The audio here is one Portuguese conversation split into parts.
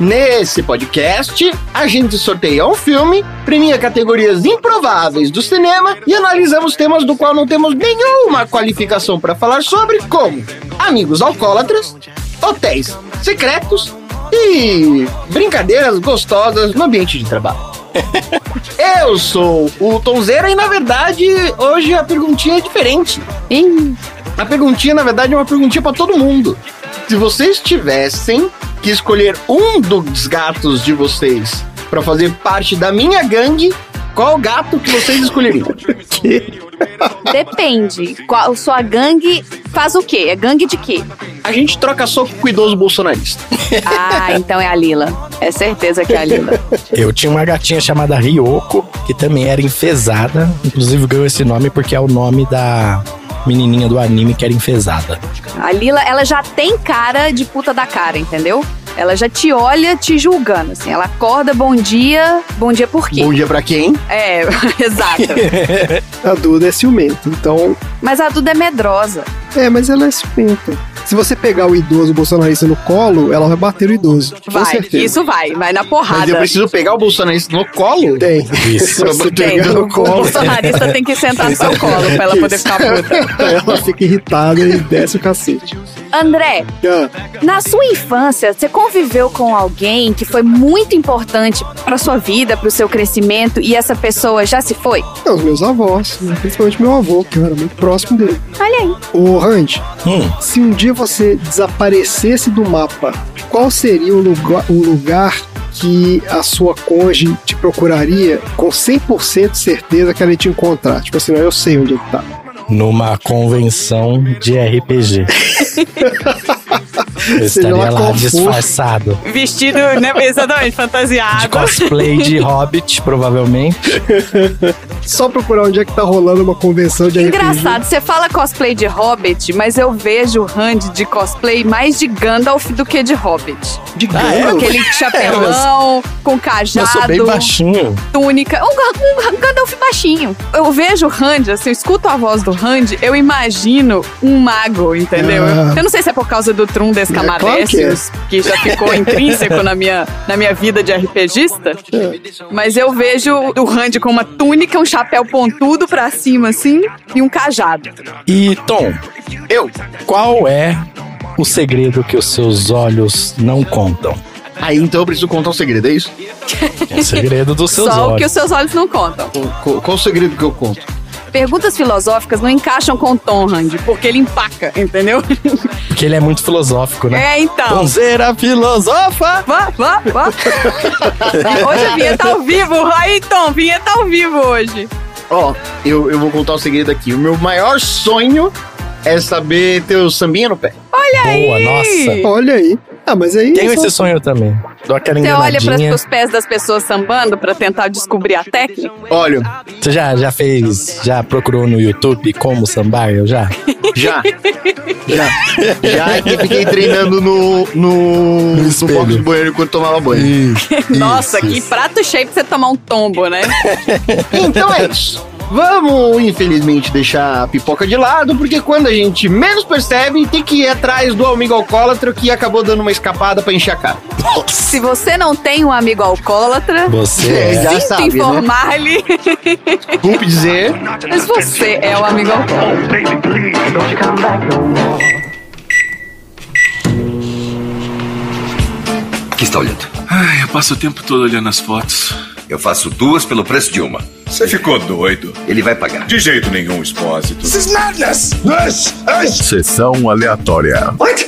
Nesse podcast, a gente sorteia um filme, premia categorias improváveis do cinema e analisamos temas do qual não temos nenhuma qualificação para falar sobre, como amigos alcoólatras, hotéis secretos e brincadeiras gostosas no ambiente de trabalho. Eu sou o Tonzeira e, na verdade, hoje a perguntinha é diferente. Ih, A perguntinha, na verdade, é uma perguntinha pra todo mundo. Se vocês tivessem que escolher um dos gatos de vocês pra fazer parte da minha gangue, qual gato que vocês escolheriam? depende. Qual, sua gangue faz o quê? É gangue de quê? A gente troca soco com o idoso bolsonarista. Ah, então é a Lila. É certeza que é a Lila. Eu tinha uma gatinha chamada Ryoko, que também era enfesada. Inclusive ganhou esse nome porque é o nome da menininha do anime que era enfesada. A Lila, ela já tem cara de puta da cara, entendeu? Ela já te olha te julgando, assim. Ela acorda, bom dia, bom dia por quê? Bom dia pra quem? É, exato. A Duda é ciumenta, então. Mas a Duda é medrosa. É, mas ela é ciumenta. Se você pegar o idoso bolsonarista no colo, ela vai bater o idoso. Com Vai, certeza. isso vai, vai na Mas porrada. eu preciso pegar o bolsonarista no colo? Tem. Isso. Se você Tem. pegar no O colo, bolsonarista tem que sentar no seu colo pra ela poder ficar puta. ela fica irritada e desce o cacete. André, Ah, Na sua infância, você conviveu com alguém que foi muito importante para sua vida, para o seu crescimento e essa pessoa já se foi? é, os meus avós, né? principalmente meu avô, que eu era muito próximo dele. Olha aí. Ô, Randy, Hum, se um dia você desaparecesse do mapa, qual seria o lugar, o lugar que a sua cônjuge te procuraria com 100% de certeza que ela ia te encontrar? Tipo assim, não, eu sei onde ele tá. numa convenção de RPG. Eu lá estaria lá disfarçado. Vestido, né? Exatamente, De fantasiado. cosplay de hobbit, provavelmente. Só procurar onde é que tá rolando uma convenção de RPG. Engraçado, você fala cosplay de Hobbit, mas eu vejo o Randy de cosplay mais de Gandalf do que de Hobbit. De Ah, é? Gandalf. Aquele chapelão, com Eu cajado, sou bem baixinho. túnica. Um, um Gandalf baixinho. Eu vejo o Randy, assim, eu escuto a voz do Randy, eu imagino um mago, entendeu? Ah. Eu não sei se é por causa do Trum claro que é. Que, já ficou intrínseco na minha, na minha vida de RPGista, mas eu vejo o Randy com uma túnica, um chapéu pontudo pra cima, assim, e um cajado. E, Tom, Eu. qual é o segredo que os seus olhos não contam? Aí então eu preciso contar um segredo, é isso? É o segredo dos seus Só o que olhos. os seus olhos não contam. Qual, qual- qual o segredo que eu conto? Perguntas filosóficas não encaixam com o Tom, Randy, porque ele empaca, entendeu? Porque ele é muito filosófico, né? É, então. Tonzeira filosofa! Vá, vá, vá. hoje a vinheta ao vivo. Aí, Tom, vinheta ao vivo hoje. Ó, eu, eu vou contar um segredo aqui. O meu maior sonho é saber ter o sambinha no pé. Boa, nossa. Olha aí. Ah, mas aí. Tenho é só- esse sonho também. Dou aquela Você olha para os pés das pessoas sambando pra tentar descobrir a técnica? Olha, Você já, já fez, já procurou no YouTube como sambar? Eu já? já. já. Já e fiquei treinando no, no, no, espelho. box do banheiro enquanto tomava banho. Nossa, que prato cheio pra você tomar um tombo, né? Então é isso. Vamos, infelizmente, deixar a pipoca de lado, porque quando a gente menos percebe, tem que ir atrás do amigo alcoólatra que acabou dando uma escapada pra encher a cara. Se você não tem um amigo alcoólatra, Você É, é. já sabe, né? informar-lhe, Desculpe dizer. mas você é o amigo alcoólatra. O que está olhando? Ai, eu passo o tempo todo olhando as fotos. Eu faço duas pelo preço de uma. Você ficou doido? Ele vai pagar. De jeito nenhum, Expósito. Sessão aleatória. Muito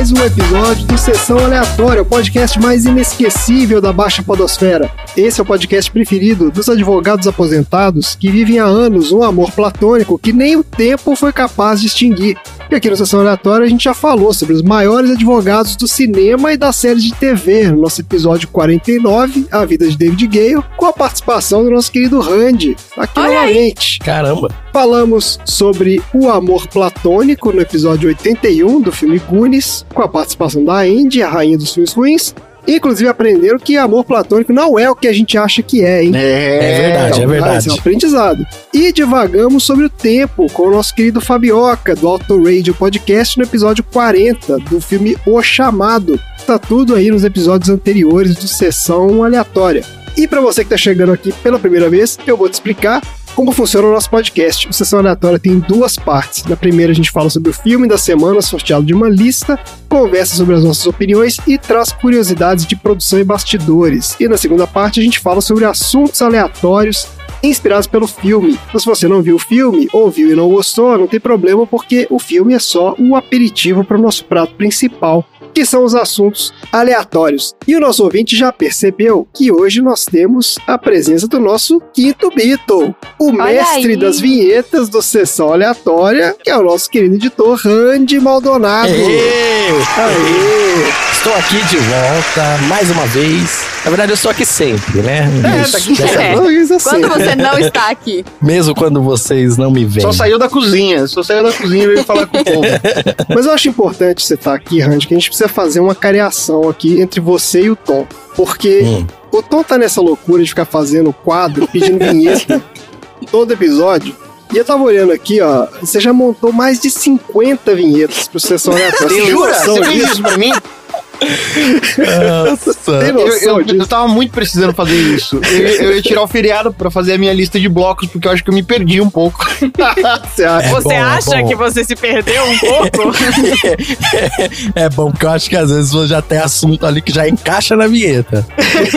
mais um episódio do Sessão Aleatória, o podcast mais inesquecível da Baixa Podosfera. Esse é o podcast preferido dos advogados aposentados que vivem há anos um amor platônico que nem o tempo foi capaz de extinguir. E aqui no Sessão Aleatória a gente já falou sobre os maiores advogados do cinema e das séries de TV, no nosso episódio 49, A Vida de David Gale, com a participação do nosso querido Randy, aqui Olha aí. novamente. Caramba. Falamos sobre o amor platônico no episódio 81 do filme Goonies, com a participação da Andy, a rainha dos filmes ruins. Inclusive aprenderam que amor platônico não é o que a gente acha que é, hein? É verdade, é verdade. Esse é um aprendizado. E divagamos sobre o tempo com o nosso querido Fabioca, do Auto Radio Podcast, no episódio 40 do filme O Chamado. Tá tudo aí nos episódios anteriores do Sessão Aleatória. E para você que tá chegando aqui pela primeira vez, eu vou te explicar como funciona o nosso podcast. O Sessão Aleatória tem duas partes. Na primeira, a gente fala sobre o filme da semana, sorteado de uma lista, conversa sobre as nossas opiniões e traz curiosidades de produção e bastidores. E na segunda parte, a gente fala sobre assuntos aleatórios inspirados pelo filme. Então, se você não viu o filme, ou viu e não gostou, não tem problema, porque o filme é só o aperitivo para o nosso prato principal, que são os assuntos aleatórios. E o nosso ouvinte já percebeu que hoje nós temos a presença do nosso quinto Beatle, o mestre aí. das vinhetas do Sessão Aleatória, que é o nosso querido editor Randy Maldonado. Aê! Estou aqui de volta mais uma vez. Na verdade, eu estou aqui sempre, né? É, tá aqui É. Quando você não está aqui. Mesmo quando vocês não me veem. Só saiu da cozinha, só saiu da cozinha e veio falar com o povo. Mas eu acho importante você estar aqui, Randy, que a gente precisa fazer uma careação aqui entre você e o Tom. Porque Hum. o Tom tá nessa loucura de ficar fazendo quadro, pedindo vinheta todo episódio. E eu tava olhando aqui, ó. Você já montou mais de 50 vinhetas pro Sessão Aleatória. Jura? Você fez disso? isso pra mim? Nossa. Eu, eu, eu tava muito precisando fazer isso. Eu, eu ia tirar o feriado pra fazer a minha lista de blocos, porque eu acho que eu me perdi um pouco. Você acha? É você bom, é acha bom. que você se perdeu um pouco? É bom, porque eu acho que às vezes você já tem assunto ali que já encaixa na vinheta.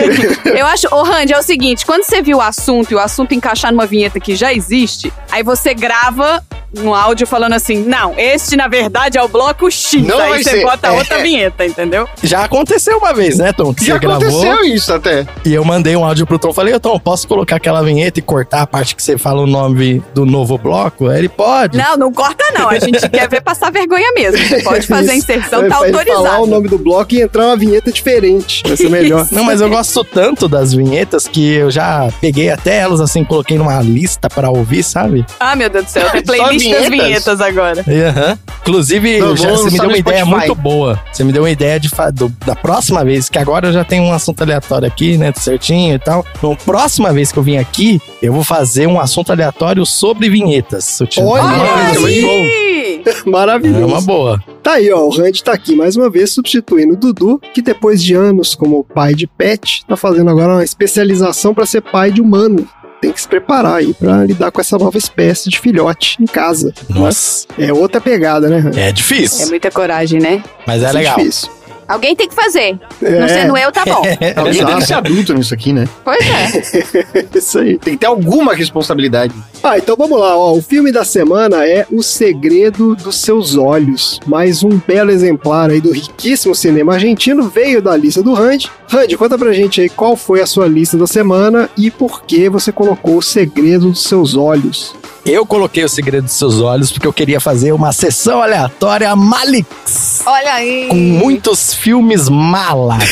Eu acho, ô Randy, é o seguinte: quando você viu o assunto e o assunto encaixar numa vinheta que já existe, aí você grava um áudio falando assim: não, este na verdade é o bloco X. Não aí você ser. bota É. outra vinheta, entendeu? Já aconteceu uma vez, né, Tom? Que Já você gravou aconteceu isso até. e eu mandei um áudio pro Tom. Falei, ô Tom, posso colocar aquela vinheta e cortar a parte que você fala o nome do novo bloco? Aí Ele pode. Não, não corta, não. A gente quer ver passar vergonha mesmo. Você pode fazer a inserção, tá vai falar o autorizado. nome do bloco e entrar uma vinheta diferente. Vai ser melhor. Não, mas eu gosto tanto das vinhetas que eu já peguei até elas assim, coloquei numa lista pra ouvir, sabe? Ah, meu Deus do céu, tem Só playlist das vinhetas? vinhetas agora. Aham. Inclusive, já, você me deu uma ideia Spotify. muito boa. Você me deu uma ideia de do- da próxima vez, que agora eu já tenho um assunto aleatório aqui, né? Certinho e tal. Então, próxima vez que eu vim aqui, eu vou fazer um assunto aleatório sobre vinhetas. Olha aí! coisa muito bom. Ih, É Maravilhoso. uma boa. Tá aí, ó. O Randy tá aqui mais uma vez, substituindo o Dudu, que depois de anos como pai de pet, tá fazendo agora uma especialização pra ser pai de humano. Tem que se preparar aí pra lidar com essa nova espécie de filhote em casa. Nossa, É outra pegada, né, é É difícil, muita coragem, né? mas é Isso legal. difícil. Alguém tem que fazer. É, Não sendo eu, tá bom. Alguém tem que ser adulto nisso aqui, né? Pois é. isso aí. Tem que ter alguma responsabilidade. Ah, então vamos lá, ó. O filme da semana é O Segredo dos Seus Olhos. Mais um belo exemplar aí do riquíssimo cinema argentino veio da lista do Randy. Randy, conta pra gente aí qual foi a sua lista da semana e por que você colocou O Segredo dos Seus Olhos. Eu coloquei o segredo dos seus olhos porque eu queria fazer uma sessão aleatória Malix. Olha aí. com muitos filmes mala.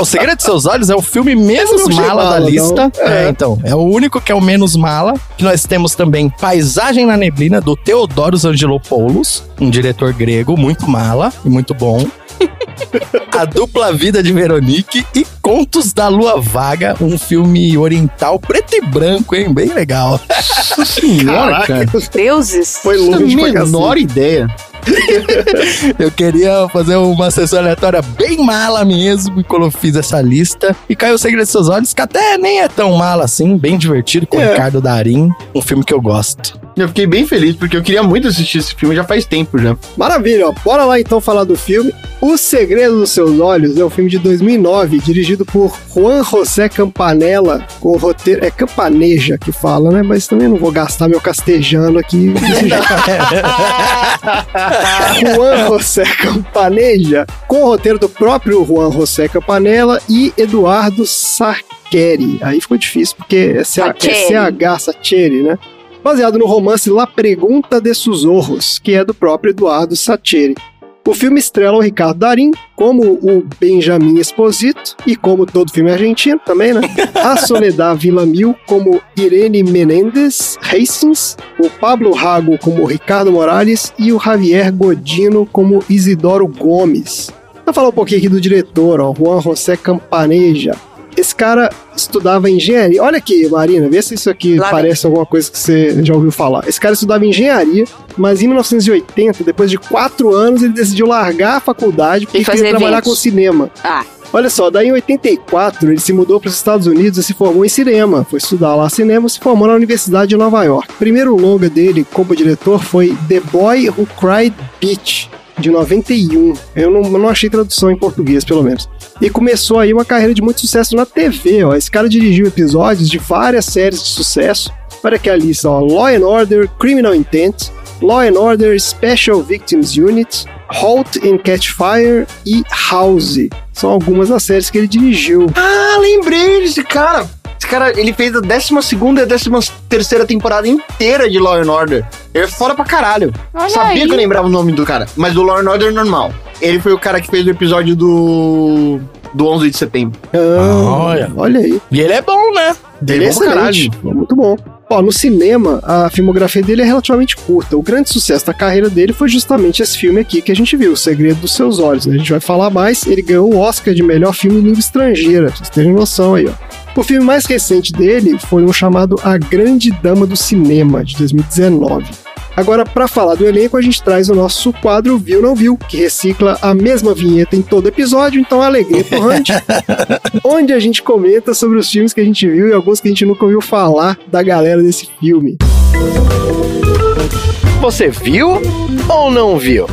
o Segredo de Seus Olhos é o filme menos achei mala, da mala, lista. É. É. então, é o único que é o menos mala. Que nós temos também Paisagem na Neblina, do Theodoros Angelopoulos, um diretor grego muito mala e muito bom. A Dupla Vida de Veronique e Contos da Lua Vaga, um filme oriental preto e branco, hein? Bem legal. Nossa senhora, cara. Deuses. Foi longe pra menor ideia. Eu queria fazer uma sessão aleatória bem mala mesmo, e quando eu fiz essa lista. E caiu o Segredo dos Seus Olhos, que até nem é tão mala assim, bem divertido, com o É. Ricardo Darim, um filme que eu gosto. Eu fiquei bem feliz, porque eu queria muito assistir esse filme já faz tempo já. Maravilha, ó. Bora lá então falar do filme. O Segredo dos Seus Olhos é um filme de 2009, dirigido por Juan José Campanella, com o roteiro. É Campaneja que fala, né? Mas também não vou gastar meu castejano aqui. Juan José Campaneja, com o roteiro do próprio Juan José Campanella e Eduardo Sarqueri. Aí ficou difícil, porque é C- é. CH Saccheri, né? Baseado no romance La Pregunta de Susurros, que é do próprio Eduardo Saccheri. O filme estrela o Ricardo Darim como o Benjamin Esposito e como todo filme argentino também, né? A Soledad Villamil como Irene Menendez Hastings, o Pablo Rago como Ricardo Morales e o Javier Godino como Isidoro Gomes. Vou falar um pouquinho aqui do diretor, ó, Juan José Campaneja. Esse cara estudava engenharia. Olha aqui, Marina, vê se isso aqui Lá vem. parece alguma coisa que você já ouviu falar. Esse cara estudava engenharia, mas em 1980, depois de quatro anos, ele decidiu largar a faculdade porque E fazer queria trabalhar eventos. com cinema. Ah, Olha só, daí em 84 ele se mudou para os Estados Unidos e se formou em cinema. Foi estudar lá cinema e se formou na Universidade de Nova York. O primeiro longa dele como diretor foi The Boy Who Cried Bitch, de 91. Eu não, não achei tradução em português, pelo menos. E começou aí uma carreira de muito sucesso na TV. Ó. Esse cara dirigiu episódios de várias séries de sucesso. Olha aqui a lista, ó. Law and Order, Criminal Intent, Law and Order Special Victims Unit, Halt and Catch Fire e House. São algumas das séries que ele dirigiu. Ah, lembrei desse cara. Esse cara, ele fez a 12 e a 13 temporada inteira de Law and Order. Ele é fora pra caralho. Olha Sabia aí. que eu lembrava o nome do cara, mas do Law and Order normal. Ele foi o cara que fez o episódio do. do 11 de setembro. Ah, Olha. olha aí. E ele é bom, né? Ele é bom pra Excelente. Muito bom. Ó, no cinema, a filmografia dele é relativamente curta. O grande sucesso da carreira dele foi justamente esse filme aqui que a gente viu, O Segredo dos Seus Olhos. né? A gente vai falar mais. Ele ganhou o Oscar de melhor filme em língua estrangeira. pra Vocês terem noção aí, ó. O filme mais recente dele foi um chamado A Grande Dama do Cinema, de 2019. Agora, para falar do elenco, a gente traz o nosso quadro Viu Não Viu, que recicla a mesma vinheta em todo episódio, então alegria torrante, onde a gente comenta sobre os filmes que a gente viu e alguns que a gente nunca ouviu falar da galera desse filme. Você viu ou não viu?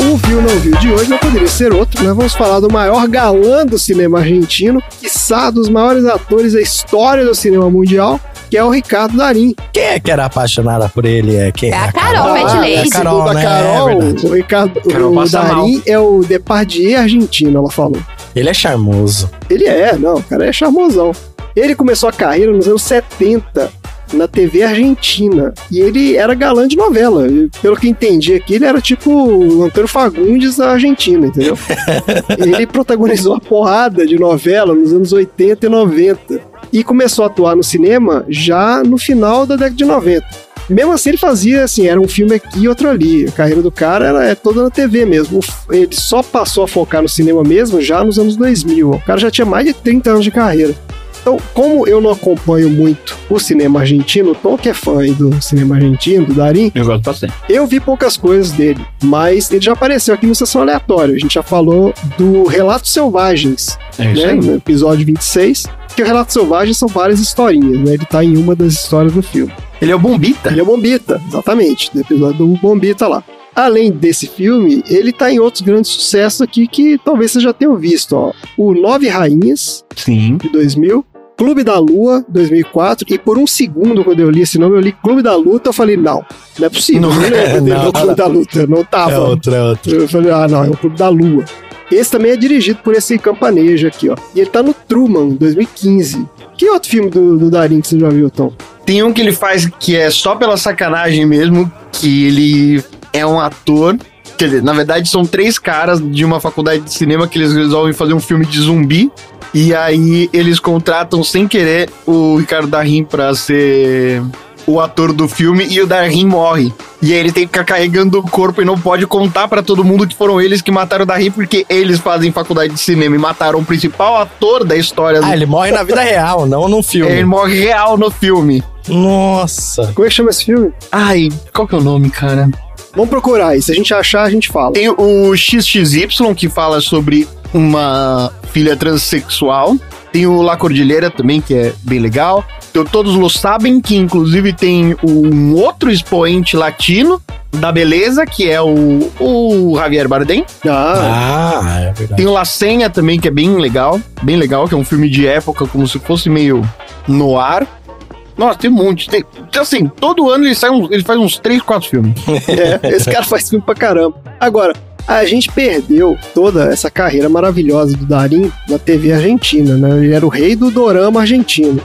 O Viu Não Viu de hoje não poderia ser outro, né? Vamos falar do maior galã do cinema argentino, quiçá dos maiores atores da história do cinema mundial, que é o Ricardo Darim. Quem é que era apaixonada por ele? É, quem? É a Carol, Ah, Lady. É a Carol, segundo a né? Carol, É o Ricardo Carol o Darim é o Depardieu argentino, ela falou. Ele é charmoso. Ele é, não, o cara é charmosão. Ele começou a carreira nos anos 70 na TV argentina. E ele era galã de novela. E, pelo que entendi aqui, ele era tipo o Antônio Fagundes da Argentina, entendeu? ele protagonizou a porrada de novela nos anos 80 e 90. E começou a atuar no cinema já no final da década de 90. Mesmo assim, ele fazia assim, era um filme aqui e outro ali. A carreira do cara era é toda na TV mesmo. Ele só passou a focar no cinema mesmo já nos anos 2000. O cara já tinha mais de 30 anos de carreira. Então, como eu não acompanho muito o cinema argentino, o Tom que é fã aí do cinema argentino, do Darim, Eu gosto bastante. eu vi poucas coisas dele, mas ele já apareceu aqui no Sessão Aleatória. A gente já falou do Relatos Selvagens, É né, no episódio 26, que o Relatos Selvagens são várias historinhas, né? Ele tá em uma das histórias do filme. Ele é o Bombita. Ele é o Bombita, exatamente, do episódio do Bombita lá. Além desse filme, ele tá em outros grandes sucessos aqui que talvez vocês já tenham visto, ó. O Nove Rainhas, Sim. de 2000, Clube da Lua, 2004, e por um segundo, quando eu li esse nome, eu li Clube da Luta, eu falei, não, não é possível, Não não, é, dele não, Clube da Luta, não tava. É outro, é outro. Eu falei, ah, não, é o Clube da Lua. Esse também é dirigido por esse campaneja aqui, ó. E ele tá no Truman, 2015. Que outro filme do, do Darim que você já viu, Tom? Tem um que ele faz que é só pela sacanagem mesmo, que ele é um ator. Quer dizer, na verdade são três caras de uma faculdade de cinema que eles resolvem fazer um filme de zumbi. E aí eles contratam sem querer o Ricardo Darim pra ser o ator do filme e o Darim morre. E aí ele tem que ficar carregando o corpo e não pode contar pra todo mundo que foram eles que mataram o Darim porque eles fazem faculdade de cinema e mataram o principal ator da história do Ah, ele morre na vida real, não no filme. ele morre real no filme. Nossa. Como é que chama esse filme? Ai, qual que é o nome, cara? Vamos procurar aí. Se a gente achar, a gente fala. Tem o XXY, que fala sobre uma filha transexual. Tem o La Cordilheira também, que é bem legal. Então, todos lo sabem que, inclusive, tem um outro expoente latino da beleza, que é o, o Javier Bardem. Ah, Ah, é verdade. Tem o La Senha também, que é bem legal. Bem legal, que é um filme de época, como se fosse meio no ar. Nossa, tem um monte. Tem, assim, todo ano ele, sai uns, ele faz uns 3, 4 filmes. é, esse cara faz filme pra caramba. Agora, a gente perdeu toda essa carreira maravilhosa do Darim na TV argentina, né? Ele era o rei do dorama argentino.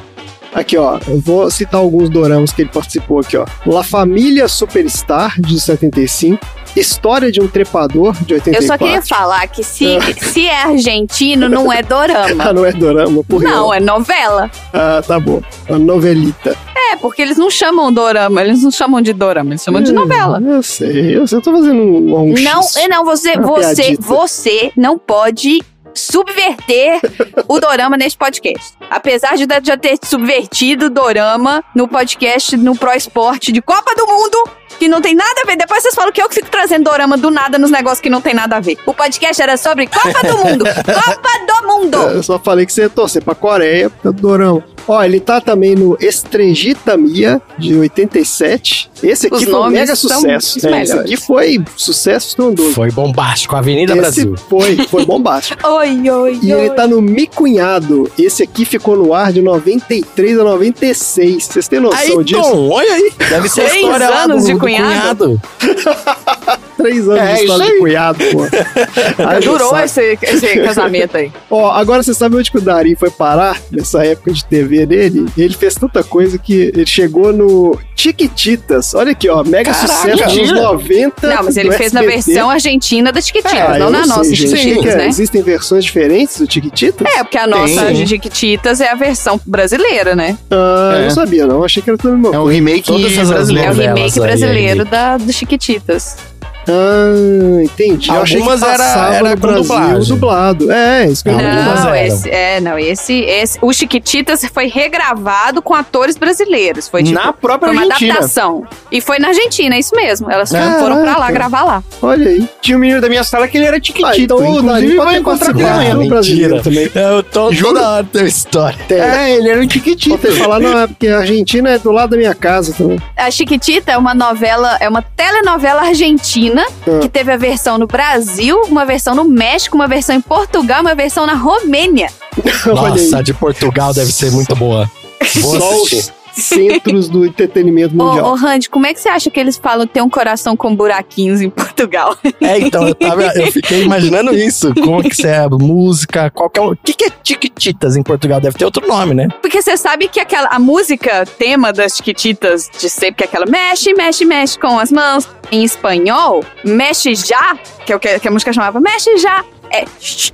Aqui, ó, eu vou citar alguns doramas que ele participou aqui, ó. La Família Superstar, de 75. História de um Trepador, de 84. Eu só queria falar que se, se é argentino, não é dorama. Ah, não é dorama, por Não, é novela. Ah, tá bom. Uma novelita. É, porque eles não chamam dorama, eles não chamam de dorama, eles chamam de Hum, novela. Eu sei, eu sei, eu tô fazendo um, um Não, X. é não, você, você, piadita. você não pode subverter o dorama neste podcast. Apesar de já ter subvertido o dorama no podcast no Pro Esporte de Copa do Mundo, que não tem nada a ver. Depois vocês falam que eu que fico trazendo dorama do nada nos negócios que não tem nada a ver. O podcast era sobre Copa do Mundo. Copa do Mundo. Eu só falei que você ia torcer pra Coreia, é do Dorama. Ó, ele tá também no Estrangita Mia, de 87. Esse aqui Os foi um mega sucesso. É, esse aqui foi sucesso estrondoso. Foi bombástico. Avenida Esse Brasil. foi, foi bombástico. Oi, oi, E ele oi. tá no Mi Cunhado. Esse aqui ficou no ar de 93 a 96. Vocês têm noção Aí, disso? Tom, olha aí. Deve ser a Três anos do, de do cunhado. Três anos É, de história de aí. cunhado, pô. Aí Durou esse, esse casamento aí. Ó, agora você sabe onde que o Dari foi parar nessa época de TV dele? Ele fez tanta coisa que ele chegou no Tiquititas. Olha aqui, ó, mega Caraca, sucesso dos mentira. 90. Não, mas ele fez na SBT. versão argentina da Chiquititas, Ah, não na sei, nossa. Chiquititas, que é? né? Existem versões diferentes do Tiquititas? É, porque a nossa Tem. Chiquititas é a versão brasileira, né? Ah, eu É. não sabia, não. Achei que era tudo a mesma É um remake brasileiro. É o remake aí, brasileiro é da, do Chiquititas. Ah, entendi. Eu achei que Algumas era- passava era no com Brasil dublagem. dublado. É, isso que eu Não, esse, é, não, esse, esse, o Chiquititas foi regravado com atores brasileiros. Foi tipo, Na própria foi uma Argentina. adaptação. E foi na Argentina, é isso mesmo. Elas Caraca. foram pra lá gravar lá. Olha aí. Tinha um menino da minha sala que ele era Ah, tiquitito. então Inclusive, vai encontrar com ele amanhã. no brasileiro também. Eu tô Juro? toda hora tem história. É, ele era um que falar, não, é porque a Argentina é do lado da minha casa também. A Chiquitita é uma novela, é uma telenovela argentina Ah. que teve a versão no Brasil, uma versão no México, uma versão em Portugal, uma versão na Romênia. Nossa, de Portugal deve ser muito boa. Vou assistir. Os centros do entretenimento Ô, mundial. ô Randy, como é que você acha que eles falam ter um coração com buraquinhos em Portugal? É, então, eu, tava, eu fiquei imaginando isso. Como que você é música, qualquer um. O que, que é Tiquititas em Portugal? Deve ter outro nome, né? Porque você sabe que aquela a música tema das Chiquititas de sempre que é aquela mexe, mexe, mexe com as mãos. Em espanhol, mexe já, que é o que, que a música chamava, mexe já, é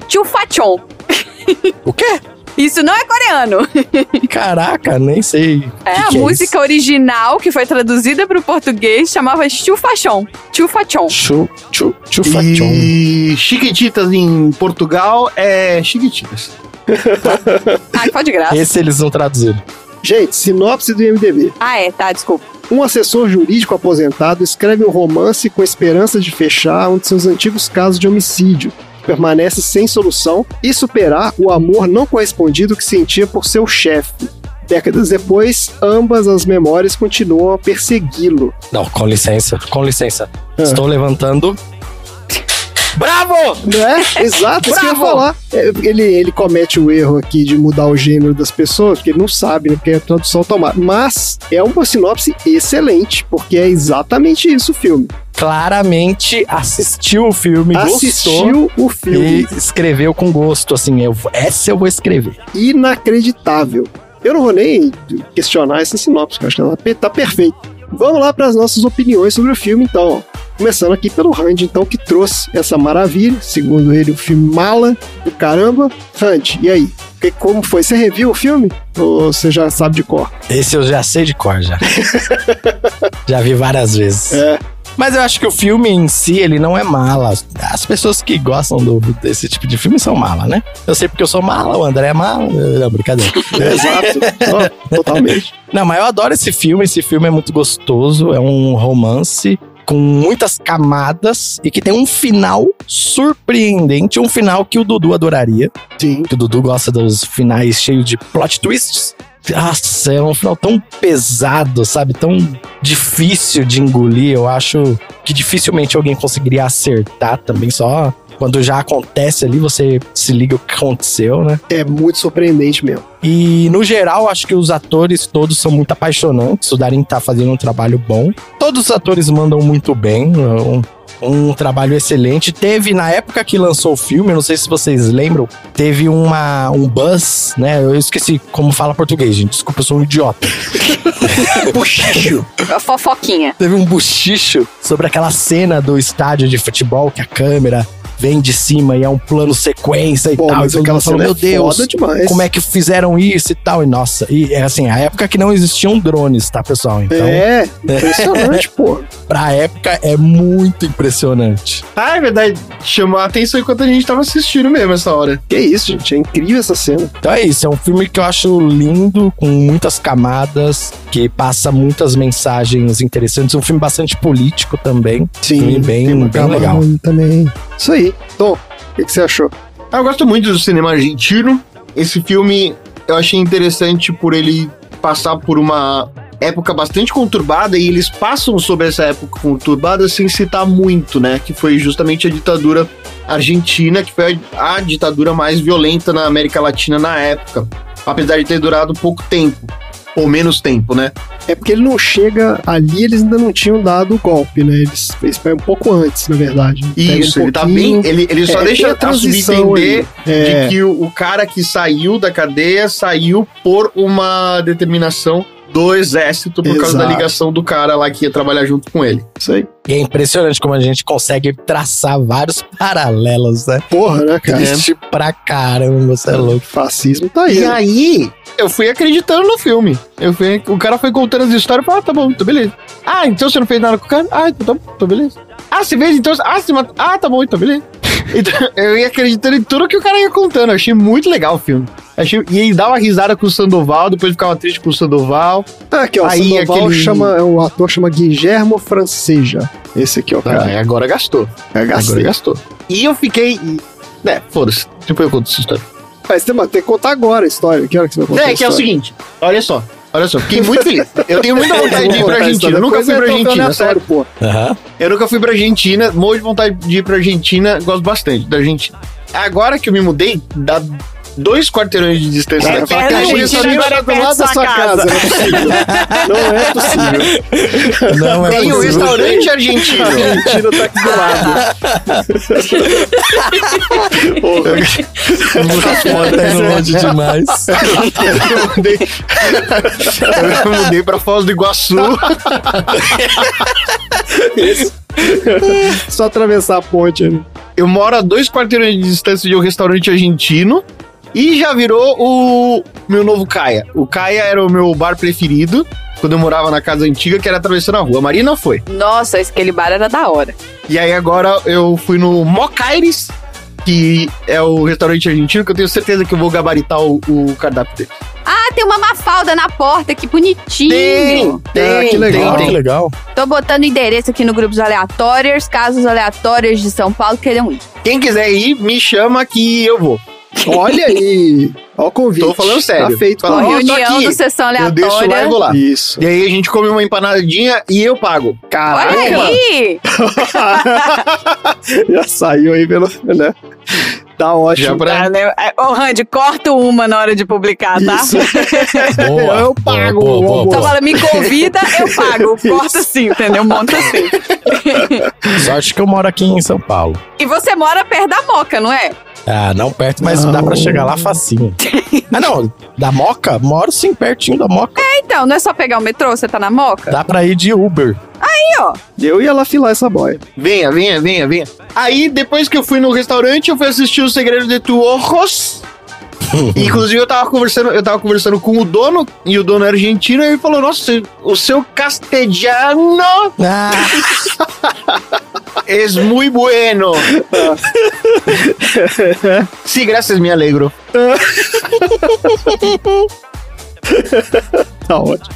chufachon. O quê? Isso não é coreano. Caraca, nem sei. É que a que é música original que foi traduzida para o português chamava chufachon. Chufachon. Chu, chu, chufachon. E Chiquititas em Portugal é Chiquititas. Ai, pode graça. Esse eles não traduziram. Gente, sinopse do IMDB. Ah, é, tá, desculpa. Um assessor jurídico aposentado escreve um romance com a esperança de fechar um de seus antigos casos de homicídio. Permanece sem solução e superar o amor não correspondido que sentia por seu chefe. Décadas depois, ambas as memórias continuam a persegui-lo. Não, com licença, com licença. Ah. Estou levantando. Bravo! Não é? Exato, isso que eu ia Bravo! falar. É, Ele, ele comete o erro aqui de mudar o gênero das pessoas, porque ele não sabe, né? Porque é tradução automática. Mas é uma sinopse excelente, porque é exatamente isso o filme. Claramente assistiu o filme, gostou Assistiu o filme. e escreveu com gosto. Assim, eu, essa eu vou escrever. Inacreditável. Eu não vou nem questionar essa sinopse, que eu acho que ela tá perfeita. Vamos lá para as nossas opiniões sobre o filme, então. Começando aqui pelo Randy, então, que trouxe essa maravilha, segundo ele, o filme Mala do caramba. Randy, e aí? Que- Como foi? Você reviu o filme? Ou você já sabe de cor? Esse eu já sei de cor, já. já vi várias vezes. É. Mas eu acho que o filme em si, ele não é mala. As pessoas que gostam do- desse tipo de filme são mala, né? Eu sei porque eu sou mala, o André é mala. Não, brincadeira. Exato. Ó, totalmente. Não, mas eu adoro esse filme. Esse filme é muito gostoso. É um romance com muitas camadas e que tem um final surpreendente, um final que o Dudu adoraria. Sim. Que o Dudu gosta dos finais cheios de plot twists. Nossa, é um final tão pesado, sabe? Tão difícil de engolir. Eu acho que dificilmente alguém conseguiria acertar também. Só quando já acontece ali, você se liga o que aconteceu, né? É muito surpreendente mesmo. E no geral, acho que os atores todos são muito apaixonantes. O Darin tá fazendo um trabalho bom. Todos os atores mandam muito bem. Um, um trabalho excelente. Teve, na época que lançou o filme, eu não sei se vocês lembram, teve uma, um buzz, né? Eu esqueci como fala português, gente. Desculpa, eu sou um idiota. Buchicho. A fofoquinha. Teve um buchicho sobre aquela cena do estádio de futebol que a câmera vem de cima e é um plano sequência e Pô, tal. mas E aquela falou, cena meu é Deus, como é que fizeram isso e tal? E nossa, e é assim, a época que não existiam drones, tá, pessoal? Então, É, impressionante, pô. pra época é muito impressionante. Ah, é verdade. Chamou a atenção enquanto a gente tava assistindo mesmo essa hora. Que isso, gente. É incrível essa cena. Então é isso, é um filme que eu acho lindo, com muitas camadas, que passa muitas mensagens interessantes. Um filme bastante político também. Filme bem, bem legal. também. Isso aí. Tom, o que, que você achou? Ah, eu gosto muito do cinema argentino. Esse filme eu achei interessante por ele passar por uma época bastante conturbada e eles passam sobre essa época conturbada sem citar muito, né? Que foi justamente a ditadura argentina, que foi a, a ditadura mais violenta na América Latina na época. Apesar de ter durado pouco tempo. Ou menos tempo, né? É porque ele não chega ali, eles ainda não tinham dado o golpe, né? Eles, eles pegam um pouco antes, na verdade. Isso, um ele tá bem. Ele, ele só É, deixa a subentender. É. de que o, o cara que saiu da cadeia saiu por uma determinação do exército por causa da Exato. ligação do cara lá que ia trabalhar junto com ele. Isso aí. E é impressionante como a gente consegue traçar vários paralelos, né? Porra, né, cara? Triste pra caramba, você é louco. Fascismo tá aí. E né? aí, eu fui acreditando no filme. Eu fui, o cara foi contando as histórias e falei, ah, tá bom, então beleza. Ah, então você não fez nada com o cara? Ah, então tá bom, então beleza. Ah, você fez, então... Ah, você matou... Ah, tá bom, então beleza. Então, eu ia acreditando em tudo que o cara ia contando. Eu achei muito legal o filme. Achei, e ele dava uma risada com o Sandoval, depois ficava triste com o Sandoval. Ah, aqui, ó. Aí, o Sandoval aquele- chama, o ator chama Guillermo Franceja. Esse aqui, ó, Ah, cara. agora gastou. É, Agora gastou. E eu fiquei... É, foda-se. Depois eu conto essa história. Mas tem, tem que contar agora a história. Que hora que você vai contar É, que é o seguinte. Olha só. Olha só. Fiquei muito feliz. Eu tenho muita vontade de ir pra Argentina. Eu nunca fui pra Argentina, sério. pô. Aham. Eu nunca fui pra Argentina, morro de vontade de ir pra Argentina, gosto bastante da Argentina. Agora que eu me mudei, dá dois quarteirões de distância É da perto casa. da Eu Argentina, sabia- agora é do lado da sua sua casa. Não é possível. Não é Tem um possível. restaurante argentino. A Argentina tá aqui do lado. Pô, tá indo longe demais. eu mudei, eu mudei pra Foz do Iguaçu. Só atravessar a ponte ali. Eu moro a dois quarteirões de distância de um restaurante argentino. E já virou o meu novo Caia. O Caia era o meu bar preferido quando eu morava na casa antiga, que era atravessando a rua. A Marina foi. Nossa, aquele bar era da hora. E aí agora eu fui no Mocaires, que é o restaurante argentino, que eu tenho certeza que eu vou gabaritar o, o cardápio dele. Ah, tem uma mafalda na porta, que bonitinho. Ah, que legal. Ah, tem, que tem. legal. Tô botando endereço aqui no grupos aleatórios, casos aleatórios de São Paulo queiram ir. Quem quiser ir, me chama que eu vou. Olha aí. Olha o convite. Tô falando sério. Tá feito. Fala, Ó, ó, Reunião do Sessão Eu deixo lá e Aleatória. vou lá. Isso. E aí a gente come uma empanadinha e eu pago. Caraca. Olha aí! Já saiu aí pelo. Né? Tá Já ótimo. pra... Tá, né? É, Ô, Randy, corta uma na hora de publicar, tá? Isso. Boa. Eu pago, Boa, boa, boa, Então boa. fala, me convida, eu pago. Corta assim, entendeu? Monta assim. Sorte que eu moro aqui em São Paulo. E você mora perto da Moca, não é? Ah, não perto, mas Não. dá pra chegar lá facinho. ah, não. Da Moca? Moro sim, pertinho da Moca. Então, não é só pegar o metrô, você tá na Moca? Dá pra ir de Uber. Aí, ó. Eu ia lá filar essa boia. Venha, venha, venha, venha. Aí, depois que eu fui no restaurante, eu fui assistir o Segredo de Tu Ojos. Inclusive, eu tava conversando, eu tava conversando com o dono, e o dono é argentino, e ele falou: Nossa, o seu castelhano Ah, es muy bueno. sí, gracias, me alegro. Tá ótimo.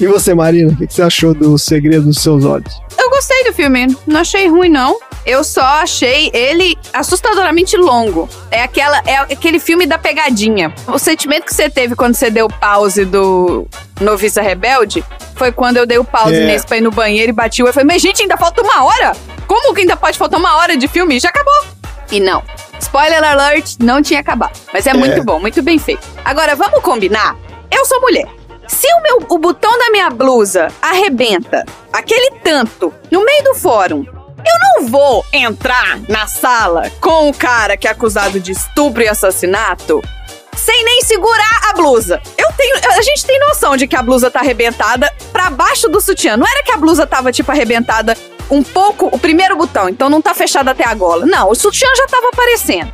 E você, Marina, o que que você achou do Segredo dos Seus Olhos? Eu gostei do filme, não achei ruim, não. Eu só achei ele assustadoramente longo. É aquela, é aquele filme da pegadinha. O sentimento que você teve quando você deu pause do Noviça Rebelde foi quando eu dei o pause É. nesse pra ir no banheiro e bati o. Eu falei, mas gente, ainda falta uma hora? Como que ainda pode faltar uma hora de filme? Já acabou. E não. Spoiler alert, não tinha acabado. Mas é, muito bom, muito bem feito. Agora, vamos combinar? Eu sou mulher. Se o, meu, o botão da minha blusa arrebenta aquele tanto no meio do fórum, eu não vou entrar na sala com o cara que é acusado de estupro e assassinato sem nem segurar a blusa. Eu tenho, a gente tem noção de que a blusa tá arrebentada pra baixo do sutiã. Não era que a blusa tava tipo arrebentada um pouco o primeiro botão, então não tá fechado até a gola. Não, o sutiã já tava aparecendo.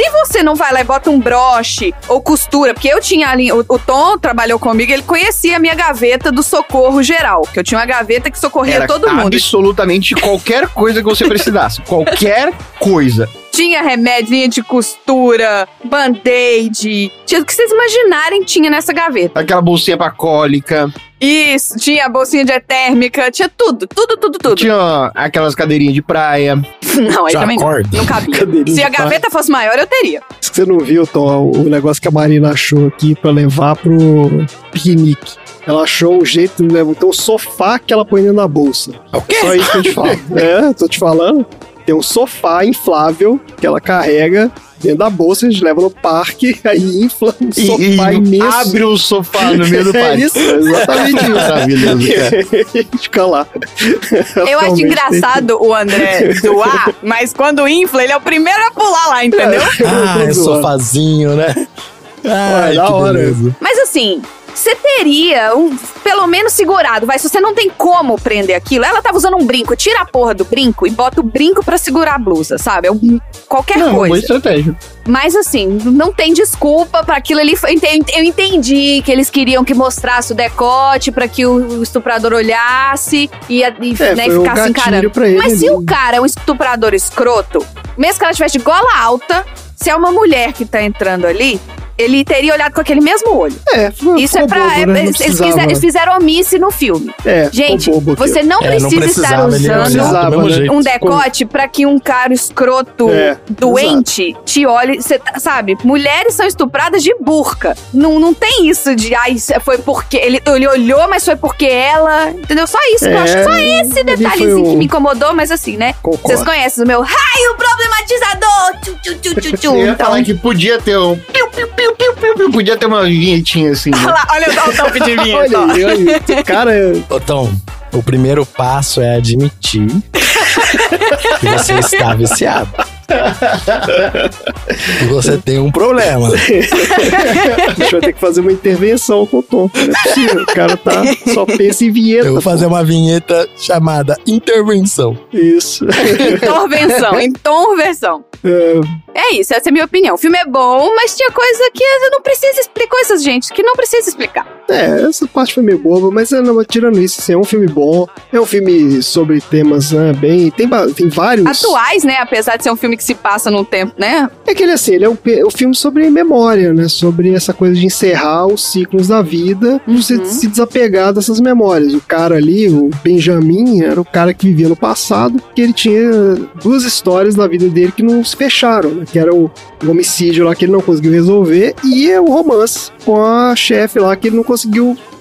Se você não vai lá e bota um broche ou costura, porque eu tinha ali, o, o Tom trabalhou comigo, ele conhecia a minha gaveta do socorro geral, que eu tinha uma gaveta que socorria Era todo mundo. absolutamente qualquer coisa que você precisasse. qualquer coisa. Tinha remédio, linha de costura, band-aid. Tinha o que vocês imaginarem tinha nessa gaveta. Aquela bolsinha pra cólica. Isso, tinha a bolsinha de térmica, tinha tudo, tudo, tudo, tudo. Tinha aquelas cadeirinhas de praia. Não, aí Já também não. acorda. Não cabia. Cadeirinha Se a de praia. gaveta fosse maior, eu teria. Isso que você não viu, Tom, o negócio que a Marina achou aqui pra levar pro piquenique. Ela achou o jeito, né? Então, o sofá que ela põe dentro da bolsa. O quê? Só isso que eu te falo. é, tô te falando. Tem um sofá inflável que ela carrega dentro da bolsa, a gente leva no parque, aí infla um E, sofá e imenso. abre o sofá no meio do É parque. isso, exatamente isso. Maravilhoso, cara. Fica lá. Eu acho engraçado o André zoar, mas quando infla, ele é o primeiro a pular lá, entendeu? Ah, é sofazinho, né? Ai, da que hora. beleza. Mas assim, você teria um, pelo menos segurado, vai. Se você não tem como prender aquilo, ela tava usando um brinco, tira a porra do brinco e bota o brinco pra segurar a blusa, sabe? É um- qualquer Não, coisa. estratégia. Mas assim, não tem desculpa pra aquilo ali. Eu enten- Eu entendi que eles queriam que mostrasse o decote pra que o estuprador olhasse e, e É, né, ficasse encarando. Mas se o cara é um estuprador escroto, mesmo que ela tivesse de gola alta, se é uma mulher que tá entrando ali, ele teria olhado com aquele mesmo olho. É, ficou, Isso é pra. bobo, é- né? Não eles, fizeram, eles fizeram omisse no filme. É, Gente, você não É, não precisa estar ia olhar usando né? um decote pra que um cara escroto, É, doente, te olhe. Cê tá- sabe, mulheres são estupradas de burca. Não, não tem isso de, ai, foi porque. Ele, ele olhou, mas foi porque ela. Entendeu? Só isso. eu É, acho que só esse ali detalhezinho foi o- que me incomodou, mas assim, né? Vocês conhecem o meu raio problematizador. Tchu, tchu, tchu, tchu, tchu. Eu ia Então, falar que podia ter um. Piu, piu, piu, piu, piu, piu, podia ter uma vinhetinha assim. olha Né? lá, olha o top de vinheta. Olha olha. Cara, Tom, o primeiro passo é admitir que você está viciado. E você tem um problema. a gente vai ter que fazer uma intervenção com o Tom. Não é possível. O cara tá, só pensa em vinheta. Eu vou fazer uma vinheta chamada Intervenção. Isso. Intervenção, intervenção. É, É isso, essa é a minha opinião. O filme é bom, mas tinha coisa que não precisa explicar, coisas, gente, que não precisa explicar. É, essa parte foi meio boba, mas é, não, tirando isso, assim, é um filme bom. É um filme sobre temas né, bem. Tem, tem vários. Atuais, né? Apesar de ser um filme que se passa num tempo, né? É que ele, assim, ele é um, pe- um filme sobre memória, né? Sobre essa coisa de encerrar os ciclos da vida, Uhum. você se desapegar dessas memórias. O cara ali, o Benjamin, era o cara que vivia no passado, que ele tinha duas histórias da vida dele que não se fecharam, né? Que era o, o homicídio lá que ele não conseguiu resolver e é o romance com a chefe lá que ele não conseguiu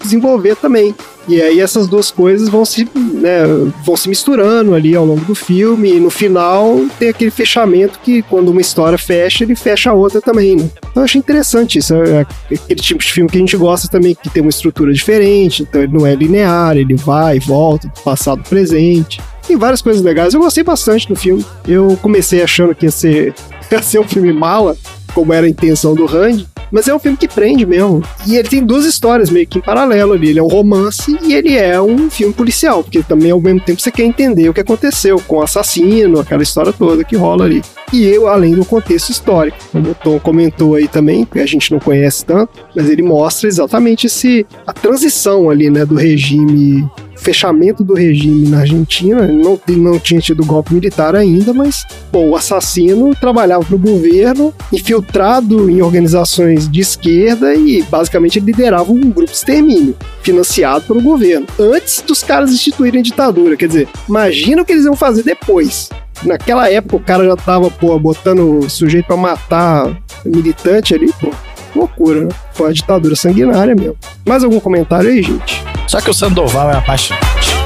desenvolver também. E aí essas duas coisas vão se, né, vão se misturando ali ao longo do filme e no final tem aquele fechamento que quando uma história fecha, ele fecha a outra também, né? Então eu achei interessante isso, é aquele tipo de filme que a gente gosta também, que tem uma estrutura diferente, então ele não é linear, ele vai e volta, do passado presente. Tem várias coisas legais, eu gostei bastante do filme. Eu comecei achando que ia ser, ia ser um filme mala, como era a intenção do Randy, mas é um filme que prende mesmo. E ele tem duas histórias meio que em paralelo ali. Ele é um romance e ele é um filme policial, porque também ao mesmo tempo você quer entender o que aconteceu com o assassino, aquela história toda que rola ali. E eu, além do contexto histórico, como o Tom comentou aí também, que a gente não conhece tanto, mas ele mostra exatamente esse a transição ali, né, do regime fechamento do regime na Argentina. Não, não tinha tido golpe militar ainda, mas pô, o assassino trabalhava para o governo, infiltrado em organizações de esquerda e basicamente liderava um grupo de extermínio, financiado pelo governo, antes dos caras instituírem a ditadura. Quer dizer, imagina o que eles iam fazer depois. Naquela época o cara já tava, pô, botando sujeito para matar militante ali, pô. Loucura, né? Foi a ditadura sanguinária mesmo. Mais algum comentário aí, gente? Só que o Sandoval é apaixonante.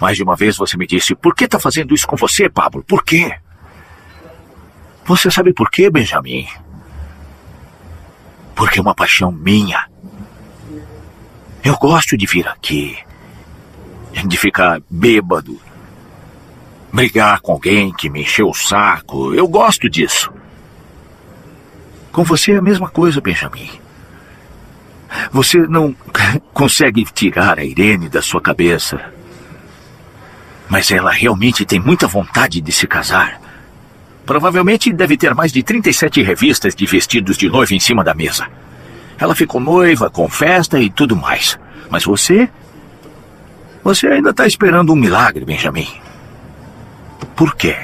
Mais de uma vez você me disse: Por que tá fazendo isso com você, Pablo? Por quê? Você sabe por quê, Benjamin? Porque é uma paixão minha. Eu gosto de vir aqui, de ficar bêbado, brigar com alguém que me encheu o saco. Eu gosto disso. Com você é a mesma coisa, Benjamin. Você não consegue tirar a Irene da sua cabeça. Mas ela realmente tem muita vontade de se casar. Provavelmente deve ter mais de 37 revistas de vestidos de noiva em cima da mesa. Ela ficou noiva, com festa e tudo mais. Mas você. Você ainda está esperando um milagre, Benjamin. Por quê?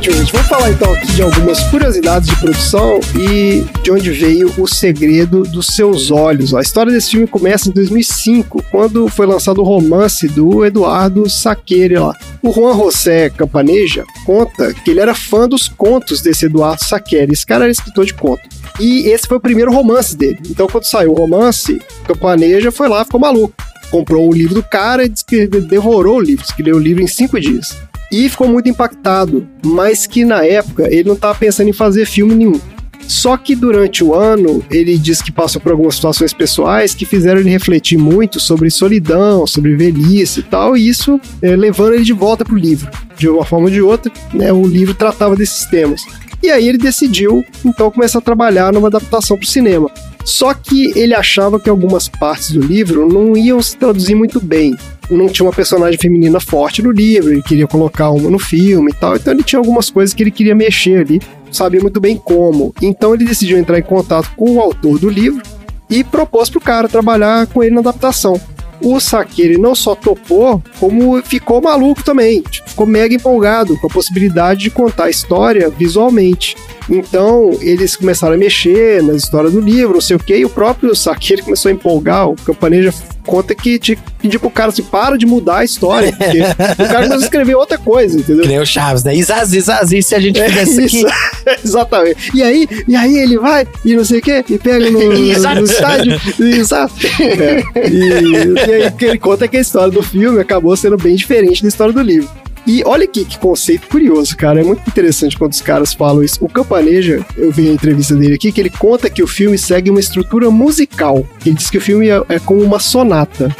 Ótimo, gente. Vamos falar então aqui de algumas curiosidades de produção e de onde veio o segredo dos seus olhos. A história desse filme começa em 2005, quando foi lançado o romance do Eduardo Saqueire lá. O Juan José Campaneja conta que ele era fã dos contos desse Eduardo Saqueire. Esse cara era escritor de conto. E esse foi o primeiro romance dele. Então, quando saiu o romance, Campaneja foi lá, ficou maluco. Comprou o livro do cara e devorou o livro, leu o livro em cinco dias e ficou muito impactado, mas que na época ele não estava pensando em fazer filme nenhum. Só que durante o ano ele diz que passou por algumas situações pessoais que fizeram ele refletir muito sobre solidão, sobre velhice e tal, e isso é, levando ele de volta para o livro. De uma forma ou de outra, né, o livro tratava desses temas. E aí ele decidiu então começar a trabalhar numa adaptação para o cinema. Só que ele achava que algumas partes do livro não iam se traduzir muito bem. Não tinha uma personagem feminina forte no livro, ele queria colocar uma no filme e tal. Então ele tinha algumas coisas que ele queria mexer ali, sabia muito bem como. Então ele decidiu entrar em contato com o autor do livro e propôs pro cara trabalhar com ele na adaptação. O Sakiri não só topou, como ficou maluco também. Tipo, ficou mega empolgado com a possibilidade de contar a história visualmente. Então, eles começaram a mexer na história do livro, não sei o que, e o próprio Sakiri começou a empolgar. O Campaneja conta que tinha que pedir pro cara assim, para de mudar a história, porque o cara começou a escrever outra coisa, entendeu? Que o Chaves, né? Isazi, Isazi, se a gente É fizesse isso, aqui. exatamente. E aí, e aí ele vai e não sei o que, e pega no, no estádio. Exato. É. E, e aí o que ele conta é que a história do filme acabou sendo bem diferente da história do livro. E olha aqui que conceito curioso, cara. É muito interessante quando os caras falam isso. O Campaneja, eu vi a entrevista dele aqui, que ele conta que o filme segue uma estrutura musical. Ele diz que o filme é, é como uma sonata.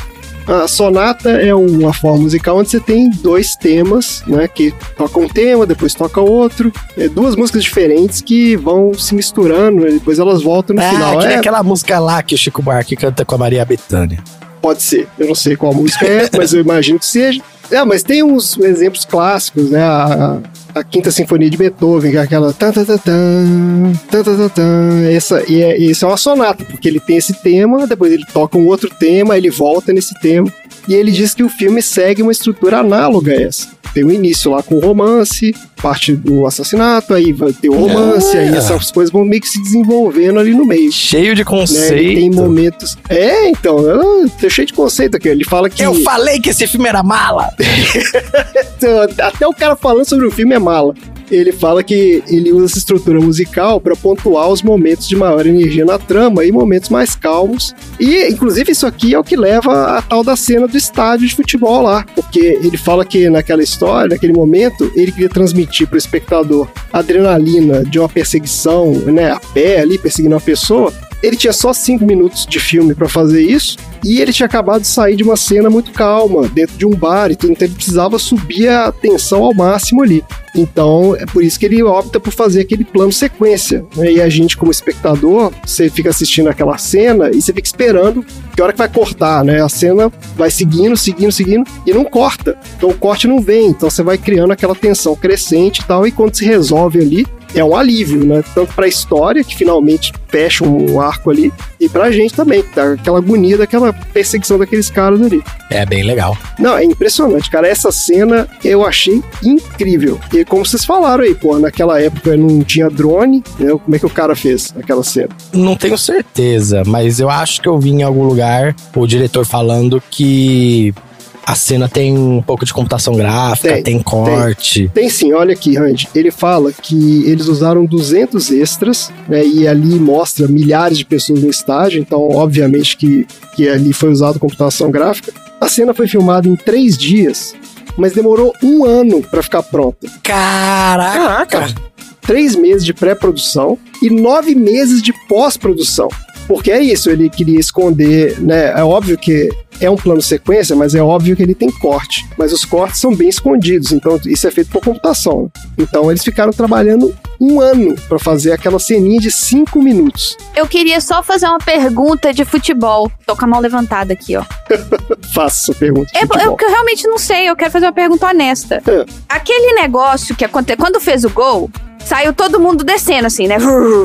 A sonata é uma forma musical onde você tem dois temas, né? Que toca um tema, depois toca outro. É duas músicas diferentes que vão se misturando, e depois elas voltam no Ah, final. nem É, aquela música lá que o Chico Buarque canta com a Maria Bethânia. Pode ser. Eu não sei qual música é, mas eu imagino que seja. É, mas tem uns exemplos clássicos, né? A, a Quinta Sinfonia de Beethoven, que é aquela. tan, tan, tan. Essa, e é, isso é uma sonata, porque ele tem esse tema, depois ele toca um outro tema, ele volta nesse tema. E ele diz que o filme segue uma estrutura análoga a essa. Tem o início lá com o romance, parte do assassinato, aí vai ter o romance, aí Ah. essas coisas vão meio que se desenvolvendo ali no meio Cheio de né? Conceito. tem momentos. É, então, tô cheio de conceito aqui. Ele fala que. Eu falei que esse filme era mala. Até o cara falando sobre o filme é mala. Ele fala que ele usa essa estrutura musical para pontuar os momentos de maior energia na trama e momentos mais calmos. E, inclusive, isso aqui é o que leva a tal da cena do estádio de futebol lá. Porque ele fala que naquela história, naquele momento, ele queria transmitir para o espectador a adrenalina de uma perseguição, né, a pé ali, perseguindo uma pessoa, Ele tinha só cinco minutos de filme pra fazer isso. E ele tinha acabado de sair de uma cena muito calma, dentro de um bar e então ele precisava subir a tensão ao máximo ali. Então, é por isso que ele opta por fazer aquele plano sequência. né? E a gente, como espectador, você fica assistindo aquela cena e você fica esperando que hora que vai cortar, né? A cena vai seguindo, seguindo, seguindo e não corta. Então o corte não vem. Então você vai criando aquela tensão crescente e tal. E quando se resolve ali, é um alívio, né? Tanto pra história, que finalmente fecha um arco ali, e pra gente também, que tá aquela agonia daquela perseguição daqueles caras ali. É bem legal. Não, é impressionante, cara. Essa cena eu achei incrível. E como vocês falaram aí, pô, naquela época não tinha drone, né? Como é que o cara fez aquela cena? Não tenho certeza, mas eu acho que eu vi em algum lugar o diretor falando que a cena tem um pouco de computação gráfica, Tem, tem, corte. Tem sim, olha aqui, Randy. Ele fala que eles usaram 200 extras, né? E ali mostra milhares de pessoas no estádio, então, obviamente, que, que ali foi usado computação gráfica. A cena foi filmada em três dias, mas demorou um ano pra ficar pronta. Caraca! Três meses de pré-produção e nove meses de pós-produção. Porque é isso, ele queria esconder, né? É óbvio que é um plano sequência, mas é óbvio que ele tem corte. Mas os cortes são bem escondidos, então isso é feito por computação. Então eles ficaram trabalhando um ano pra fazer aquela ceninha de cinco minutos. Eu queria só fazer uma pergunta de futebol. Tô com a mão levantada aqui, ó. Faça pergunta. É, eu, que eu realmente não sei, eu quero fazer uma pergunta honesta. É. Aquele negócio que aconteceu, quando fez o gol, saiu todo mundo descendo, assim, né?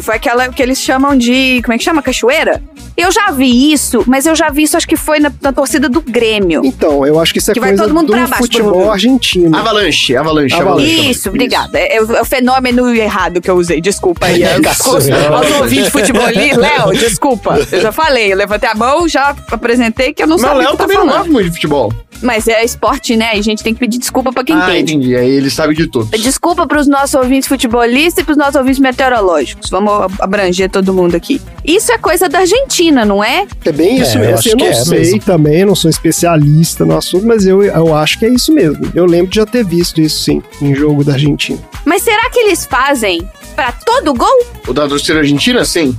Foi aquela que eles chamam de. Como é que chama? Cachoeira? Eu já vi isso, mas eu já vi isso, acho que foi na, na torcida do Grêmio. Então, eu acho que isso é Que vai coisa todo mundo do pra baixo, futebol provavelmente. argentino. Avalanche, avalanche, Avalanche. avalanche. Isso, obrigada. É, é o é o fenômeno errado que eu usei. Desculpa aí. Aos aos ouvintes futebolista. Léo, desculpa. Eu já falei. Eu levantei a mão, já apresentei que eu não Mas o sabia Léo que tá também não falando. gosta muito de futebol. Mas é esporte, né? E a gente tem que pedir desculpa pra quem ah, entende. entendi. Aí ele sabe de tudo. Desculpa pros nossos ouvintes futebolistas e pros nossos ouvintes meteorológicos. Vamos abranger todo mundo aqui. Isso é coisa da Argentina, não é? É bem isso É, eu mesmo. acho Assim, eu que não é sei mesmo. também, não sou especialista no assunto, mas eu, eu acho que é isso mesmo. Eu lembro de já ter visto isso sim, em jogo da Argentina. Mas será que eles fazem pra todo gol? O da torcida argentina, sim.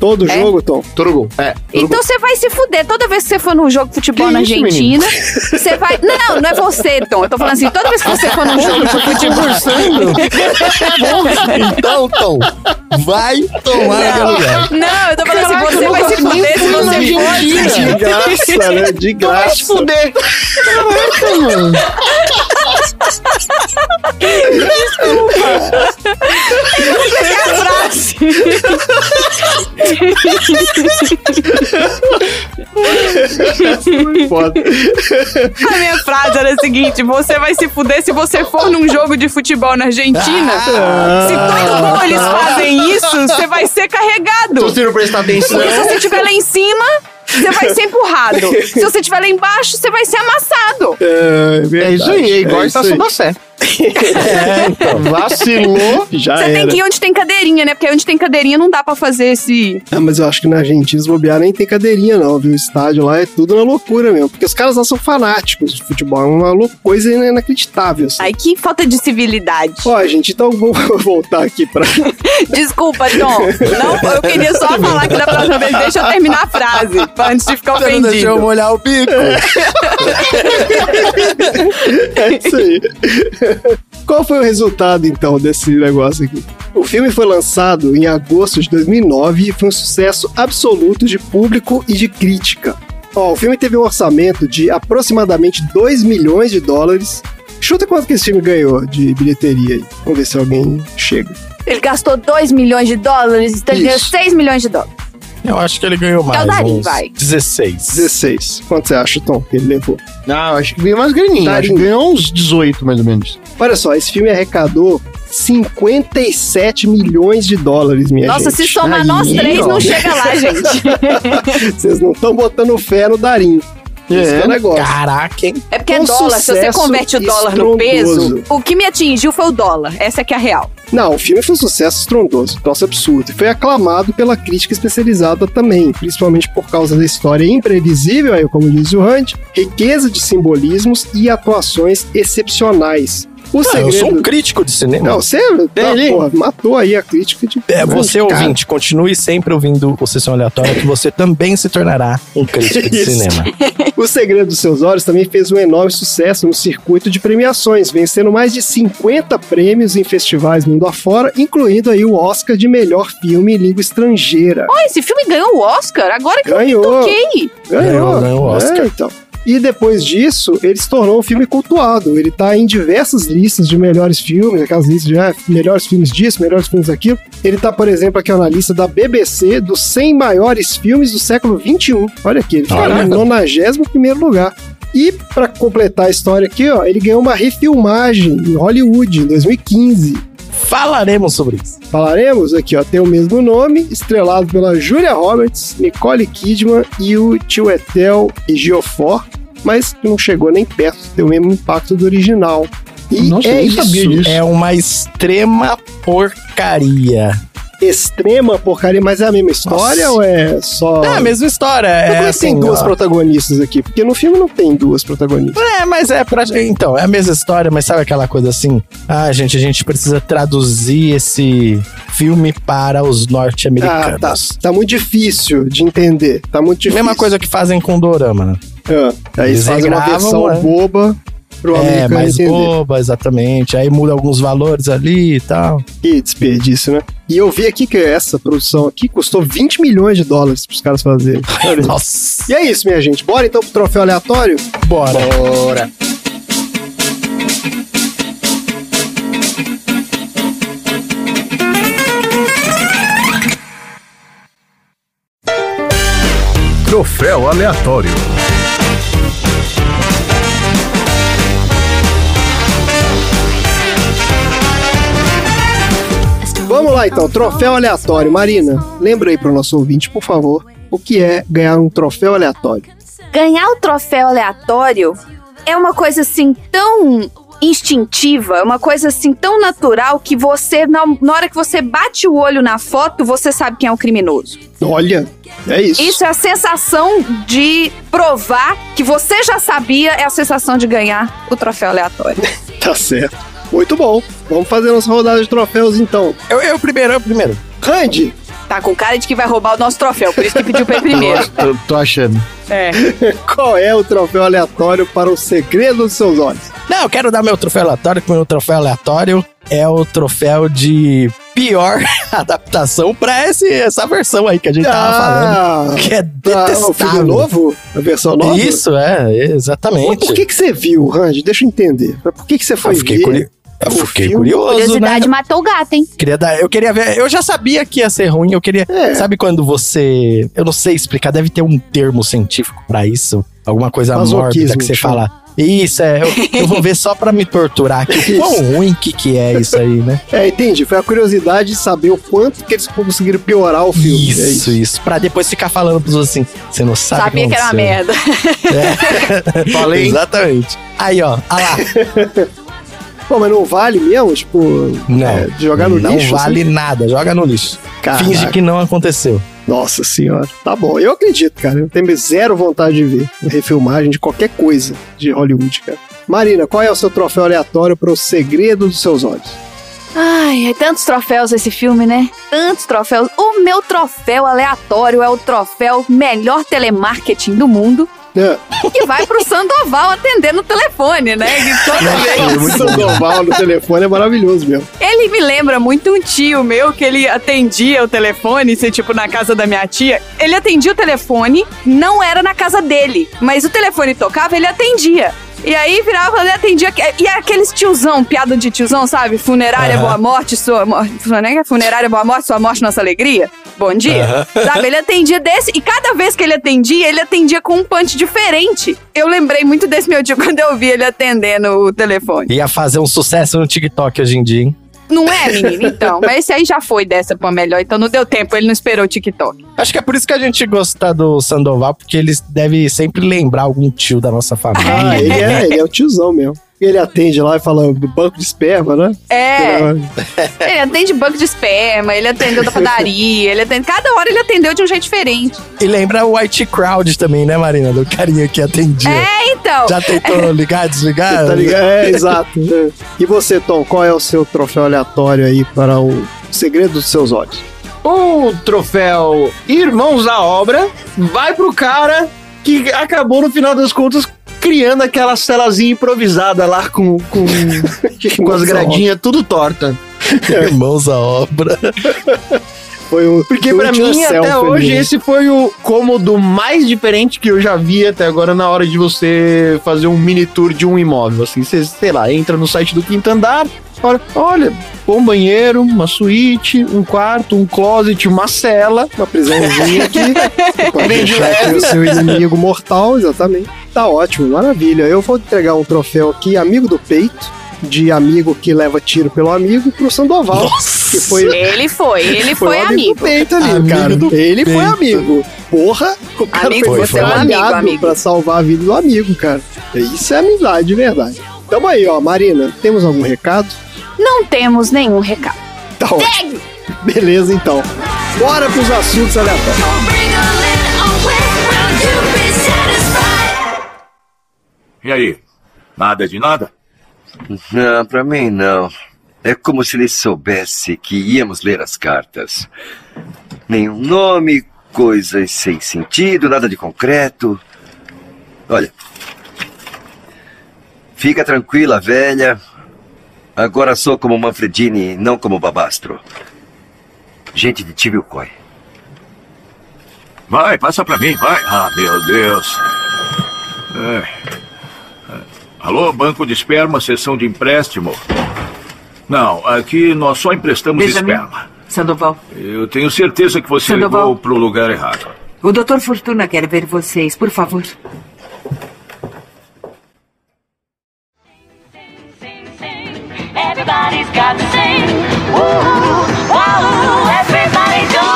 Todo É? jogo, Tom? Todo gol. É. todo Então você vai se fuder. Toda vez que você for num jogo de futebol Que na isso, Argentina, você vai. Não, não é você, Tom. Eu tô falando assim, toda vez que você for num jogo de futebol. Então, Tom, vai tomar meu lugar. Não, eu tô falando Caraca, assim, você vai se fuder se você na Argentina. for. De graça, né? De Não vai se graça. fuder. Caraca, mano. Frase. Foda. A minha frase era a seguinte: você vai se fuder se você for num jogo de futebol na Argentina. Se todo gol eles fazem isso, você vai ser Se carregado. você não prestar atenção. Porque se você estiver lá em cima, você vai ser empurrado. Se você estiver lá embaixo, você vai ser amassado. É, É verdade. isso aí, é igual a isso estação da Sé. É, então. Vacilou. Já Você era. tem que ir onde tem cadeirinha, né? Porque onde tem cadeirinha não dá pra fazer esse. Ah, mas eu acho que na Argentina, se bobear, nem tem cadeirinha, não, viu? O estádio lá é tudo na loucura mesmo. Porque os caras lá são fanáticos de futebol. É uma lou- coisa inacreditável. Assim. Ai, que falta de civilidade. Ó, gente, então vamos voltar aqui pra. Desculpa, Tom. Não, eu queria só falar que da próxima vez deixa eu terminar a frase, antes de ficar Você não deixou eu ofendido. molhar o bico. É isso aí. Qual foi o resultado, então, desse negócio aqui? O filme foi lançado em agosto de 2009 e foi um sucesso absoluto de público e de crítica. Ó, o filme teve um orçamento de aproximadamente 2 milhões de dólares. Chuta quanto que esse filme ganhou de bilheteria aí. Vamos ver se alguém chega. Ele gastou 2 milhões de dólares, então ele ganhou Isso. 6 milhões de dólares. Eu acho que ele ganhou mais. Darim, uns vai. 16. 16. Quanto você acha, Tom, que ele levou? Não, acho que ganhou umas graninhas. Acho que Darinho. ganhou uns 18, mais ou menos. Olha só, esse filme arrecadou 57 milhões de dólares, minha Nossa, gente. se somar Aí, nós três, ó. não chega lá, gente. Vocês não estão botando fé no Darim. Esse é o negócio. Caraca, hein? É porque é Com dólar. Se você converte o dólar no peso, o que me atingiu foi o dólar. Essa é que é a real. Não, o filme foi um sucesso estrondoso, troço absurdo. E foi aclamado pela crítica especializada também, principalmente por causa da história imprevisível, aí, como diz o Hunt, riqueza de simbolismos e atuações excepcionais. O Ah, eu sou um segredo. crítico de cinema. Não, você tá, Ele- porra, matou aí a crítica de. É, você Cara, ouvinte, continue sempre ouvindo o Sessão Aleatória, que você também se tornará um crítico de cinema. O Segredo dos Seus Olhos também fez um enorme sucesso no circuito de premiações, vencendo mais de 50 prêmios em festivais mundo afora, incluindo aí o Oscar de melhor filme em língua estrangeira. Ó, esse filme ganhou o Oscar, agora que Ganhou, eu toquei. ganhou, Ganhou, ganhou o Oscar. É, então. E depois disso, ele se tornou um filme cultuado. Ele tá em diversas listas de melhores filmes, aquelas listas de ah, melhores filmes disso, melhores filmes daquilo. Ele tá, por exemplo, aqui ó, na lista da BBC dos 100 maiores filmes do século XXI. Olha aqui, ele Olha. no 91 lugar. E pra completar a história aqui, ó, ele ganhou uma refilmagem em Hollywood em 2015. Falaremos sobre isso. Falaremos aqui, ó, tem o mesmo nome, estrelado pela Julia Roberts, Nicole Kidman e o Chiwetel Ejiofor, mas que não chegou nem perto de ter o mesmo impacto do original. E Nossa, eu é nem isso, sabia disso. É uma extrema porcaria. Extrema porcaria, mas é a mesma história Nossa. ou é só... É a mesma história. Mas É, como é que assim, tem duas ó. protagonistas aqui? Porque no filme não tem duas protagonistas. É, mas é pra... Então, é a mesma história, mas sabe aquela coisa assim? Ah, gente, a gente precisa traduzir esse filme para os Ah, tá. norte-americanos. Tá muito difícil de entender. Tá muito difícil. Mesma coisa que fazem com o Dorama, né? Ah, aí eles fazem uma versão é. boba pro É, americano mais entender. boba, exatamente. Aí muda alguns valores ali e tal. Que desperdício, né? E eu vi aqui que essa produção aqui custou 20 milhões de dólares pros caras fazerem. Nossa. E é isso, minha gente. Bora então pro troféu aleatório? Bora. Bora. Troféu aleatório. Vamos lá então, troféu aleatório. Marina, lembra aí pro nosso ouvinte, por favor, o que é ganhar um troféu aleatório. Ganhar o troféu aleatório é uma coisa assim tão instintiva, uma coisa assim tão natural que você, na, na hora que você bate o olho na foto, você sabe quem é o criminoso. Olha, é isso. Isso é a sensação de provar que você já sabia, é a sensação de ganhar o troféu aleatório. Tá certo. Muito bom. Vamos fazer nossa rodada de troféus então. Eu, eu primeiro, eu primeiro. Randy, Tá com cara de que vai roubar o nosso troféu, por isso que pediu pra ir primeiro. Tô, tô achando. É. qual é o troféu aleatório para o segredo dos seus olhos? Não, eu quero dar meu troféu aleatório, que meu troféu aleatório é o troféu de pior adaptação pra esse, essa versão aí que a gente tava falando. Que é tá, o filme detestável. novo? A versão nova? Isso, é, Mas exatamente. por que, que você viu, Randy? Deixa eu entender. Por que, que você foi eu fiquei, ver? curi... eu fiquei curioso, Curiosidade né? matou o gato, hein? Queria dar, eu queria ver, eu já sabia que ia ser ruim, eu queria, É. sabe quando você, eu não sei explicar, deve ter um termo científico pra isso, alguma coisa Masoquismo, mórbida que você chama. fala. Isso, é, eu, eu vou ver só pra me torturar aqui. O Quão ruim que, que é isso aí, né? É, entendi. Foi a curiosidade de saber o quanto que eles conseguiram piorar o filme. É Isso, isso. Pra depois ficar falando pros outros assim, você não sabe Sabia que era uma aconteceu. merda. É. Falei. Exatamente. Aí, ó, ah lá. Pô, mas não vale mesmo? Tipo, Não. é, jogar no não lixo? vale assim? nada, joga no lixo. Caraca. Finge que não aconteceu. Nossa senhora. Tá bom, eu acredito, cara. Eu tenho zero vontade de ver refilmagem de qualquer coisa de Hollywood, cara. Marina, qual é o seu troféu aleatório para o segredo dos seus olhos? Ai, é tantos troféus esse filme, né? Tantos troféus. O meu troféu aleatório é o troféu melhor telemarketing do mundo. É, Que vai pro Sandoval atender no telefone, né? Que toda vez. o Sandoval no telefone é maravilhoso mesmo. Ele me lembra muito um tio meu que ele atendia o telefone, se tipo na casa da minha tia. Ele atendia o telefone, não era na casa dele, mas o telefone tocava, ele atendia. E aí virava, ele atendia. E aqueles tiozão, piada de tiozão, sabe? Funerária, Aham. boa morte, sua morte. Funerária, boa morte, sua morte, nossa alegria. Bom dia. Sabe? Ele atendia desse. E cada vez que ele atendia, ele atendia com um punch diferente. Eu lembrei muito desse meu tio quando eu vi ele atendendo o telefone. Ia fazer um sucesso no TikTok hoje em dia, hein? Não é, menino? Então. Mas esse aí já foi dessa pra melhor, então não deu tempo, ele não esperou o TikTok. Acho que é por isso que a gente gosta do Sandoval, porque eles devem sempre lembrar algum tio da nossa família. Ah, ele é, ele é o tiozão mesmo. Ele atende lá e fala banco de esperma, né? É. Ele atende banco de esperma, ele atendeu da padaria, ele atende. Cada hora ele atendeu de um jeito diferente. E lembra o White Crowd também, né, Marina? Do carinha que atendia. É, então. Já tentou ligar, desligar? Tá ligado? É, exato. É. E você, Tom, qual é o seu troféu aleatório aí para o segredo dos seus olhos? O troféu Irmãos à Obra vai pro cara que acabou, no final das contas, criando aquela celazinha improvisada lá com, com, com as gradinhas tudo torta. Irmãos à obra. Foi o Porque it mim, até hoje, esse foi o cômodo mais diferente que eu já vi até agora na hora de você fazer um mini tour de um imóvel. Assim, você, sei lá, entra no site do quinto andar, olha, olha, bom banheiro, uma suíte, um quarto, um closet, uma cela. Uma prisãozinha aqui. Você pode deixar aqui leve. o seu inimigo mortal, exatamente. Tá ótimo, maravilha. Eu vou entregar um troféu aqui, amigo do peito, de amigo que leva tiro pelo amigo, pro Sandoval. Que foi, Ele foi, ele foi, o amigo. do peito ali, Amigo cara. do Ele foi peito. amigo. Porra, o cara Amigo, foi, você é um amigo, pra salvar a vida do amigo, cara. Isso é amizade de verdade. Tamo aí, ó. Marina, temos algum recado? Não temos nenhum recado. Tá ótimo. Beleza, então. Bora pros assuntos aleatórios. E aí? Nada de nada? Não, pra mim não. É como se ele soubesse que íamos ler as cartas. Nenhum nome, coisas sem sentido, nada de concreto. Olha. Fica tranquila, velha. Agora sou como Manfredini, não como Babastro. Gente de Tivilcoy. Vai, passa pra mim, vai. Ah, meu Deus. É. Alô, Banco de Esperma, sessão de empréstimo. Não, aqui nós só emprestamos Benjamin? esperma. Sandoval, Eu tenho certeza que você Sandoval. ligou pro lugar errado. o Dr. Fortuna quer ver vocês, por favor. Got to sing. Woo, wow, everybody go.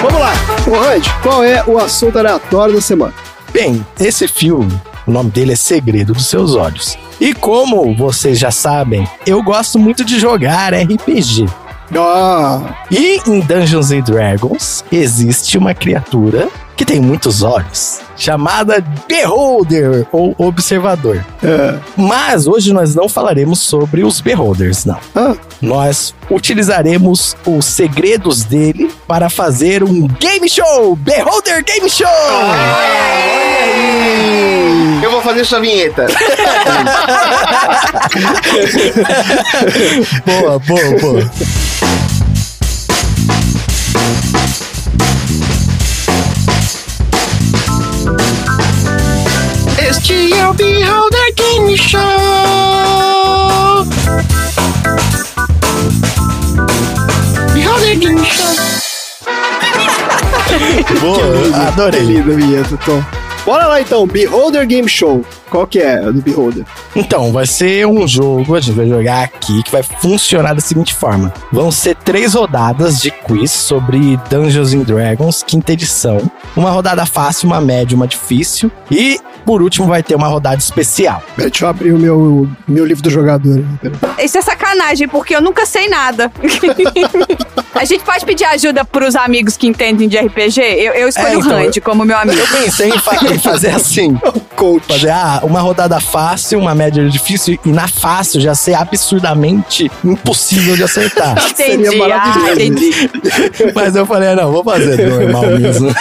Vamos lá. Ô, Randy, qual é o assunto aleatório da semana? Bem, esse filme, o nome dele é Segredo dos Seus Olhos. E como vocês já sabem, eu gosto muito de jogar RPG. Ah, E em Dungeons and Dragons existe uma criatura que tem muitos olhos, chamada Beholder ou Observador. é. Mas hoje nós não falaremos sobre os Beholders, não. Ah, Nós utilizaremos os segredos dele para fazer um game show! Beholder Game Show! Eu vou fazer sua vinheta. boa, boa, boa. Show. Game Show. Boa, adorei. linda a vinheta, Tom. Bora lá então, Beholder Game Show. Qual que é do Beholder? Então, vai ser um jogo, a gente vai jogar aqui, que vai funcionar da seguinte forma. Vão ser três rodadas de quiz sobre Dungeons and Dragons, quinta edição. Uma rodada fácil, uma média, uma difícil. E, por último, vai ter uma rodada especial. Deixa eu abrir o meu, meu livro do jogador. Isso é sacanagem, porque eu nunca sei nada. a gente pode pedir ajuda pros amigos que entendem de RPG? Eu, eu escolho É, então, o Randy como meu amigo. Eu pensei em, fa- em fazer assim. Coach. Fazer ah, uma rodada fácil, uma média difícil e na fácil já ser absurdamente impossível de acertar. Entendi, Seria maravilhoso. ah, entendi. Mas eu falei, ah, não, vou fazer normal mesmo.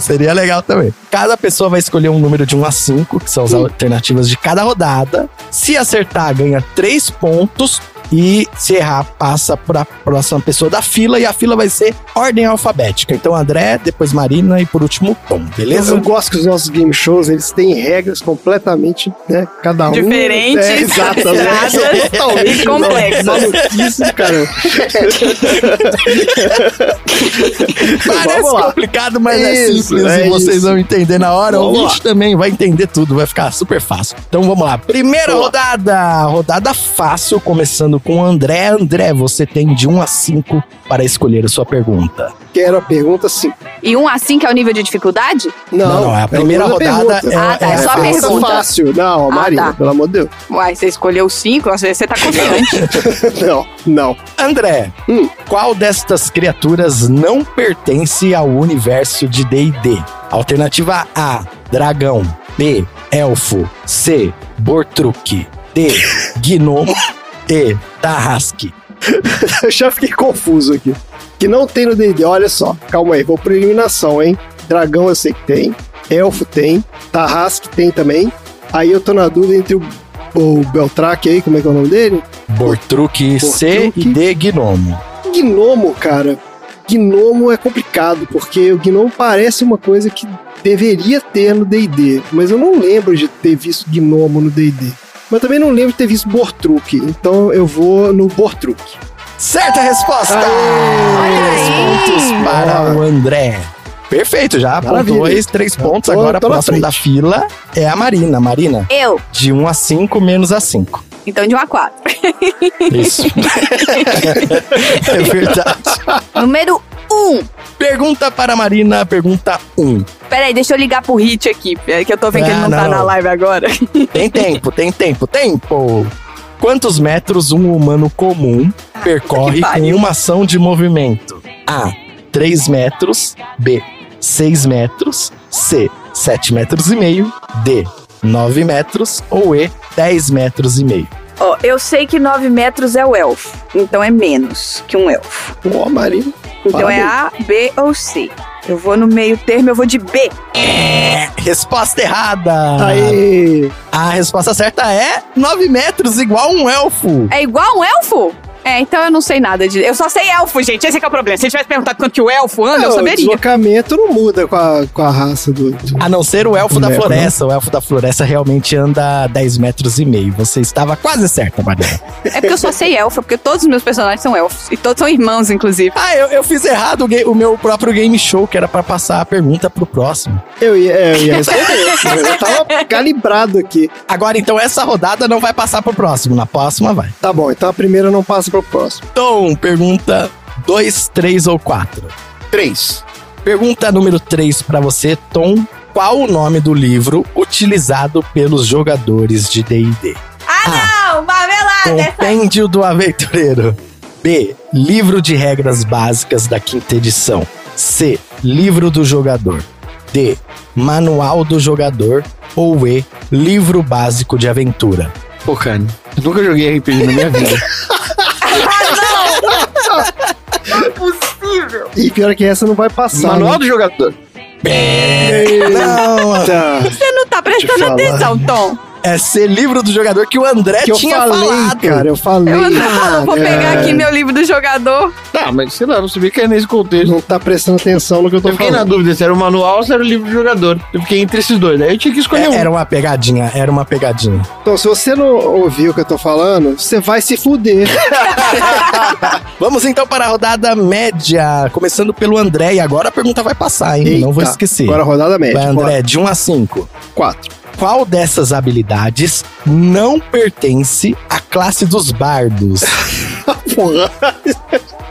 Seria legal também. Cada pessoa vai escolher um número de 1 a 5, que são as alternativas de cada rodada. Se acertar, ganha 3 pontos. E se errar, passa para a próxima pessoa da fila. E a fila vai ser ordem alfabética. Então, André, depois Marina e por último, Tom, beleza? Eu gosto que os nossos game shows, eles têm regras completamente, né? Cada um. Diferentes, É, exato. exatas Totalmente e complexas. Maluquice caramba. Parece complicado, mas é Isso, simples é e vocês isso. vão entender na hora. O Vamos ouvinte também vai entender tudo, vai ficar super fácil. Então vamos lá. Primeira Boa. rodada. Rodada fácil, começando começando com o André. André, você tem de 1 a 5 para escolher a sua pergunta. Quero a pergunta sim. E um assim que é o nível de dificuldade? Não, Não, não, é a eu primeira a rodada é- Ah, tá, é só a pergunta pergunta. fácil. Não, Ah, Marina, tá. pelo amor de Deus. Uai, você escolheu cinco, às vezes você tá confiante. Não, não. André, Hum. qual destas criaturas não pertence ao universo de D&D? Alternativa A, dragão. B, elfo. C, bortruque. D, gnomo. E, tarrasque. Eu já fiquei confuso aqui. Que não tem no D&D, olha só. Calma aí, vou por eliminação, hein? Dragão eu sei que tem. Elfo tem. Tarrasque tem também. Aí eu tô na dúvida entre o, o Beltraque aí, como é que é o nome dele? Bortruque, C e D, gnomo. Gnomo, cara. Gnomo é complicado, porque o gnomo parece uma coisa que deveria ter no D&D, mas eu não lembro de ter visto gnomo no D&D. Mas também não lembro de ter visto Bortruque, então eu vou no Bortruque. Certa resposta! Três pontos para o André. Perfeito, já apontou os três pontos. tô- Agora, próximo frente. da fila é a Marina. Marina, Eu. de 1 a 5, menos a 5. Então de um a quatro. Isso. é verdade. Número um. Pergunta para a Marina, pergunta 1. Peraí, deixa eu ligar pro Hit aqui, é que eu tô vendo que ele Ah, não, tá não. na live agora. Tem tempo, tem tempo, tempo! Quantos metros um humano comum percorre que pariu. com uma ação de movimento? A. 3 metros. B. 6 metros. C. 7 metros e meio. D. 9 metros. Ou E. 10 metros e meio. Ó, eu sei que 9 metros é o elfo, então é menos que um elfo. Ó, Marina. Então é A, B ou C. Eu vou no meio termo, eu vou de B. Resposta errada! Aê! A resposta certa é 9 metros, igual um elfo. É igual um elfo? É, então eu não sei nada de. Eu só sei elfo, gente. Esse é que é o problema. Se ele tivesse perguntado quanto que o elfo anda, eu Não, o saberia. deslocamento não muda com a, com a raça do. do- A não ser o elfo da Boneco, floresta. O elfo da floresta realmente anda 10 metros e meio. Você estava quase certa, Marina. É porque eu só sei elfo, porque todos os meus personagens são elfos. E todos são irmãos, inclusive. Ah, eu, eu fiz errado o, o meu próprio game show, que era pra passar a pergunta pro próximo. Eu ia, é, eu ia responder. eu tava calibrado aqui. Agora, então, essa rodada não vai passar pro próximo. Na próxima vai. Tá bom, então a primeira não passa pro próximo. Tom, pergunta 2, 3 ou 4? 3. Pergunta número 3 pra você, Tom. Qual o nome do livro utilizado pelos jogadores de D&D? Ah, não! Marmelada! Compêndio do Aventureiro. B. Livro de regras básicas da quinta edição. C. Livro do jogador. D. Manual do jogador. Ou E. Livro básico de aventura. Pô, cara, eu nunca joguei RPG na minha vida. E pior que essa não vai passar. Manual né? do jogador. Não. Você não tá prestando atenção, Tom. É ser livro do jogador que o André Que eu tinha falei, falado. cara, eu falei. Eu não, vou É, pegar aqui meu livro do jogador. Tá, mas sei lá, não sabia que é nesse contexto. Não tá prestando atenção no que eu tô Eu fiquei na falando. dúvida se era o manual ou se era o livro do jogador. Eu fiquei entre esses dois, daí eu tinha que escolher É, um. era uma pegadinha, era uma pegadinha. Então, se você não ouviu o que eu tô falando, você vai se fuder. Vamos então para a rodada média, começando pelo André. E agora a pergunta vai passar, hein? Não vou Eita, esquecer. Agora a rodada média. Vai, André, de 1 a 5. Quatro. Qual dessas habilidades não pertence à classe dos bardos? Porra.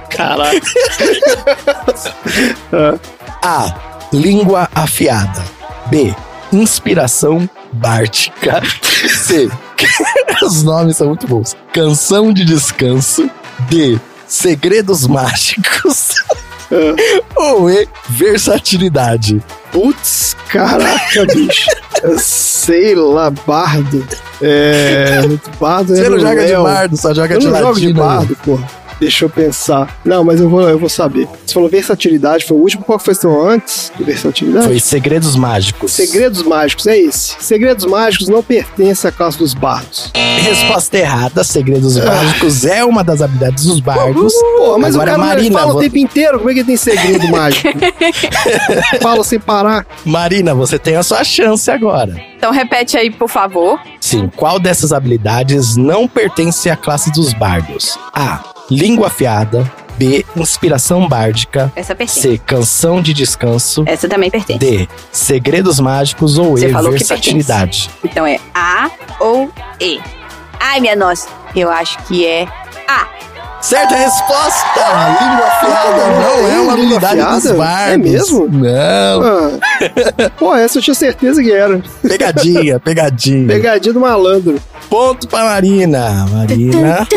Caralho. A. Língua afiada. B. Inspiração bártica. C. Os nomes são muito bons. Canção de descanso. D. Segredos mágicos. Ou E. Versatilidade. Putz, caraca, bicho. Eu sei lá, bardo. É. Bardo Você era não joga de Léo. bardo, só joga Eu de não jogo de bardo, porra. Deixa eu pensar. Não, mas eu vou, eu vou saber. Você falou versatilidade, foi o último. Qual que foi o seu antes? do Versatilidade? Foi segredos mágicos. Segredos mágicos, é esse. Segredos mágicos não pertencem à classe dos bardos. Resposta errada. Segredos mágicos é uma das habilidades dos bardos. Pô, mas Agora, o cara Marina, fala vo- o tempo inteiro, como é que tem segredo mágico? fala sem parar. Marina, você tem a sua chance agora. Então repete aí, por favor. Sim, qual dessas habilidades não pertence à classe dos bardos? A. Língua afiada. B. Inspiração bárdica. Essa pertence. C. Canção de descanso. Essa também pertence. D. Segredos mágicos ou Você E. falou que Versatilidade. Então é A ou E. Ai, minha nossa. Eu acho que é A. Certa resposta! Língua afiada não é uma Língua habilidade dos bardos. É mesmo? Não. Ah. Pô, essa eu tinha certeza que era. Pegadinha, pegadinha. Pegadinha do malandro. Ponto pra Marina. Marina.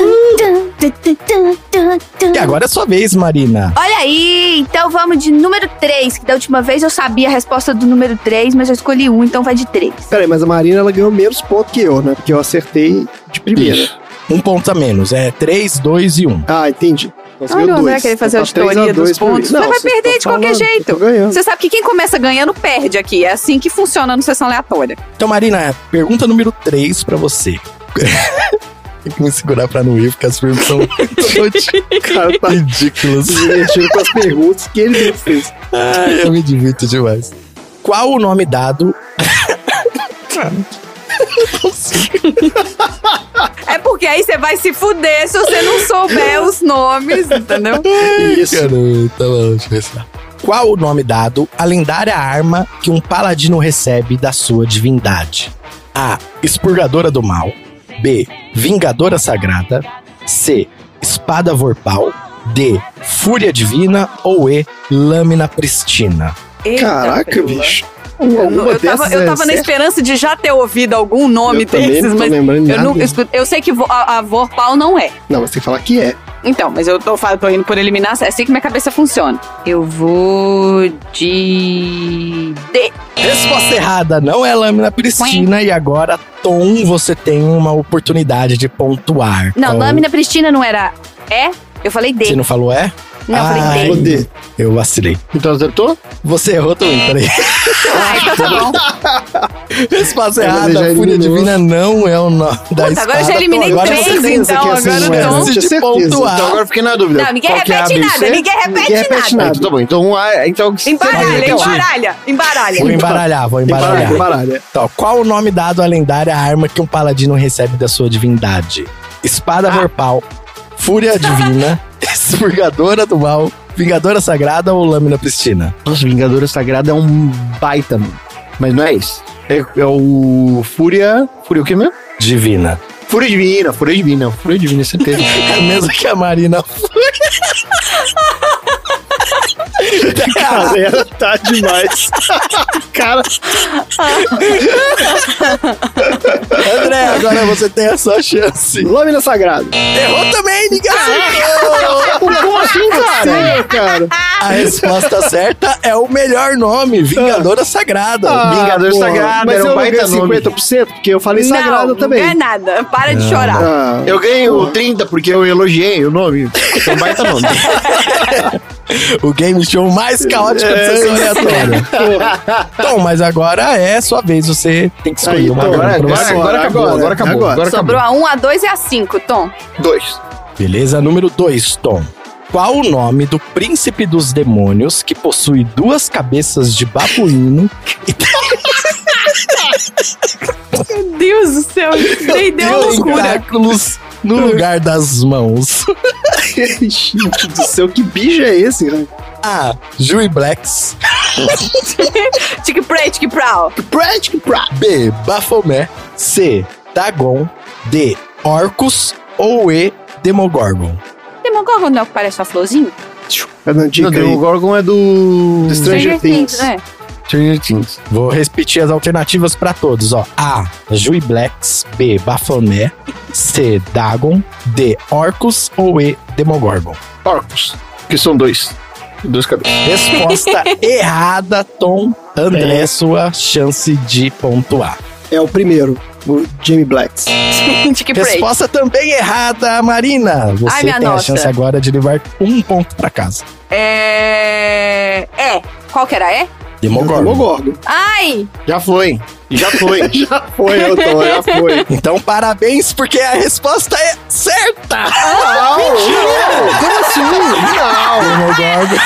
E agora é sua vez, Marina. Olha aí, então vamos de número 3, que da última vez eu sabia a resposta do número 3, mas eu escolhi um, então vai de 3. Peraí, mas a Marina ela ganhou menos ponto que eu, né? Porque eu acertei de primeira. Um ponto a menos. É 3, 2 e 1. Ah, entendi. Você Olha o André querer fazer a tá três auditoria dos pontos. Não, vai perder de qualquer falando, jeito. tô ganhando. Você sabe que quem começa ganhando perde aqui. É assim que funciona no sessão aleatória. Então, Marina, pergunta número 3 pra você. Tem que me segurar pra não ir, porque as perguntas são cara tá ridículas. divertindo com as perguntas que ele fez. Ai, eu me divirto demais. Qual o nome dado. É porque aí você vai se fuder se você não souber os nomes, entendeu? Isso. Caramba, tá bom, deixa eu. Qual o nome dado à lendária arma que um paladino recebe da sua divindade? A. Expurgadora do Mal. B. Vingadora Sagrada. C. Espada Vorpal. D. Fúria Divina. Ou E. Lâmina Pristina. Eita, Caraca, bicho. Eu, Alguma eu tava, é tava na esperança de já ter ouvido algum nome Eu desses, não tô mas lembrando eu, nada. não, eu, sei que vo- a, a Vorpal não é. Não, mas tem que falar que é. Então, mas eu tô, tô indo por eliminação. É assim que minha cabeça funciona. Eu vou de. D. Resposta errada, não é lâmina pristina. E agora, Tom, você tem uma oportunidade de pontuar. Não, Qual- lâmina pristina não era E? Eu falei D. Você não falou é? Não, eu falei Ai, D. Falou D. Eu vacilei. Então acertou? Você errou também, peraí. Ah, então tá bom. Resposta É, errada, Fúria. Divina não é o nome da Puta, espada. agora eu já eliminei Agora três, então. essa Agora não é. eu tô. chance de pontuar. Então agora eu fiquei na dúvida. Não, ninguém é repete e nada, ninguém repete Ninguém repete nada. nada. Então tá bom. Então, ah, então Embaralha, Então, embaralha, embaralha. Vou embaralhar, vou embaralhar. Embaralha, embaralha. Então, qual o nome dado à lendária arma que um paladino recebe da sua divindade? Espada Vorpal, Fúria Divina, Expurgadora do Mal, Vingadora Sagrada ou Lâmina Pristina? Nossa, Vingadora Sagrada é um baita, mano. Mas não é isso. É, é o Fúria. Fúria o quê mesmo? Divina. Fúria Divina, Fúria Divina. Fúria Divina, certeza. É a mesma que a Marina. Galera, tá demais. Cara, André, agora você tem a sua chance. lâmina sagrada. Errou também, ninguém acertou! Como assim, cara? cara. A resposta certa é o melhor nome, Vingadora Sagrada. Vingador porra, Sagrado, Mas era um eu não baita ganhei nome. 50%, porque eu falei sagrada não, também. Não é nada. Para de chorar. Ah, Eu ganho 30 porque eu elogiei o nome. É um baita nome. O game show mais caótico de sessão aleatória. Tom, mas agora é sua vez, você tem que escolher Aí, uma Tom, agora agora, agora acabou, agora, agora acabou. agora. Agora Sobrou acabou. a 1, a 2 e a 5, Tom. Dois. Beleza, número 2, Tom. Qual o nome do príncipe dos demônios que possui duas cabeças de babuíno e Meu Deus do céu, dei deu loucura. tentáculos no lugar das mãos? Gente do céu, que bicho é esse, cara? A. Jui Blacks. Tique pray, tique prow. Prático, pra. B. Baphomet. C. Dagon. D. Orcus. Ou E. Demogorgon. Demogorgon não é o que parece uma florzinha? Tá dando Não, dica o aí. Gorgon é do. Do Stranger Things. né? Stranger Things. Vou repetir as alternativas pra todos, ó. A. Jui Blacks. B. Baphomet. C. Dagon. D. Orcus. Ou E. Demogorgon. Orcos. Que são dois. Dois cabeças. Resposta errada, Tom. André, sua chance de pontuar. É o primeiro, o Jamie Blacks. Resposta também errada, Marina. Você Ai, tem a nossa. chance agora de levar um ponto pra casa. É. É. Qual que era? É? Demogorgon. Demogorgon. Ai! Já foi. Já foi. Já foi, eu tô, já foi. Então, parabéns, porque a resposta é certa! Como assim? Não. Demogorgon.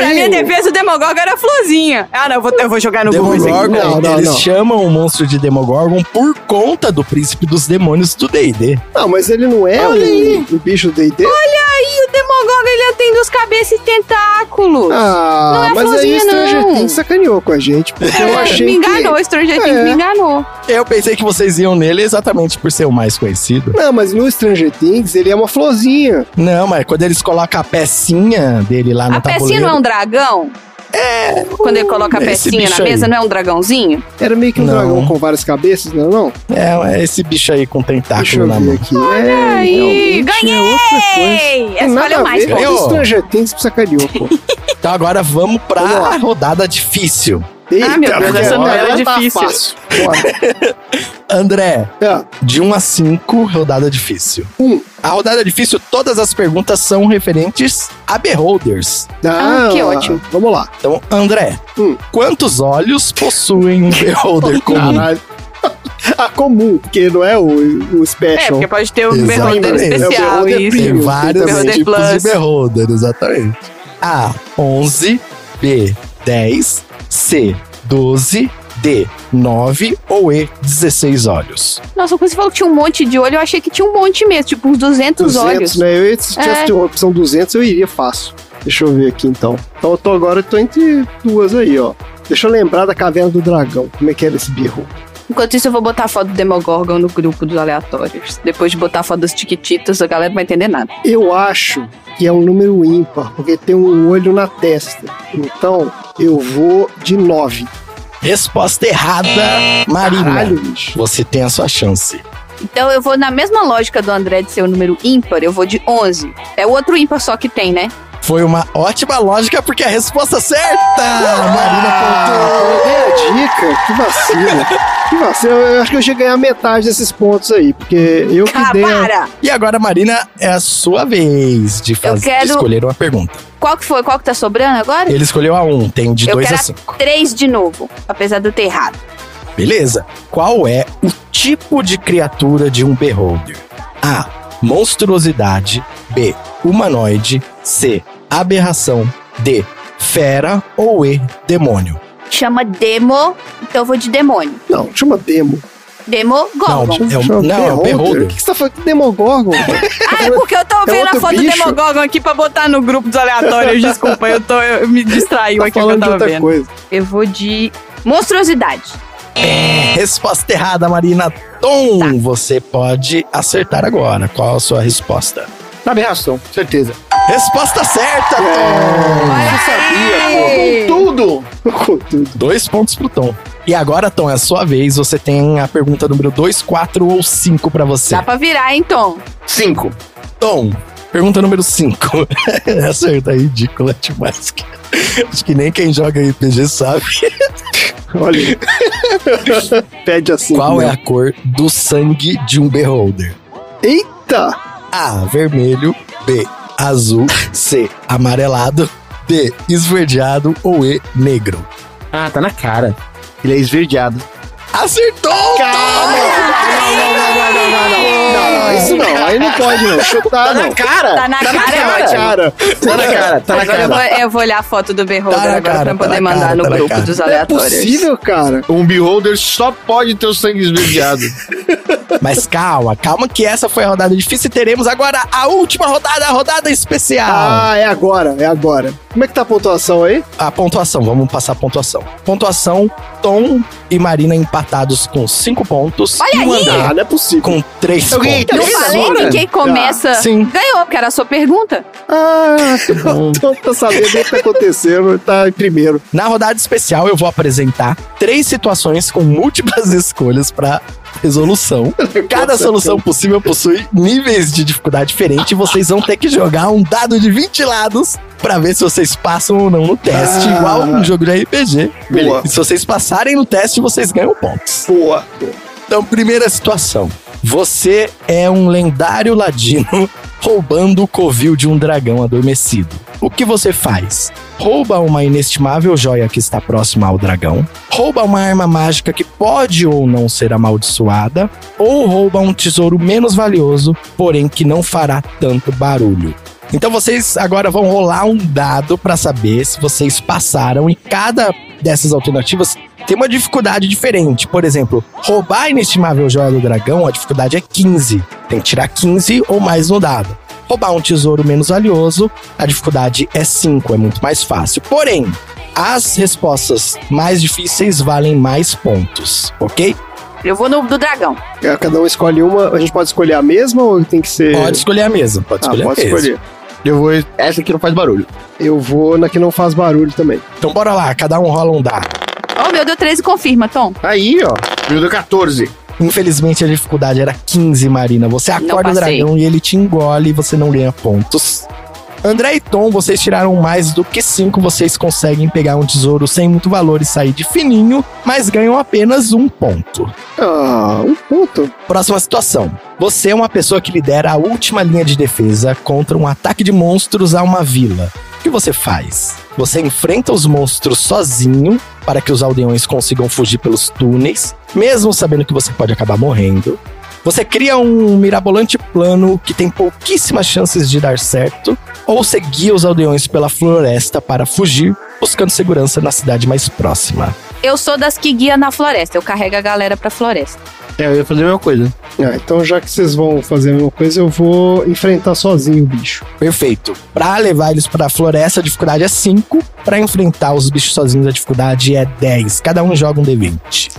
Na minha defesa, o Demogorgon era florzinha. Ah, não, eu vou, eu vou jogar no. Demogorgon, Não, não, eles não. chamam o monstro de Demogorgon por conta do príncipe dos demônios do D&D. Não, mas ele não é o, o bicho do D&D? Olha aí, o Demogorgon ele tem duas cabeças e tentáculos. Ah, Não é mas florzinha, não. Things sacaneou com a gente, porque eu achei me enganou, que... Stranger Things É. me enganou. Eu pensei que vocês iam nele exatamente por ser o mais conhecido. Não, mas no Stranger Things ele é uma florzinha. Não, mas quando eles colocam a pecinha dele lá no A pecinha tabuleiro... não é um dragão? É. Quando ele coloca a pecinha na bicho aí. mesa, não é um dragãozinho? Era meio que um Não. dragão com várias cabeças, não é não? É, é esse bicho aí com tentáculo na mão. aqui. é, Aí, é coisa. ganhei! A mais, pô. Stranger Things me sacaneou, pô. Então agora vamos pra Vamos rodada difícil. Ah, meu Deus, essa não agora era tá difícil. Bora. André, É, de 1 a 5, rodada difícil. Um. A rodada difícil, todas as perguntas são referentes a beholders. Ah, que ótimo. Vamos lá. Então, André, Hum. quantos olhos possuem um beholder comum? Caralho. Ah, comum, porque não é o, o É, special. porque pode ter um Exatamente. beholder É o especial, beholder isso. Tem vários também. tipos Beholder de Plus. beholder, exatamente. A, 11, B, 10, C, 12, D, 9 ou E, 16 olhos. Nossa, quando você falou que tinha um monte de olho, eu achei que tinha um monte mesmo, tipo uns 200, 200, olhos. né? Eu, se tivesse É. uma opção 200, eu iria fácil. Deixa eu ver aqui, então. Então eu tô agora, eu tô entre duas aí, ó. Deixa eu lembrar da Caverna do Dragão. Como é que era esse birro? Enquanto isso, eu vou botar a foto do Demogorgon no grupo dos aleatórios. Depois de botar a foto dos Tiquititas, a galera não vai entender nada. Eu acho que é um número ímpar, porque tem um olho na testa. Então, eu vou de 9. Resposta errada, Marina. Caralho, bicho. Você tem a sua chance. Então eu vou na mesma lógica do André de ser o número ímpar, eu vou de 11. É o outro ímpar só que tem, né? Foi uma ótima lógica, porque é a resposta certa! Marina Ah, eu dei a dica. Que vacina. Que. Eu acho que eu cheguei a ganhar metade desses pontos aí, porque eu que Ah, dei. a- para! E agora, Marina, é a sua vez de, fazer, quero- de escolher uma pergunta. Qual que foi? Qual que tá sobrando agora? Ele escolheu a 1, tem de eu 2 a quero 5. a 3 de novo, apesar de eu ter errado. Beleza. Qual é o tipo de criatura de um beholder? A. Monstruosidade. B. Humanoide. C. Aberração. D. Fera. Ou E. Demônio. Chama Demo, então eu vou de demônio. Não, chama Demo. Demogorgon. Não, é o, não, é o O beholder. que, que você tá falando? Demogorgon? Ah, é porque eu tô vendo a foto do bicho? Demogorgon aqui pra botar no grupo dos aleatórios. Desculpa, eu, tô, eu me distraiu tá aqui que eu tava vendo. coisa. Eu vou de monstruosidade. Resposta errada, Marina. Tom, você pode acertar agora. Qual a sua resposta? Aberração, certeza. Resposta certa, Tom! Ei! Tudo! Com tudo. Dois pontos pro Tom. E agora, Tom, é a sua vez. Você tem a pergunta número 2, 4 ou 5 pra você. Dá pra virar, hein, Tom? Cinco. Tom, pergunta número 5. Acerta é ridícula demais. Acho que nem quem joga RPG sabe. Olha. Pede assim. Qual é né? a cor do sangue de um beholder? Eita! A. Vermelho. B. Azul. C. Amarelado. D. Esverdeado. Ou E. Negro. Ah, tá na cara. Ele é esverdeado. Acertou! Não, não, isso não. Aí não pode, não. Chutar, não. cara! Tá na cara, é ótimo. Cara, Tá na cara, tá na Agora eu cara. vou, eu vou olhar a foto do Beholder Tá na agora cara, pra tá poder na mandar cara, no tá na grupo cara. dos não é aleatórios. possível, cara. Um beholder só pode ter o sangue esverdeado. Mas calma, calma que essa foi a rodada difícil e teremos agora a última rodada, a rodada especial. Ah, é agora, é agora. Como é que tá a pontuação aí? A pontuação, vamos passar a pontuação. Pontuação, Tom e Marina empatados com 5 pontos. Olha e aí! André Ah, não é possível. com 3 Eu ganhei pontos. Não Três falei que quem começa Sim. ganhou, porque era a sua pergunta. Ah, tá sabendo o que tá acontecendo, tá em primeiro. Na rodada especial, eu vou apresentar três situações com múltiplas escolhas para resolução. Cada solução possível possui níveis de dificuldade diferente e vocês vão ter que jogar um dado de 20 lados para ver se vocês passam ou não no teste, Ah. igual um jogo de RPG. Boa. E se vocês passarem no teste, vocês ganham pontos. Boa. Então, primeira situação. Você é um lendário ladino roubando o covil de um dragão adormecido. O que você faz? Rouba uma inestimável joia que está próxima ao dragão, rouba uma arma mágica que pode ou não ser amaldiçoada, ou rouba um tesouro menos valioso, porém que não fará tanto barulho. Então vocês agora vão rolar um dado para saber se vocês passaram e cada dessas alternativas tem uma dificuldade diferente. Por exemplo, roubar a inestimável joia do dragão, a dificuldade é 15. Tem que tirar 15 ou mais no dado. roubar um tesouro menos valioso, a dificuldade é 5, é muito mais fácil. Porém, as respostas mais difíceis valem mais pontos, ok? Eu vou no do dragão. É, Cada um escolhe uma. A gente pode escolher a mesma ou tem que ser. Pode escolher a mesma, pode Ah, escolher pode a mesma. escolher. Eu vou. Essa aqui não faz barulho. Eu vou na que não faz barulho também. Então bora lá, cada um rola um dado. Oh, meu, deu 13 confirma, Tom. Aí, ó. Meu deu 14. Infelizmente a dificuldade era 15, Marina. Você acorda o dragão e ele te engole e você não ganha pontos. André e Tom, vocês tiraram mais do que 5. Vocês conseguem pegar um tesouro sem muito valor e sair de fininho, mas ganham apenas um ponto. Ah, um ponto. Próxima situação. Você é uma pessoa que lidera a última linha de defesa contra um ataque de monstros a uma vila. O que você faz? Você enfrenta os monstros sozinho para que os aldeões consigam fugir pelos túneis, mesmo sabendo que você pode acabar morrendo. Você cria um mirabolante plano que tem pouquíssimas chances de dar certo, ou você guia os aldeões pela floresta para fugir, buscando segurança na cidade mais próxima. Eu sou das que guia na floresta. Eu carrego a galera pra floresta. É, eu ia fazer a mesma coisa. Ah, então já que vocês vão fazer a mesma coisa, eu vou enfrentar sozinho o bicho. Perfeito. Pra levar eles pra floresta, a dificuldade é 5. Pra enfrentar os bichos sozinhos, a dificuldade é 10. Cada um joga um D20.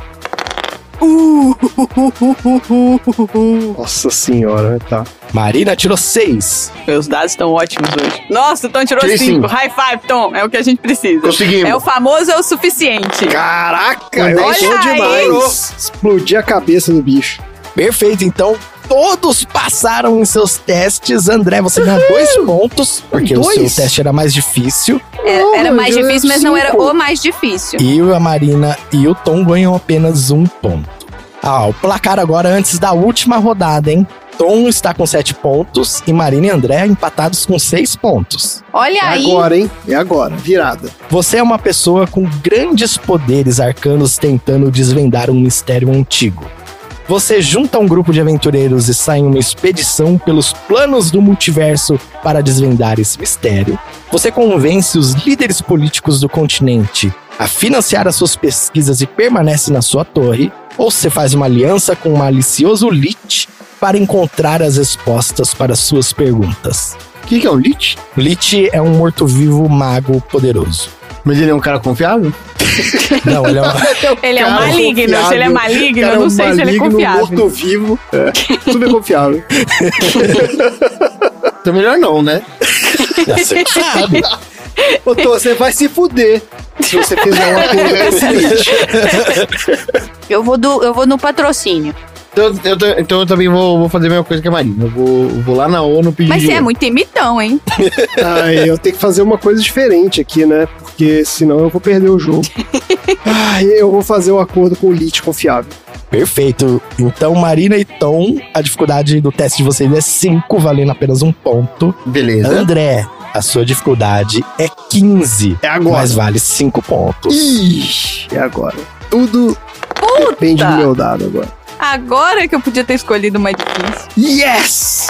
Nossa senhora, tá. Marina tirou 6. Meus dados estão ótimos hoje. Nossa, o Tom tirou Tirei 5. cinco. High five, Tom. É o que a gente precisa. Conseguimos. É o famoso é o suficiente. Caraca, eu demais. Explodir a cabeça do bicho. Perfeito, então todos passaram em seus testes. André, você ganha dois pontos, porque o Dois? seu teste era mais difícil. É, era Oh, mais eu difícil, mas não era o mais difícil. E a Marina e o Tom ganham apenas um ponto. Ah, o placar agora antes da última rodada, hein? Tom está com 7 pontos e Marina e André empatados com 6 pontos. Olha É aí. agora, hein? É agora. Virada. Você é uma pessoa com grandes poderes arcanos tentando desvendar um mistério antigo. Você junta um grupo de aventureiros e sai em uma expedição pelos planos do multiverso para desvendar esse mistério. Você convence os líderes políticos do continente a financiar as suas pesquisas e permanece na sua torre. Ou você faz uma aliança com o malicioso Lich para encontrar as respostas para suas perguntas. O que, que é um Lich? Lich é um morto-vivo mago poderoso. Mas ele é um cara confiável? Não, ele é um... Ele é um maligno. Se ele é maligno, Cara, eu não um sei se ele é maligno, confiável. morto-vivo. É, tudo é confiável. Então melhor não, né? Você sabe. Ô, Tô, você vai se fuder se você fizer uma coisa. Eu vou, do, eu vou no patrocínio. Então eu, tô- então eu também vou, vou fazer a mesma coisa que a Marina. Eu vou, vou lá na ONU pedir. Mas você é muito imitão, hein? Ai, eu tenho que fazer uma coisa diferente aqui, né? Porque senão eu vou perder o jogo. Ai, eu vou fazer um acordo com o Lich confiável. Perfeito. Então, Marina e Tom, a dificuldade do teste de vocês é 5, valendo apenas um ponto. Beleza. André, a sua dificuldade é 15, É agora. mas vale 5 pontos. Ixi, é agora. Tudo depende do meu dado agora. Agora que eu podia ter escolhido mais difícil. Yes!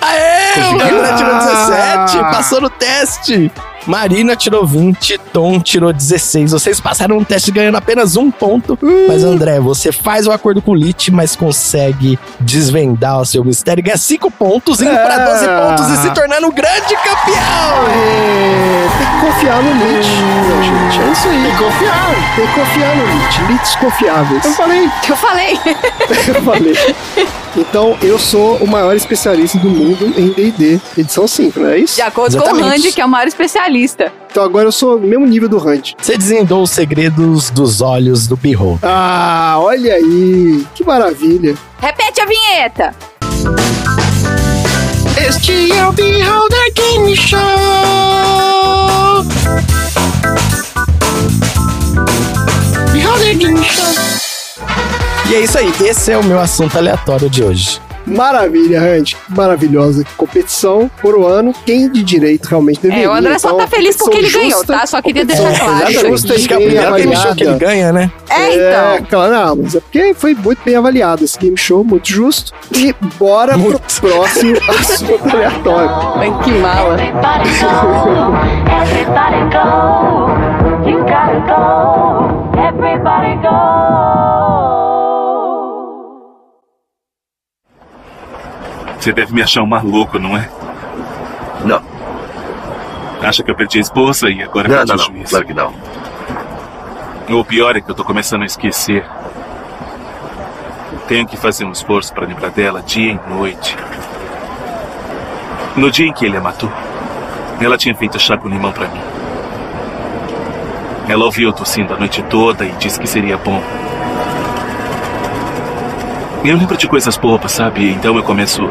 Aê! O Conseguiu? André tirou Ah! 17, passou no teste. Marina tirou 20, Tom tirou 16. Vocês passaram no teste ganhando apenas um ponto. Mas, André, você faz o acordo com o Lich, mas consegue desvendar o seu mistério e ganha 5 pontos, indo pra 12 Ah. pontos e se tornando um grande campeão. É, tem que confiar no Lich, gente. É isso aí. Tem que confiar. Tem que confiar no Lich. Liches confiáveis. Eu falei. Eu falei. Eu falei. Então, eu sou o maior especialista do mundo em D&D, edição 5, não é isso? De acordo com o Exatamente. Randy, que é o maior especialista. Então agora eu sou o mesmo nível do Hunt. Você desvendou os segredos dos olhos do Behold. Ah, olha aí. Que maravilha. Repete a vinheta. Este é o Beholder Game Show. Beholder Game Show. E é isso aí, esse é o meu assunto aleatório de hoje. Maravilha, Hunt. Maravilhosa competição por o ano. Quem de direito realmente deveria. É, o André só Então, tá feliz porque ele ganhou, tá? Só queria deixar claro. justa, acho que é game show que ele ganha, né? É, É, então. claro, não, mas é porque foi muito bem avaliado esse game show, muito justo. E bora Muito. pro próximo assunto aleatório. Ai, que mala. Everybody go, everybody go. You gotta go, Você deve me achar um maluco, não é? Não. Acha que eu perdi a esposa e agora Não, perdi não, o não. juízo? Claro que não. O pior é que eu tô começando a esquecer. Tenho que fazer um esforço para lembrar dela dia e noite. No dia em que ele a matou, ela tinha feito chá com limão para mim. Ela ouviu eu tossindo a noite toda e disse que seria bom. Eu lembro de coisas bobas, sabe? Então eu começo.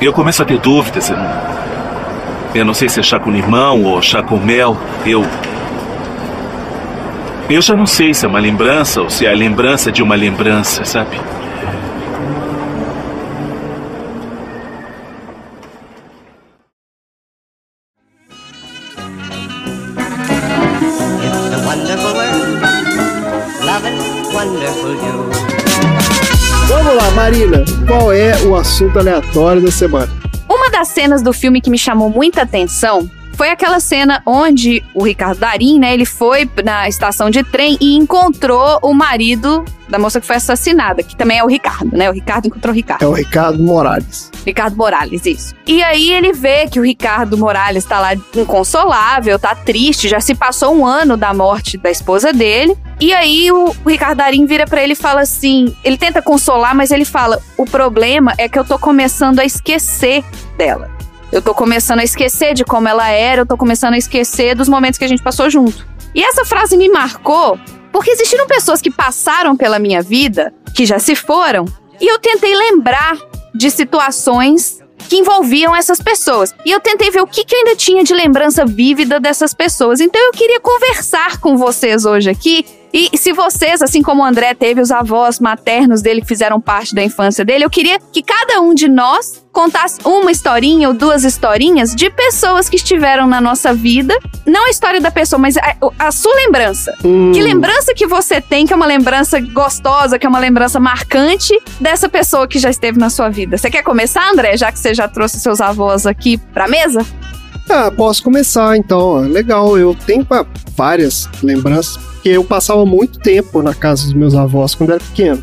Eu começo a ter dúvidas. Eu não, eu não sei se é chá com limão ou chá com mel. Eu. Eu já não sei se é uma lembrança ou se é a lembrança de uma lembrança, sabe? Assunto aleatório da semana? Uma das cenas do filme que me chamou muita atenção foi aquela cena onde o Ricardo Darim, né, ele foi na estação de trem e encontrou o marido da moça que foi assassinada, que também é o Ricardo, né? O Ricardo encontrou o Ricardo. É o Ricardo Morales. Ricardo Morales, isso. E aí ele vê que o Ricardo Morales tá lá inconsolável, tá triste, já se passou um ano da morte da esposa dele. E aí o, Ricardo Darim vira pra ele e fala assim: ele tenta consolar, mas ele fala: o problema é que eu tô começando a esquecer dela. Eu tô começando a esquecer de como ela era, eu tô começando a esquecer dos momentos que a gente passou junto. E essa frase me marcou porque existiram pessoas que passaram pela minha vida, que já se foram, e eu tentei lembrar de situações que envolviam essas pessoas. E eu tentei ver o que, que eu ainda tinha de lembrança vívida dessas pessoas. Então eu queria conversar com vocês hoje aqui. E se vocês, assim como o André teve os avós maternos dele que fizeram parte da infância dele, eu queria que cada um de nós contasse uma historinha ou duas historinhas de pessoas que estiveram na nossa vida. Não a história da pessoa, mas a, a sua lembrança. Hum. Que lembrança que você tem, que é uma lembrança gostosa, que é uma lembrança marcante dessa pessoa que já esteve na sua vida. Você quer começar, André, já que você já trouxe seus avós aqui pra mesa? Ah, posso começar então. Legal, eu tenho várias lembranças, porque eu passava muito tempo na casa dos meus avós quando era pequeno.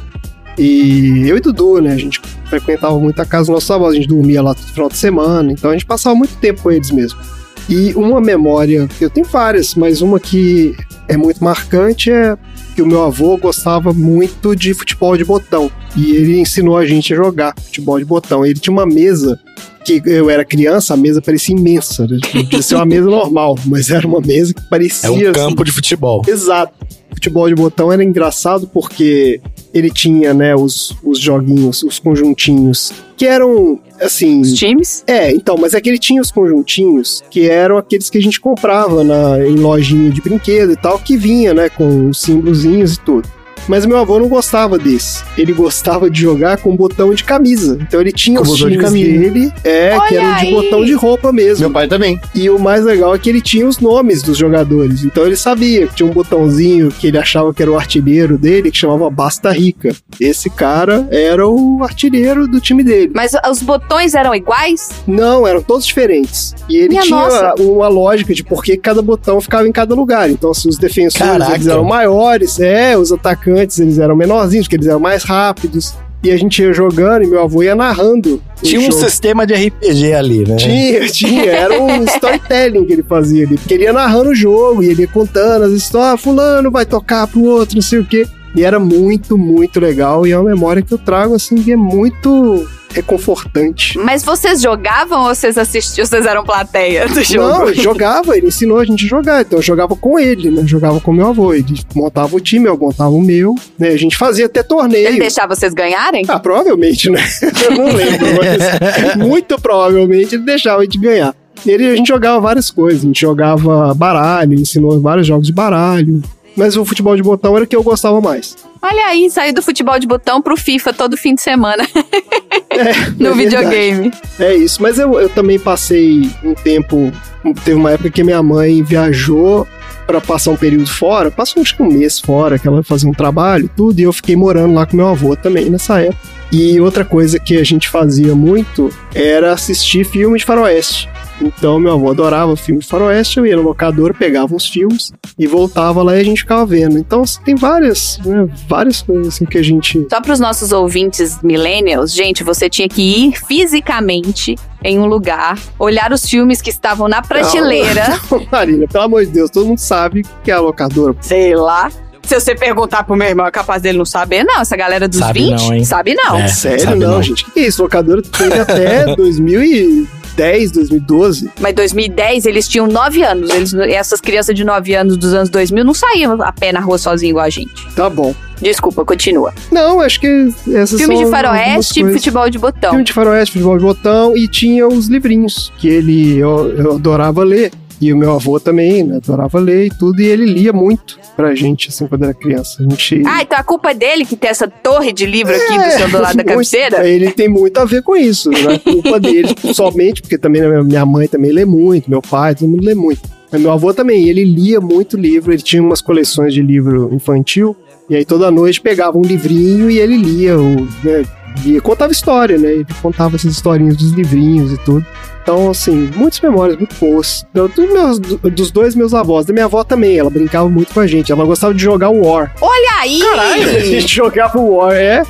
E eu e Dudu, né, a gente frequentava muito a casa dos nossos avós, a gente dormia lá todo final de semana, então a gente passava muito tempo com eles mesmo. E uma memória, eu tenho várias, mas uma que é muito marcante é que o meu avô gostava muito de futebol de botão. E ele ensinou a gente a jogar futebol de botão. Ele tinha uma mesa que eu era criança, a mesa parecia imensa. Né? Tipo, Podia ser uma mesa normal, mas era uma mesa que parecia. É um assim, campo de futebol. Exato. Futebol de botão era engraçado porque ele tinha, né, os, os joguinhos, os conjuntinhos, que eram, assim... Os times? É, então, mas é que ele tinha os conjuntinhos, que eram aqueles que a gente comprava na, em lojinha de brinquedo e tal, que vinha, né, com os símbolozinhos e tudo. Mas meu avô não gostava desse. Ele gostava de jogar com botão de camisa. Então ele tinha Com os botão de times camisa. dele, é, que Olha eram de aí. botão de roupa mesmo. Meu pai também. E o mais legal é que ele tinha os nomes dos jogadores. Então ele sabia que tinha um botãozinho que ele achava que era o artilheiro dele, que chamava Basta Rica. Esse cara era o artilheiro do time dele. Mas os botões eram iguais? Não, eram todos diferentes. E ele Minha tinha nossa. uma lógica de por que cada botão ficava em cada lugar. Então, se os defensores eram maiores, é, os atacantes eles eram menorzinhos, porque eles eram mais rápidos. E a gente ia jogando e meu avô ia narrando. Tinha um jogo. sistema de RPG ali, né? Tinha, tinha. Era um storytelling que ele fazia ali. Porque ele ia narrando o jogo e ele ia contando as histórias. Ah, fulano vai tocar pro outro, não sei o quê. E era muito, muito legal. E é uma memória que eu trago, assim, que é muito reconfortante. Mas vocês jogavam ou vocês assistiam? Vocês eram plateia do jogo? Não, ele jogava, ele ensinou a gente a jogar. Então eu jogava com ele, né? Jogava com meu avô. Ele montava o time, eu montava o meu. Né? A gente fazia até torneio. Ele deixava vocês ganharem? Ah, provavelmente, né? Eu não lembro, mas muito provavelmente ele deixava a gente ganhar. Ele, a gente jogava várias coisas, a gente jogava baralho, ensinou vários jogos de baralho. Mas o futebol de botão era o que eu gostava mais. Olha aí, saiu do futebol de botão pro FIFA todo fim de semana. no é videogame. É isso, mas eu, eu também passei um tempo. Teve uma época que minha mãe viajou pra passar um período fora, passou acho que um mês fora, que ela fazia um trabalho tudo, e eu fiquei morando lá com meu avô também nessa época. E outra coisa que a gente fazia muito era assistir filme de faroeste. Então meu avô adorava filme de faroeste, eu ia no locador, pegava uns filmes e voltava lá e a gente ficava vendo. Então assim, tem várias, né, várias coisas assim que a gente... Só para os nossos ouvintes millennials, gente, você tinha que ir fisicamente em um lugar, olhar os filmes que estavam na prateleira. Não, Marina, pelo amor de Deus, todo mundo sabe que é a locadora. Sei lá. Se você perguntar pro meu irmão, é capaz dele não saber, não. Essa galera dos Sabe 20, não, hein? sabe não. É. Sério, sabe não, não. gente. O que é isso? Locadora teve até 2010, 2012. Mas 2010, eles tinham 9 anos. Eles, essas crianças de 9 anos dos anos 2000 não saíam a pé na rua sozinho igual a gente. Tá bom. Desculpa, continua. Não, acho que essas Filme são de faroeste e futebol de botão. Filme de faroeste, futebol de botão e tinha os livrinhos que ele eu, eu adorava ler. E o meu avô também, né, adorava ler e tudo, e ele lia muito pra gente, assim, quando era criança. A gente. Ah, então a culpa é dele que tem essa torre de livro aqui do seu do lado da cabeceira? Ele tem muito a ver com isso. Não é culpa dele, somente, porque também né, minha mãe também lê muito, meu pai, todo mundo lê muito. Mas meu avô também, ele lia muito livro, ele tinha umas coleções de livro infantil, e aí toda noite pegava um livrinho e ele lia, o, né, lia, contava história, né? Ele contava essas historinhas dos livrinhos e tudo. Então, assim, muitas memórias muito boas. Dos, meus- do- dos dois meus avós, da minha avó também, ela brincava muito com a gente, ela gostava de jogar o War. Olha aí! A gente jogava o War, é.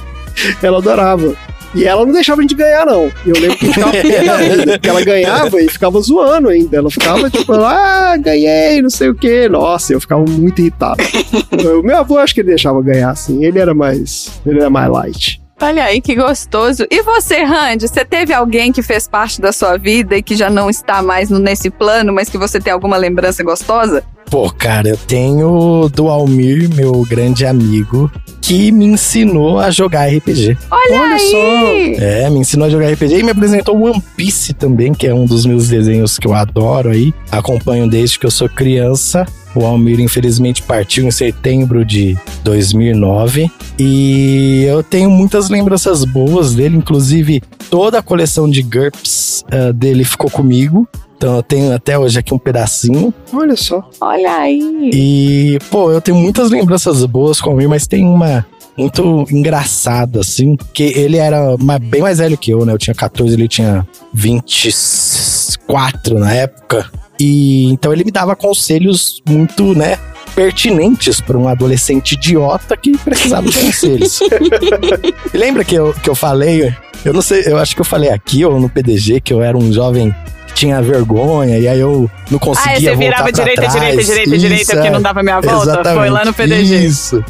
Ela adorava. E ela não deixava a gente ganhar, não. E Eu lembro que ficava pé da vida, porque ela ganhava e ficava zoando ainda. Ela ficava tipo, ah, ganhei, não sei o quê. Nossa, eu ficava muito irritado. o meu avô acho que ele deixava ganhar, assim. Ele era mais. Ele era mais light. Olha aí que gostoso. E você, Randy, você teve alguém que fez parte da sua vida e que já não está mais nesse plano, mas que você tem alguma lembrança gostosa? Pô, cara, eu tenho do Almir, meu grande amigo, que me ensinou a jogar RPG. Olha, Olha aí! É, me ensinou a jogar RPG e me apresentou One Piece também, que é um dos meus desenhos que eu adoro aí. Acompanho desde que eu sou criança. O Almir, infelizmente, partiu em setembro de 2009. E eu tenho muitas lembranças boas dele, inclusive toda a coleção de GURPS ah, dele ficou comigo. Então eu tenho até hoje aqui um pedacinho. Olha só. Olha aí! E, pô, eu tenho muitas lembranças boas com o Almir, mas tem uma muito engraçada, assim, que ele era bem mais velho que eu, né? Eu tinha 14, ele tinha 24 na época. E então ele me dava conselhos muito, né? Pertinentes para um adolescente idiota que precisava de conselhos. E lembra que eu, que eu falei? Eu não sei, eu acho que eu falei aqui ou no PDG que eu era um jovem que tinha vergonha e aí eu não conseguia Ah, você voltar virava pra direita, trás. direita, direita, Isso, direita, porque não dava minha volta? Exatamente. Foi lá no PDG. Isso.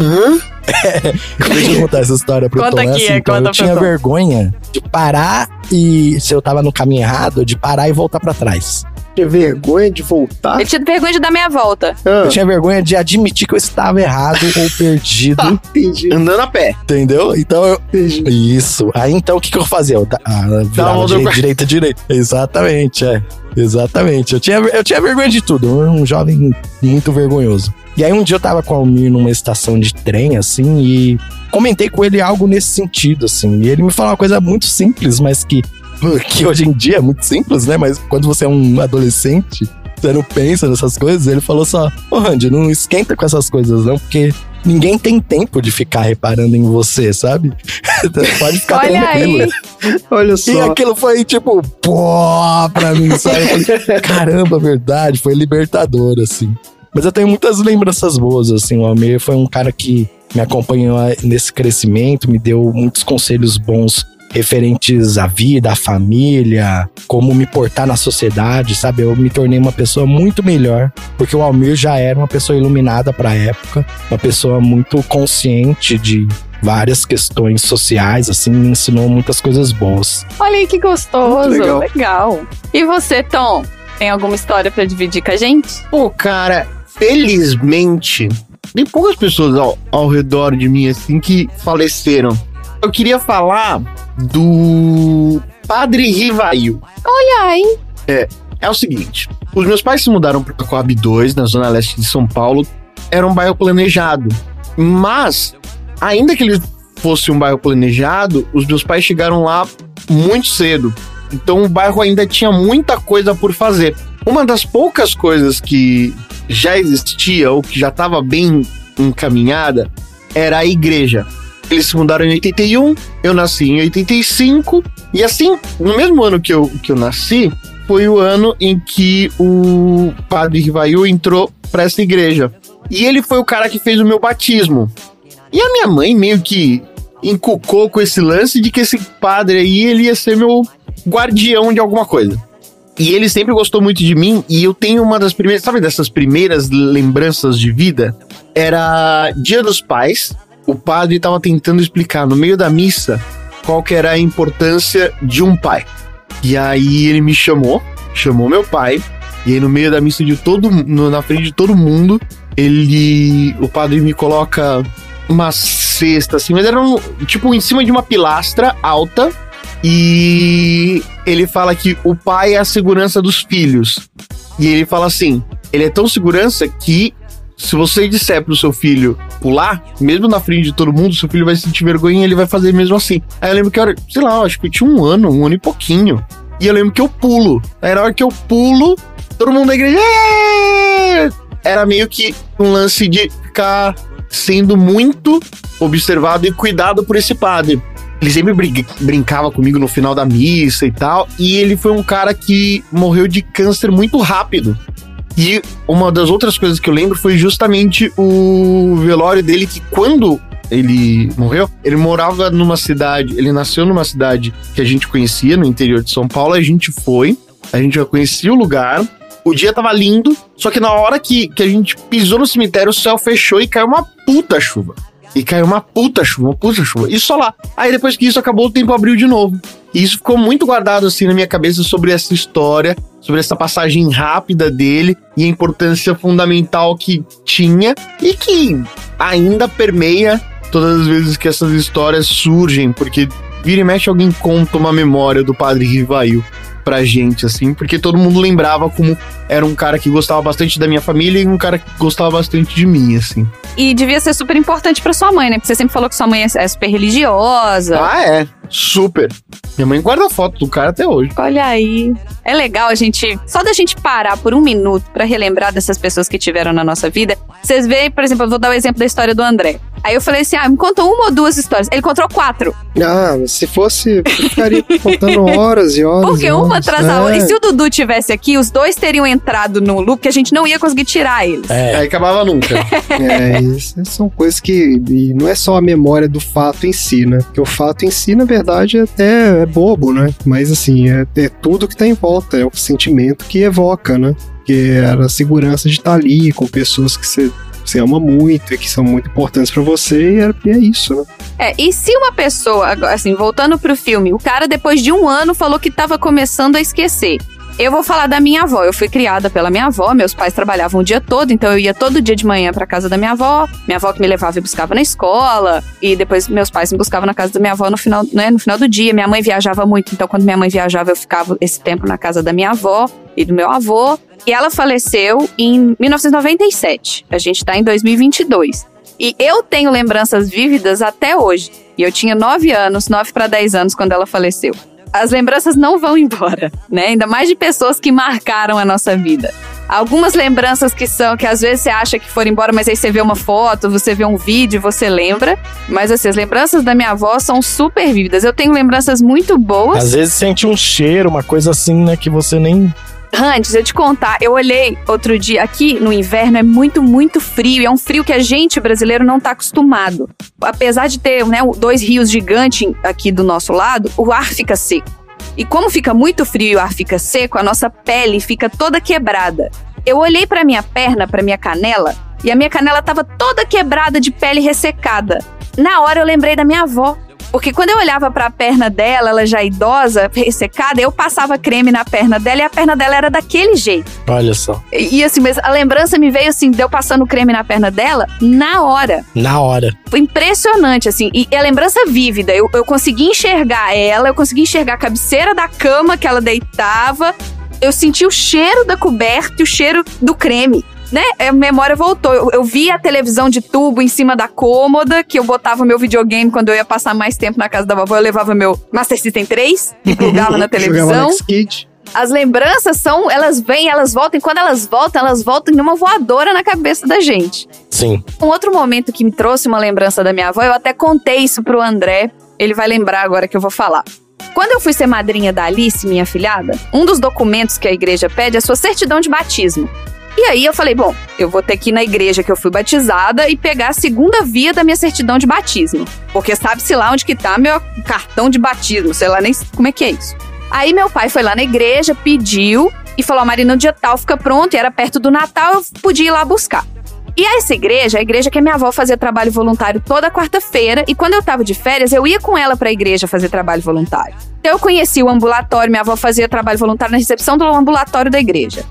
É, deixa eu contar essa história pro Conta Tom. É aqui, assim, então, eu tinha Tom. vergonha de parar e se eu tava no caminho errado, de parar e voltar pra trás. Tinha vergonha de voltar. Eu tinha vergonha de dar minha volta. Ah, Eu tinha vergonha de admitir que eu estava errado ou perdido, entendi, Andando a pé. entendeu? Então eu, entendi. Isso. Aí então o que, que eu fazia? Eu ah, virava direita, pra- direita, direita. Exatamente, é. Exatamente. Eu tinha, eu tinha vergonha de tudo. Eu era um jovem muito vergonhoso. E aí um dia eu tava com o Almir numa estação de trem, assim, e comentei com ele algo nesse sentido, assim. E ele me falou uma coisa muito simples, mas que, que hoje em dia é muito simples, né? Mas quando você é um adolescente, você não pensa nessas coisas. Ele falou só: Ô, Randy, não esquenta com essas coisas, não, porque ninguém tem tempo de ficar reparando em você, sabe? Pode ficar Olha tranquilo. aí! Olha E só. aquilo foi tipo, pô, pra mim, sabe? Eu falei, caramba, verdade, foi libertador, assim. Mas eu tenho muitas lembranças boas, assim. O Almir foi um cara que me acompanhou nesse crescimento, me deu muitos conselhos bons referentes à vida, à família, como me portar na sociedade, sabe? Eu me tornei uma pessoa muito melhor, porque o Almir já era uma pessoa iluminada pra época, uma pessoa muito consciente de várias questões sociais, assim, me ensinou muitas coisas boas. Olha aí que gostoso. Legal. legal. E você, Tom? Tem alguma história pra dividir com a gente? Pô, cara, felizmente, tem poucas pessoas ao, ao redor de mim, assim, que faleceram. Eu queria falar do Padre Rivail. Olha aí. É o seguinte, os meus pais se mudaram para Coab 2, na zona leste de São Paulo. Era um bairro planejado. Mas, ainda que ele fosse um bairro planejado, os meus pais chegaram lá muito cedo. Então o bairro ainda tinha muita coisa por fazer. Uma das poucas coisas que já existia ou que já estava bem encaminhada era a igreja. Eles se mudaram em 81, eu nasci em 85, e assim, no mesmo ano que eu, que eu nasci, foi o ano em que o padre Rivail entrou pra essa igreja. E ele foi o cara que fez o meu batismo. E a minha mãe meio que encucou com esse lance de que esse padre aí ele ia ser meu guardião de alguma coisa. E ele sempre gostou muito de mim e eu tenho uma das primeiras, sabe dessas primeiras lembranças de vida? Era Dia dos Pais. O padre estava tentando explicar no meio da missa qual que era a importância de um pai. E aí ele me chamou, chamou meu pai, e aí no meio da missa de todo no- na frente de todo mundo, ele o padre me coloca uma cesta assim, mas era um, tipo em cima de uma pilastra alta e ele fala que o pai é a segurança dos filhos. E ele fala assim: ele é tão segurança que se você disser pro seu filho pular, mesmo na frente de todo mundo, seu filho vai sentir vergonha e ele vai fazer mesmo assim. Aí eu lembro que eu sei lá, acho que eu tinha um ano, um ano e pouquinho. E eu lembro que eu pulo. Aí na hora que eu pulo, todo mundo da igreja. Era meio que um lance de ficar sendo muito observado e cuidado por esse padre. Ele sempre brin- brincava comigo no final da missa e tal. E ele foi um cara que morreu de câncer muito rápido. E uma das outras coisas que eu lembro foi justamente o velório dele, que quando ele morreu, ele morava numa cidade, ele nasceu numa cidade que a gente conhecia, no interior de São Paulo, a gente foi, a gente já conhecia o lugar, o dia tava lindo, só que na hora que, que a gente pisou no cemitério, o céu fechou e caiu uma puta chuva. E caiu uma puta chuva, uma puta chuva. E só lá. Aí depois que isso acabou, o tempo abriu de novo. E isso ficou muito guardado assim na minha cabeça sobre essa história, sobre essa passagem rápida dele e a importância fundamental que tinha e que ainda permeia todas as vezes que essas histórias surgem, porque vira e mexe alguém conta uma memória do padre Rivail pra gente, assim, porque todo mundo lembrava como era um cara que gostava bastante da minha família e um cara que gostava bastante de mim, assim. E devia ser super importante pra sua mãe, né? Porque você sempre falou que sua mãe é é super religiosa. Ah, é. Super. Minha mãe guarda foto do cara até hoje. Olha aí. É legal a gente. Só da gente parar por um minuto pra relembrar dessas pessoas que tiveram na nossa vida. Vocês veem, por exemplo, eu vou dar o exemplo da história do André. Aí eu falei assim: ah, me conta uma ou duas histórias. Ele contou quatro. Ah, se fosse, eu ficaria contando horas e horas. Porque e uma horas. atrás da outra. É. E se o Dudu tivesse aqui, os dois teriam entrado no loop que a gente não ia conseguir tirar eles. Aí acabava nunca. É, isso são coisas que. E não é só a memória do fato em si, né? Porque o fato em si, na verdade, é até é bobo, né? Mas assim, é, é tudo que tá em volta, é o sentimento que evoca, né? Que era a segurança de estar ali com pessoas que você. Você ama muito e que são muito importantes pra você, e é, é isso, né? É, e se uma pessoa, assim, voltando pro filme, o cara depois de um ano falou que tava começando a esquecer. Eu vou falar da minha avó. Eu fui criada pela minha avó, meus pais trabalhavam o dia todo, então eu ia todo dia de manhã pra casa da minha avó. Minha avó que me levava e buscava na escola, e depois meus pais me buscavam na casa da minha avó no final, né, no final do dia. Minha mãe viajava muito, então quando minha mãe viajava, eu ficava esse tempo na casa da minha avó e do meu avô. E ela faleceu em 1997. A gente tá em 2022. E eu tenho lembranças vívidas até hoje. E eu tinha 9 anos, 9 para 10 anos quando ela faleceu. As lembranças não vão embora, né? Ainda mais de pessoas que marcaram a nossa vida. Algumas lembranças que são, que às vezes você acha que foram embora, mas aí você vê uma foto, você vê um vídeo, você lembra. Mas assim, as lembranças da minha avó são super vívidas. Eu tenho lembranças muito boas. Às vezes sente um cheiro, uma coisa assim, né, que você nem. Antes, eu te contar, eu olhei outro dia aqui no inverno, é muito, muito frio. E é um frio que a gente, brasileiro, não tá acostumado. Apesar de ter né, dois rios gigantes aqui do nosso lado, o ar fica seco. E como fica muito frio e o ar fica seco, a nossa pele fica toda quebrada. Eu olhei pra minha perna, pra minha canela, e a minha canela tava toda quebrada de pele ressecada. Na hora eu lembrei da minha avó. Porque quando eu olhava pra perna dela, ela já idosa, ressecada, eu passava creme na perna dela e a perna dela era daquele jeito. Olha só. E, e assim, mas a lembrança me veio assim, de eu passando creme na perna dela na hora. Na hora. Foi impressionante, assim. E a lembrança vívida. Eu, eu consegui enxergar ela, eu consegui enxergar a cabeceira da cama que ela deitava. Eu senti o cheiro da coberta e o cheiro do creme. Né? A memória voltou. Eu, eu vi a televisão de tubo em cima da cômoda, que eu botava meu videogame quando eu ia passar mais tempo na casa da vovó. Eu levava meu Master System 3 e plugava na televisão. As lembranças são, elas vêm, elas voltam, e quando elas voltam, elas voltam numa voadora na cabeça da gente. Sim. Um outro momento que me trouxe uma lembrança da minha avó, eu até contei isso pro André, ele vai lembrar agora que eu vou falar. Quando eu fui ser madrinha da Alice, minha filhada, um dos documentos que a igreja pede é a sua certidão de batismo. E aí eu falei, bom, eu vou ter que ir na igreja que eu fui batizada e pegar a segunda via da minha certidão de batismo. Porque sabe-se lá onde que tá meu cartão de batismo, sei lá nem como é que é isso. Aí meu pai foi lá na igreja, pediu e falou, a Marina, no dia tal fica pronto, e era perto do Natal, eu podia ir lá buscar. E essa igreja, a igreja que a minha avó fazia trabalho voluntário toda quarta-feira, e quando eu tava de férias, eu ia com ela pra igreja fazer trabalho voluntário. Então eu conheci o ambulatório, minha avó fazia trabalho voluntário na recepção do ambulatório da igreja.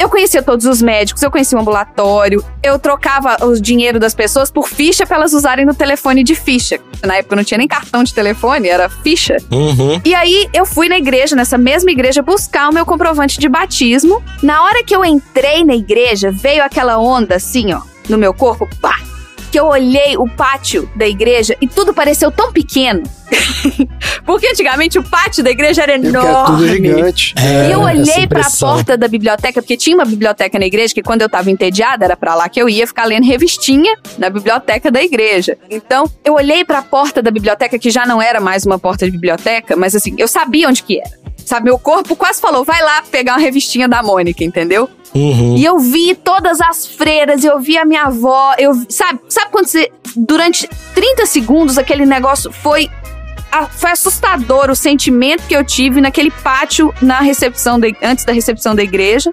Eu conhecia todos os médicos, eu conhecia o ambulatório, eu trocava o dinheiro das pessoas por ficha pra elas usarem no telefone de ficha. Na época não tinha nem cartão de telefone, era ficha. Uhum. E aí eu fui na igreja, nessa mesma igreja, buscar o meu comprovante de batismo. Na hora que eu entrei na igreja, veio aquela onda assim, ó, no meu corpo, pá! Que eu olhei o pátio da igreja e tudo pareceu tão pequeno. Porque antigamente o pátio da igreja era é tudo enorme. gigante. É, E eu olhei pra impressão. porta da biblioteca, porque tinha uma biblioteca na igreja que quando eu tava entediada era pra lá que eu ia ficar lendo revistinha na biblioteca da igreja. Então, eu olhei pra porta da biblioteca que já não era mais uma porta de biblioteca, mas assim, eu sabia onde que era. Sabe, meu corpo quase falou, vai lá pegar uma revistinha da Mônica, entendeu? Uhum. E eu vi todas as freiras, eu vi a minha avó, eu sabe, sabe quando você durante 30 segundos aquele negócio foi a- foi assustador o sentimento que eu tive naquele pátio na recepção da- antes da recepção da igreja.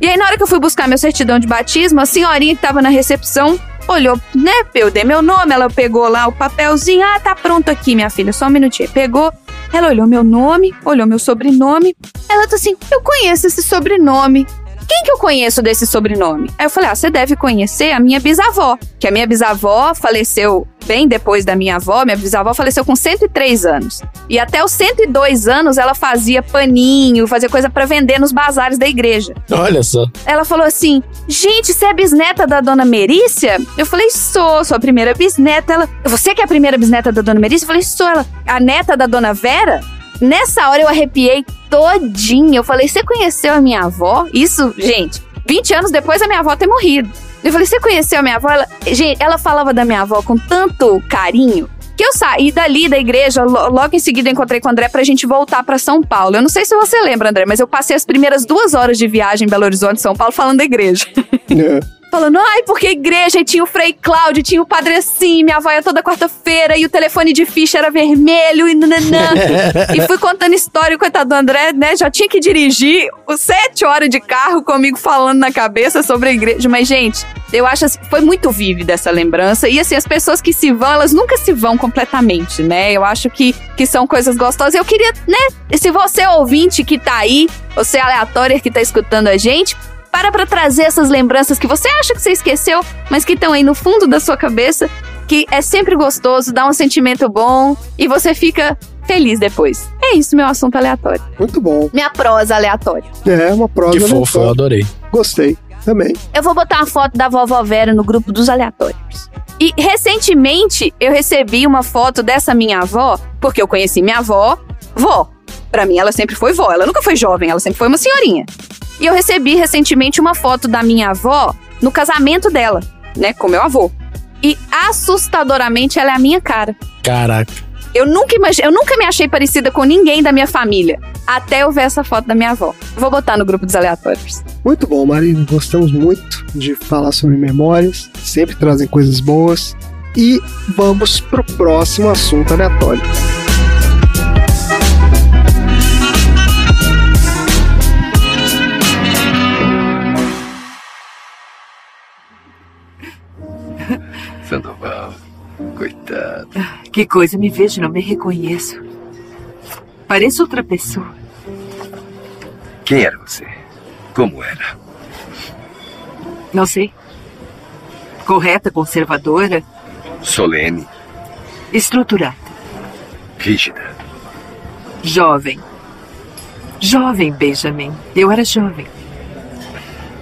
E aí na hora que eu fui buscar meu certidão de batismo, a senhorinha que tava na recepção olhou, né? Eu dei meu nome, ela pegou lá o papelzinho, ah, tá pronto aqui, minha filha, só um minutinho. Pegou, ela olhou meu nome, olhou meu sobrenome. Ela tá assim, eu conheço esse sobrenome. Quem que eu conheço desse sobrenome? Aí eu falei, ah, você deve conhecer a minha bisavó. Que a minha bisavó faleceu bem depois da minha avó. Minha bisavó faleceu com 103 anos. E até os 102 anos ela fazia paninho, fazia coisa pra vender nos bazares da igreja. Olha só. Ela falou assim: Gente, você é bisneta da dona Merícia? Eu falei: Sou, sou a primeira bisneta. Ela, Você que é a primeira bisneta da dona Merícia? Eu falei: Sou. Ela, a neta da dona Vera? Nessa hora eu arrepiei todinha. Eu falei: Você conheceu a minha avó? Isso, gente, 20 anos depois da minha avó ter morrido. Eu falei: Você conheceu a minha avó? Ela, gente, ela falava da minha avó com tanto carinho. Que eu saí dali da igreja, lo- logo em seguida eu encontrei com o André pra gente voltar pra São Paulo. Eu não sei se você lembra, André, mas eu passei as primeiras duas horas de viagem em Belo Horizonte, São Paulo, falando da igreja. É. Falando, ai, porque a igreja e tinha o Frei Cláudio, tinha o Padre Assim, minha avó ia toda quarta-feira e o telefone de ficha era vermelho e nananã. e fui contando história, coitado do André, né? Já tinha que dirigir sete horas de carro comigo falando na cabeça sobre a igreja. Mas, gente, eu acho assim, foi muito vívida essa lembrança. E assim, as pessoas que se vão, elas nunca se vão completamente, né? Eu acho que, que são coisas gostosas. Eu queria, né? Se você ouvinte que tá aí, você aleatória que tá escutando a gente, para pra trazer essas lembranças que você acha que você esqueceu, mas que estão aí no fundo da sua cabeça, que é sempre gostoso, dá um sentimento bom e você fica feliz depois. É isso, meu assunto aleatório. Muito bom. Minha prosa aleatória. É, uma prosa. Que fofo, eu aleatória. adorei. Gostei. Também. Eu vou botar uma foto da vovó Vera no grupo dos aleatórios. E recentemente eu recebi uma foto dessa minha avó, porque eu conheci minha avó, vó. Pra mim ela sempre foi vó, ela nunca foi jovem, ela sempre foi uma senhorinha. E eu recebi recentemente uma foto da minha avó no casamento dela, né, com meu avô. E assustadoramente ela é a minha cara. Caraca. Eu nunca imaginei, eu nunca me achei parecida com ninguém da minha família, até eu ver essa foto da minha avó. Vou botar no grupo dos aleatórios. Muito bom, Marina. Gostamos muito de falar sobre memórias. Sempre trazem coisas boas. E vamos pro próximo assunto aleatório. Sandoval, coitado. Que coisa, me vejo não me reconheço. Pareço outra pessoa. Quem era você? Como era? Não sei. Correta, conservadora, Solene, estruturada, rígida. jovem. Jovem, Benjamin. Eu era jovem.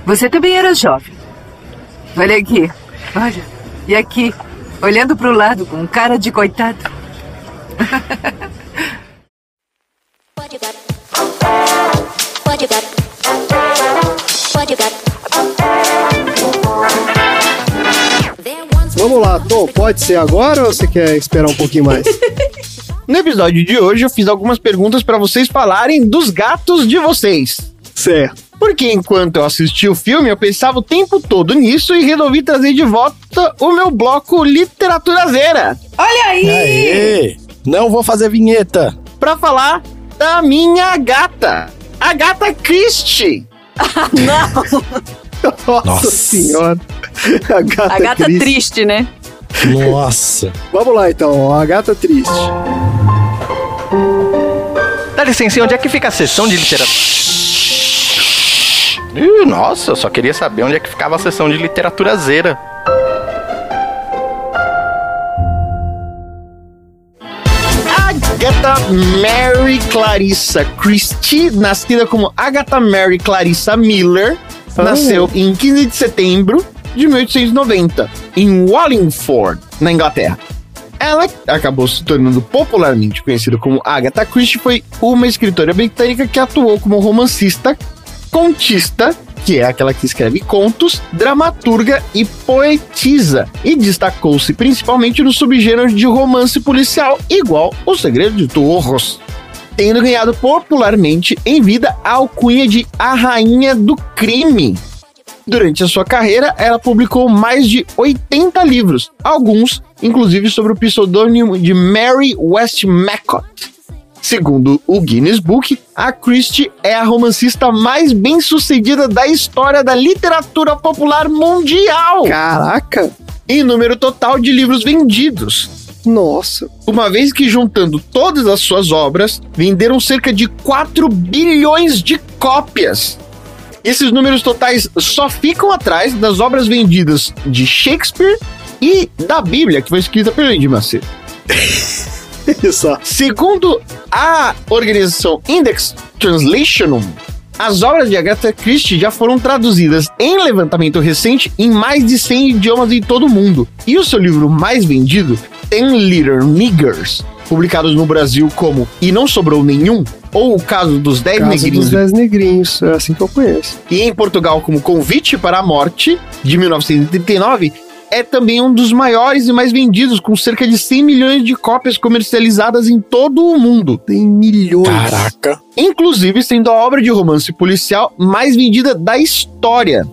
Você também era jovem. Olha aqui. Olha. E aqui. Olhando pro lado com cara de coitado. Vamos lá, Tom. Pode ser agora ou você quer esperar um pouquinho mais? No episódio de hoje eu fiz algumas perguntas para vocês falarem dos gatos de vocês. Certo. Porque enquanto eu assisti o filme, eu pensava o tempo todo nisso e resolvi trazer de volta o meu bloco Literaturazeira. Olha aí! Aê! Não vou fazer vinheta. Pra falar da minha gata, a gata Christie. Não! Nossa, Nossa. senhora. A gata, A gata triste. triste, né? Nossa. Vamos lá então, a gata triste. Dá licença, onde é que fica a sessão de literatura? Nossa, eu só queria saber onde é que ficava a sessão de literatura zera. Agatha Mary Clarissa Christie, nascida como Agatha Mary Clarissa Miller, nasceu em 15 de setembro de 1890, em Wallingford, na Inglaterra. Ela acabou se tornando popularmente conhecida como Agatha Christie, foi uma escritora britânica que atuou como romancista, contista, que é aquela que escreve contos, dramaturga e poetisa, e destacou-se principalmente no subgênero de romance policial, igual O Segredo de Torros, tendo ganhado popularmente em vida a alcunha de A Rainha do Crime. Durante a sua carreira, ela publicou mais de 80 livros, alguns inclusive sobre o pseudônimo de Mary Westmacott. Segundo o Guinness Book, a Christie é a romancista mais bem-sucedida da história da literatura popular mundial. Caraca! Em número total de livros vendidos. Nossa. Uma vez que juntando todas as suas obras, venderam cerca de 4 bilhões de cópias. Esses números totais só ficam atrás das obras vendidas de Shakespeare e da Bíblia, que foi escrita pelo Edir Macedo. Segundo a organização Index Translationum, as obras de Agatha Christie já foram traduzidas em levantamento recente em mais de 100 idiomas em todo o mundo. E o seu livro mais vendido, Ten Little Niggers, publicados no Brasil como E Não Sobrou Nenhum, ou O Caso dos Dez Casa Negrinhos dos Dez Negrinhos, é assim que eu conheço. e em Portugal como Convite para a Morte, de 1939, é também um dos maiores e mais vendidos, com cerca de 100 milhões de cópias comercializadas em todo o mundo. Tem milhões. Caraca. Inclusive sendo a obra de romance policial mais vendida da história,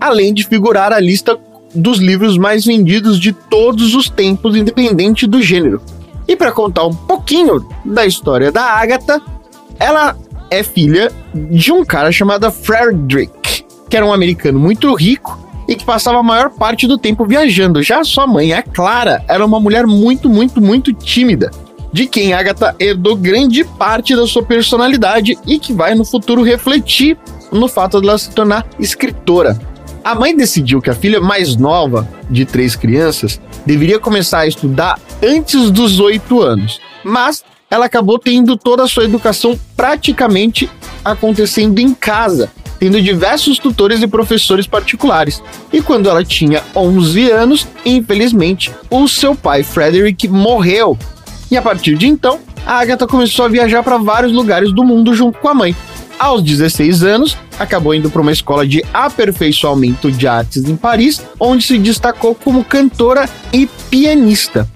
além de figurar a lista dos livros mais vendidos de todos os tempos, independente do gênero. E para contar um pouquinho da história da Agatha, ela é filha de um cara chamado Frederick, que era um americano muito rico e que passava a maior parte do tempo viajando. Já sua mãe, a Clara, era uma mulher muito, muito, muito tímida, de quem Agatha herdou grande parte da sua personalidade e que vai no futuro refletir no fato dela se tornar escritora. A mãe decidiu que a filha mais nova de três crianças deveria começar a estudar antes dos oito anos, mas ela acabou tendo toda a sua educação praticamente acontecendo em casa, tendo diversos tutores e professores particulares. E quando ela tinha 11 anos, infelizmente, o seu pai Frederick morreu. E a partir de então, a Agatha começou a viajar para vários lugares do mundo junto com a mãe. Aos 16 anos, acabou indo para uma escola de aperfeiçoamento de artes em Paris, onde se destacou como cantora e pianista.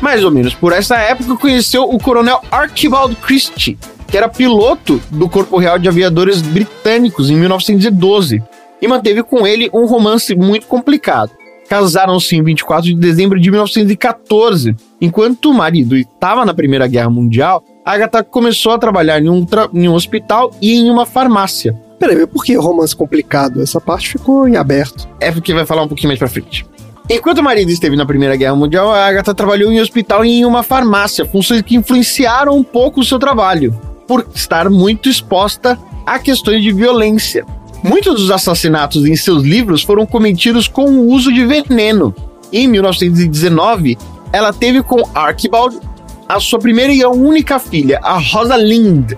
Mais ou menos por essa época, conheceu o coronel Archibald Christie, que era piloto do Corpo Real de Aviadores Britânicos em 1912, e manteve com ele um romance muito complicado. Casaram-se em 24 de dezembro de 1914. Enquanto o marido estava na Primeira Guerra Mundial, Agatha começou a trabalhar em um, tra- em um hospital e em uma farmácia. Peraí, mas por que romance complicado? Essa parte ficou em aberto. É porque vai falar um pouquinho mais pra frente. Enquanto o marido esteve na Primeira Guerra Mundial, a Agatha trabalhou em um hospital e em uma farmácia, funções que influenciaram um pouco o seu trabalho, por estar muito exposta a questões de violência. Muitos dos assassinatos em seus livros foram cometidos com o uso de veneno. Em 1919, ela teve com Archibald a sua primeira e a única filha, a Rosalind.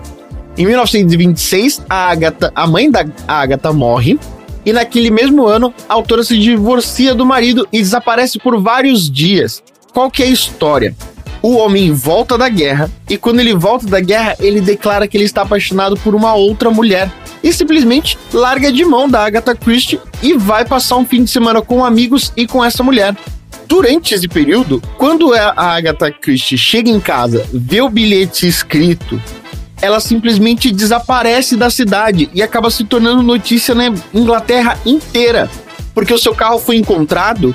Em 1926, a Agatha, a mãe da Agatha morre, e naquele mesmo ano, a autora se divorcia do marido e desaparece por vários dias. Qual que é a história? O homem volta da guerra e quando ele volta da guerra, ele declara que ele está apaixonado por uma outra mulher e simplesmente larga de mão da Agatha Christie e vai passar um fim de semana com amigos e com essa mulher. durante esse período, quando a a Agatha Christie chega em casa, vê o bilhete escrito, ela simplesmente desaparece da cidade e acaba se tornando notícia na Inglaterra inteira, porque o seu carro foi encontrado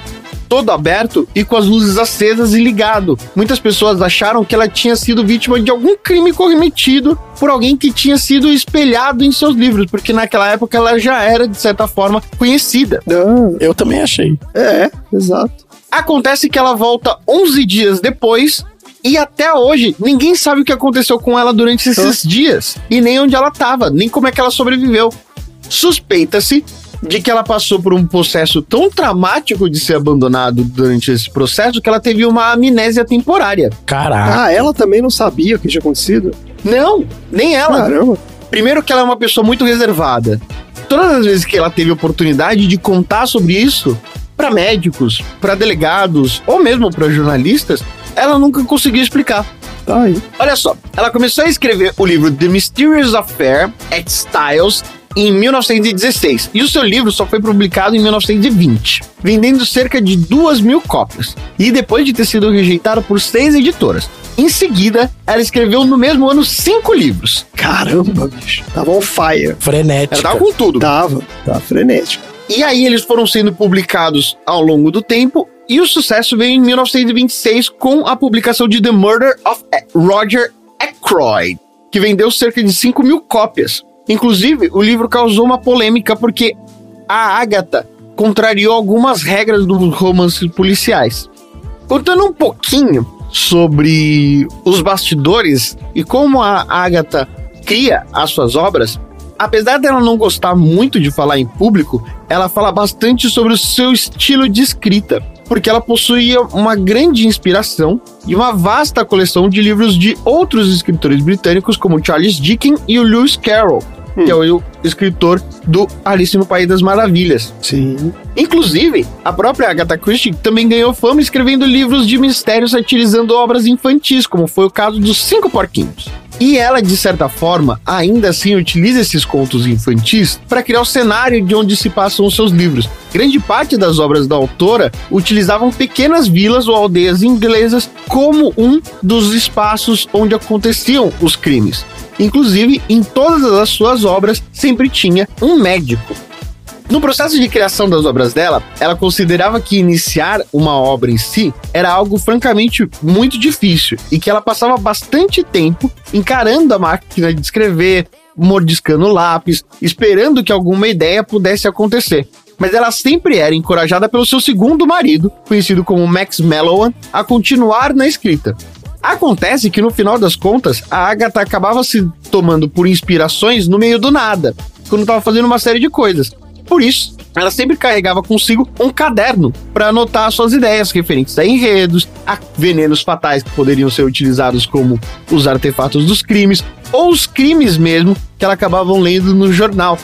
todo aberto e com as luzes acesas e ligado. Muitas pessoas acharam que ela tinha sido vítima de algum crime cometido por alguém que tinha sido espelhado em seus livros, porque naquela época ela já era, de certa forma, conhecida. Eu também achei. É, exato. Acontece que ela volta 11 dias depois e até hoje ninguém sabe o que aconteceu com ela durante esses dias e nem onde ela estava, nem como é que ela sobreviveu. Suspeita-se de que ela passou por um processo tão traumático de ser abandonado durante esse processo que ela teve uma amnésia temporária. Caraca. Ah, ela também não sabia o que tinha acontecido? Não, nem ela. Caramba. Primeiro que ela é uma pessoa muito reservada. Todas as vezes que ela teve oportunidade de contar sobre isso para médicos, para delegados ou mesmo para jornalistas, ela nunca conseguiu explicar. Tá aí. Olha só, ela começou a escrever o livro The Mysterious Affair at Styles em 1916 e o seu livro só foi publicado em 1920, vendendo cerca de duas mil cópias e depois de ter sido rejeitado por seis editoras. Em seguida, ela escreveu no mesmo ano cinco livros. Caramba, bicho. Tava on fire. Frenética. Ela tava com tudo. Tava, tava frenético. E aí eles foram sendo publicados ao longo do tempo e o sucesso veio em 1926 com a publicação de The Murder of Roger Ackroyd, que vendeu cerca de 5 mil cópias. Inclusive, o livro causou uma polêmica porque a Agatha contrariou algumas regras dos romances policiais. Contando um pouquinho sobre os bastidores e como a Agatha cria as suas obras, apesar dela não gostar muito de falar em público, ela fala bastante sobre o seu estilo de escrita, porque ela possuía uma grande inspiração e uma vasta coleção de livros de outros escritores britânicos, como Charles Dickens e o Lewis Carroll, que é o escritor do Alice no País das Maravilhas. Sim. Inclusive, a própria Agatha Christie também ganhou fama escrevendo livros de mistérios satirizando obras infantis, como foi o caso dos Cinco Porquinhos. E ela, de certa forma, ainda assim utiliza esses contos infantis para criar o cenário de onde se passam os seus livros. Grande parte das obras da autora utilizavam pequenas vilas ou aldeias inglesas como um dos espaços onde aconteciam os crimes. Inclusive, em todas as suas obras sempre tinha um médico. No processo de criação das obras dela, ela considerava que iniciar uma obra em si era algo francamente muito difícil e que ela passava bastante tempo encarando a máquina de escrever, mordiscando o lápis, esperando que alguma ideia pudesse acontecer. Mas ela sempre era encorajada pelo seu segundo marido, conhecido como Max Mallowan, a continuar na escrita. Acontece que no final das contas, a Agatha acabava se tomando por inspirações no meio do nada, quando estava fazendo uma série de coisas. Por isso, ela sempre carregava consigo um caderno para anotar suas ideias referentes a enredos, a venenos fatais que poderiam ser utilizados como os artefatos dos crimes, ou os crimes mesmo que ela acabavam lendo no jornal.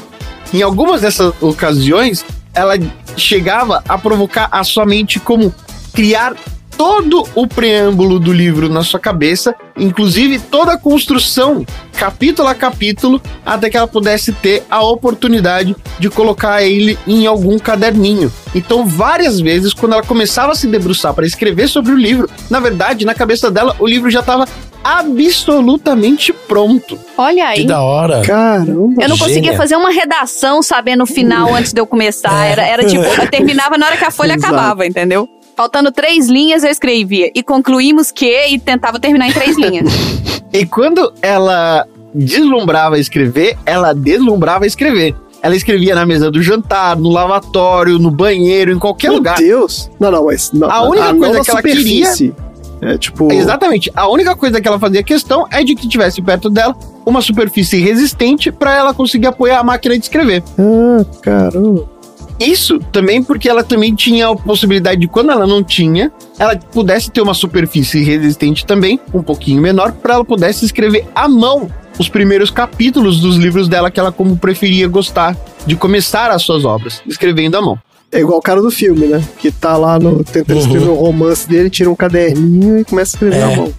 Em algumas dessas ocasiões, ela chegava a provocar a sua mente como criar todo o preâmbulo do livro na sua cabeça, inclusive toda a construção, capítulo a capítulo, até que ela pudesse ter a oportunidade de colocar ele em algum caderninho. Então, várias vezes, quando ela começava a se debruçar para escrever sobre o livro, na verdade, na cabeça dela, o livro já estava absolutamente pronto. Olha aí. Que da hora. Caramba. Eu não conseguia Gênia. fazer uma redação sabendo o final antes de eu começar. Era, era tipo, eu terminava na hora que a folha Exato. acabava, entendeu? Faltando três linhas, eu escrevia. E concluímos que, e tentava terminar em três linhas. E quando ela deslumbrava a escrever, ela deslumbrava a escrever. Ela escrevia na mesa do jantar, no lavatório, no banheiro, em qualquer Meu lugar. Deus. Não, não, mas. Não, A única não coisa que ela superfície. É tipo. Exatamente. A única coisa que ela fazia questão é de que tivesse perto dela uma superfície resistente para ela conseguir apoiar a máquina de escrever. Ah, caramba. Isso também porque ela também tinha a possibilidade de, quando ela não tinha, ela pudesse ter uma superfície resistente também, um pouquinho menor, para ela pudesse escrever à mão os primeiros capítulos dos livros dela que ela como preferia gostar de começar as suas obras, escrevendo à mão. É igual o cara do filme, né? Que tá lá no, tentando Uhum. escrever o romance dele, tira um caderninho e começa a escrever É. na mão.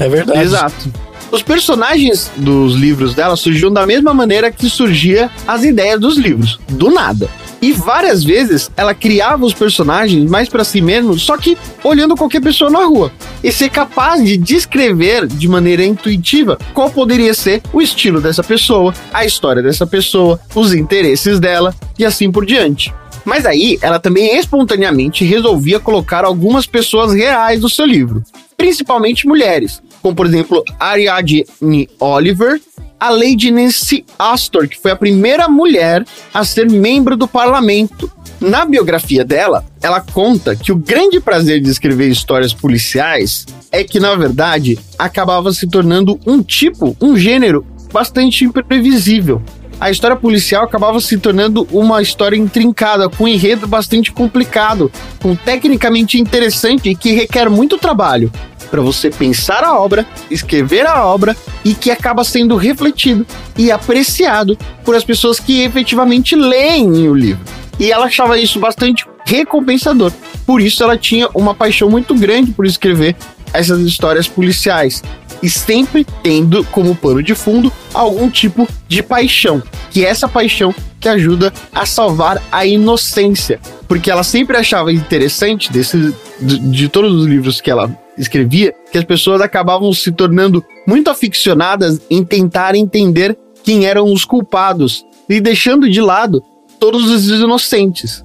É verdade. Exato. Os personagens dos livros dela surgiam da mesma maneira que surgia as ideias dos livros, do nada. E várias vezes ela criava os personagens mais pra si mesmo, só que olhando qualquer pessoa na rua. E ser capaz de descrever de maneira intuitiva qual poderia ser o estilo dessa pessoa, a história dessa pessoa, os interesses dela e assim por diante. Mas aí ela também espontaneamente resolvia colocar algumas pessoas reais no seu livro, principalmente mulheres, como por exemplo Ariadne Oliver, a Lady Nancy Astor, que foi a primeira mulher a ser membro do parlamento. Na biografia dela, ela conta que o grande prazer de escrever histórias policiais é que, na verdade, acabava se tornando um tipo, um gênero bastante imprevisível. A história policial acabava se tornando uma história intrincada, com um enredo bastante complicado, com tecnicamente interessante e que requer muito trabalho para você pensar a obra, escrever a obra e que acaba sendo refletido e apreciado por as pessoas que efetivamente leem o livro. E ela achava isso bastante recompensador. Por isso ela tinha uma paixão muito grande por escrever essas histórias policiais e sempre tendo como pano de fundo algum tipo de paixão, que é essa paixão que ajuda a salvar a inocência, porque ela sempre achava interessante desse, de, de todos os livros que ela escrevia, que as pessoas acabavam se tornando muito aficionadas em tentar entender quem eram os culpados e deixando de lado todos os inocentes.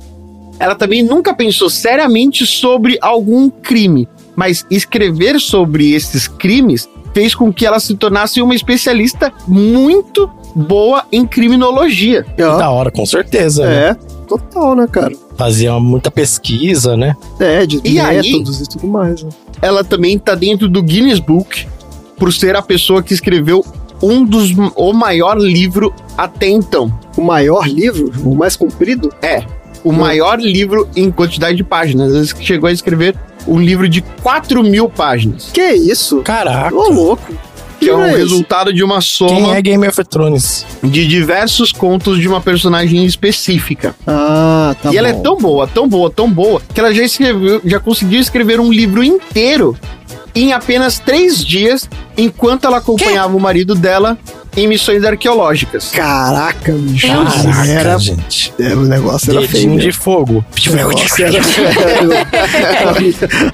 Ela também nunca pensou seriamente sobre algum crime, mas escrever sobre esses crimes fez com que ela se tornasse uma especialista muito boa em criminologia. Da hora, com certeza. né? É, total, né, cara? Fazia muita pesquisa, né? É, de E aí- métodos e tudo mais. Né? Ela também tá dentro do Guinness Book por ser a pessoa que escreveu um dos o maior livro até então. O maior livro? O mais comprido? É, o maior livro em quantidade de páginas. Ela chegou a escrever um livro de 4 mil páginas. Que isso? Caraca. Ô, louco. Que é um é resultado de uma Quem soma é Game of Thrones? de diversos contos de uma personagem específica. Ah, tá e ela é bom. tão boa, tão boa, tão boa, que ela já escreveu, já conseguiu escrever um livro inteiro em apenas três dias, enquanto ela acompanhava o marido dela em missões arqueológicas. Caraca, bicho. Caraca, era, gente. era, o negócio era feio. De fogo. O negócio era feio.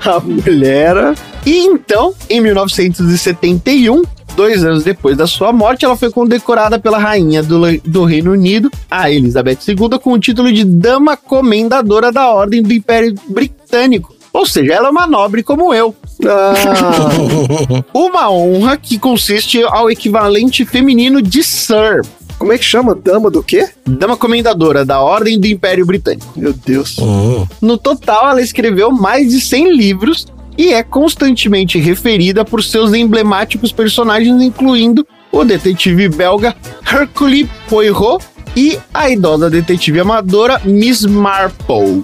a, a mulher era... E então, em 1971, dois anos depois da sua morte, ela foi condecorada pela rainha do, do Reino Unido, a Elizabeth II, com o título de Dama Comendadora da Ordem do Império Britânico. Ou seja, ela é uma nobre como eu. Ah, Uma honra que consiste ao equivalente feminino de Sir. como é que chama? Dama do quê? Dama Comendadora da Ordem do Império Britânico. Meu Deus. Hum. No total, ela escreveu mais de 100 livros e é constantemente referida por seus emblemáticos personagens, incluindo o detetive belga Hercule Poirot e a idosa detetive amadora Miss Marple.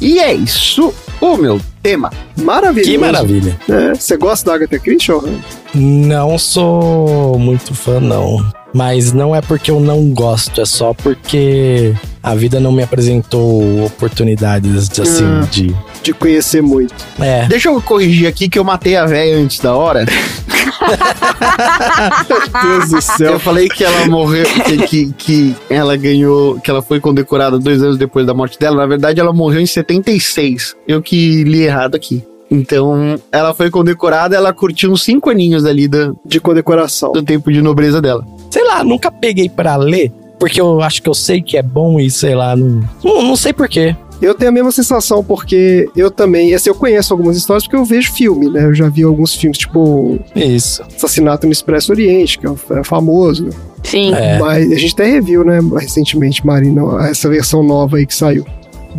E é isso o meu tema. Maravilhoso. Que maravilha. É, Você gosta da Agatha Christie? Não sou muito fã, não. Mas não é porque eu não gosto, é só porque a vida não me apresentou oportunidades de, assim, Ah. de. De conhecer muito. É. Deixa eu corrigir aqui que eu matei a véia antes da hora. Meu Deus do Eu céu. falei que ela morreu, que, que, que ela ganhou, que ela foi condecorada dois anos depois da morte dela. Na verdade, ela morreu em 76. Eu que li errado aqui. Então, ela foi condecorada, ela curtiu uns cinco aninhos ali do, De condecoração. do tempo de nobreza dela. Sei lá, nunca peguei pra ler, porque eu acho que eu sei que é bom e sei lá, não, não, não sei porquê. Eu tenho a mesma sensação, porque eu também, assim, eu conheço algumas histórias porque eu vejo filme, né? Eu já vi alguns filmes, tipo Isso. Assassinato no Expresso Oriente, que é é famoso. Sim. É. Mas a gente até reviu, né, recentemente, Marina, essa versão nova aí que saiu.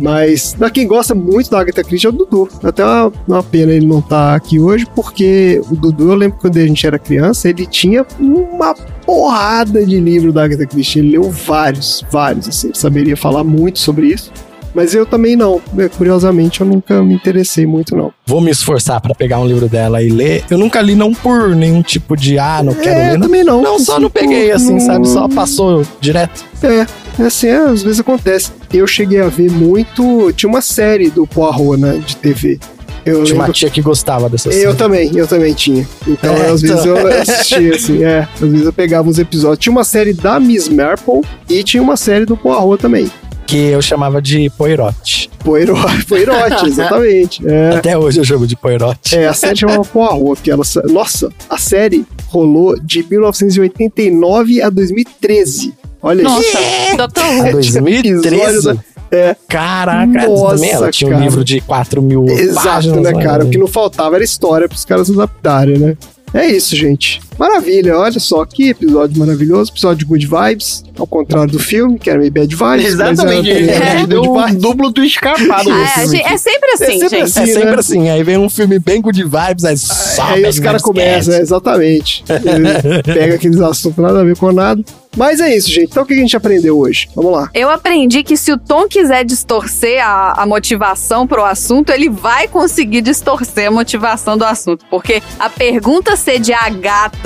Mas pra quem gosta muito da Agatha Christie é o Dudu. Até uma, uma pena ele não estar aqui hoje, porque o Dudu, eu lembro que quando a gente era criança, ele tinha uma porrada de livro da Agatha Christie. Ele leu vários, vários, assim. Ele saberia falar muito sobre isso. Mas eu também não. É, Curiosamente, eu nunca me interessei muito, não. Vou me esforçar pra pegar um livro dela e ler. Eu nunca li, não por nenhum tipo de, ah, não quero é, ler. Não, também não. não só não peguei, assim, Não- sabe? Só passou direto. É, assim, é, às vezes acontece. Eu cheguei a ver muito. Tinha uma série do Poirot, né, de TV. Eu Tinha uma tia que gostava dessa Eu também, eu também tinha. Então, É, às vezes então. eu assistia, assim, é. Às vezes eu pegava uns episódios. Tinha uma série da Miss Marple e tinha uma série do Poirot também. que eu chamava de Poirote. Poirote, Poirote, exatamente. É. Até hoje eu chamo de Poirote. É, a série chamava Poirot, porque ela... Nossa, a série rolou de 1989 a 2013. Olha Nossa, isso. Dr. A Who. 2013? É. Caraca, Nossa, também ela tinha um cara. livro de 4 mil Exato, páginas. né, cara? O que não faltava era história pros caras adaptarem, né? É isso, gente. Maravilha, olha só que episódio maravilhoso, episódio de Good Vibes, ao contrário do filme, que era meio bad vibes. Exatamente. Mas era, É, era deu um duplo do escapado Ah, é, é sempre assim, É sempre gente. assim. É sempre né? assim, aí vem um filme bem good vibes, aí só Aí os caras começam, é, exatamente. Ele Pega aqueles assuntos nada a ver com nada. Mas é isso, gente. Então o que a gente aprendeu hoje? Vamos lá. Eu aprendi que se o Tom quiser distorcer a, a motivação pro assunto, ele vai conseguir distorcer a motivação do assunto. Porque a pergunta ser de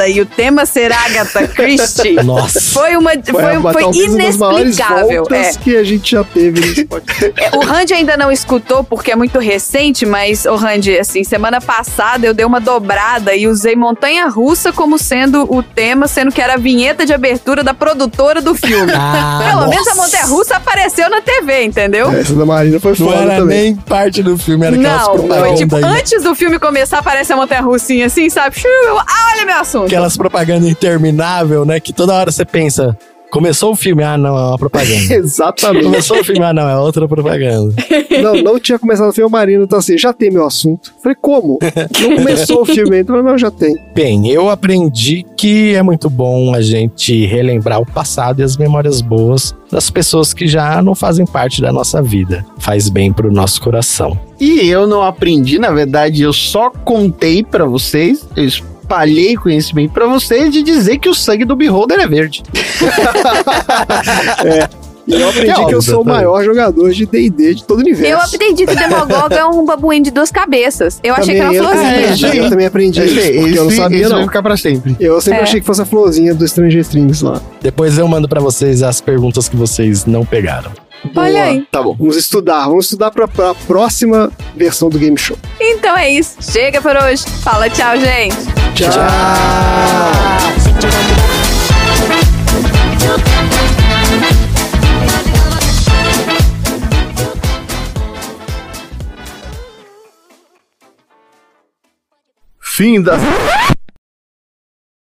Agatha e o tema ser Agatha Christie Nossa. foi, uma, foi, uma- foi maiores inexplicável. É. que a gente já teve nesse podcast. É, O Randy ainda não escutou porque é muito recente, mas, o Randy, assim, semana passada eu dei uma dobrada e usei Montanha Russa como sendo o tema, sendo que era a vinheta de abertura da produtora do filme. Ah, Pelo menos a nossa. Montanha Russa apareceu na TV, entendeu? Essa da Marina foi Não foda era também. nem parte do filme, era Não, foi tipo, ainda. antes do filme começar, aparece a montanha russinha assim, sabe? Ah, olha meu assunto. Aquelas propagandas interminável, né? Que toda hora você pensa, começou o filme, ah não, é uma propaganda. Exatamente. começou o filme, ah não, é outra propaganda. Não, não tinha começado o filme, o Marina tá assim, já tem meu assunto. Falei, como? Não começou o filme ainda, mas não, já tem. Bem, eu aprendi que é muito bom a gente relembrar o passado e as memórias boas das pessoas que já não fazem parte da nossa vida. Faz bem pro nosso coração. E eu não aprendi, na verdade, eu só contei pra vocês, eu espalhei conhecimento pra vocês de dizer que o sangue do Beholder é verde. E eu aprendi É que eu sou o maior jogador de D&D de todo o universo. Eu aprendi que o Demogorgon é um babuim de duas cabeças. Eu achei que era Também uma eu, florzinha. é, eu também aprendi isso, Esse, eu não sabia esse não. vai ficar pra sempre. Eu sempre É. achei que fosse a florzinha do Stranger Things lá. Depois eu mando pra vocês as perguntas que vocês não pegaram. Olha Boa. aí. Tá bom. Vamos estudar, vamos estudar pra, pra próxima versão do Game Show. Então é isso. Chega por hoje. Fala tchau, gente. Tchau! Fim da.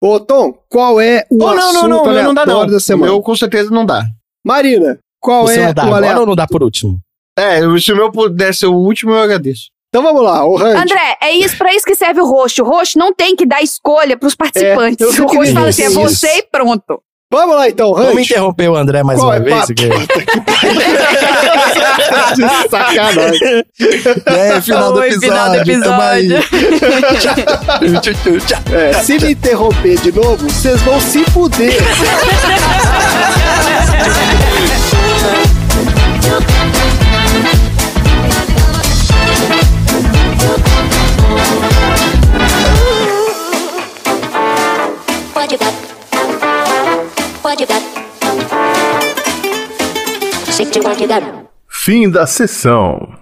Ô, Tom, qual é o Oh, não, assunto não, não, não dá não. da semana? meu com certeza não dá. Marina, qual Você é vai dar o agora aleatório? ou não dá por último? É, se o meu puder ser o último, eu agradeço. Então vamos lá, o Randy. André, é isso, pra isso que serve o roxo. O roxo não tem que dar escolha pros participantes. É, eu o roxo fala assim: é isso. você e pronto. Vamos lá então, Vamos Randy. interromper o André mais Qual uma é, vez? que- De sacanagem. É, final do Oi, episódio. final do episódio. É, se me interromper de novo, vocês vão se fuder. Fim da sessão.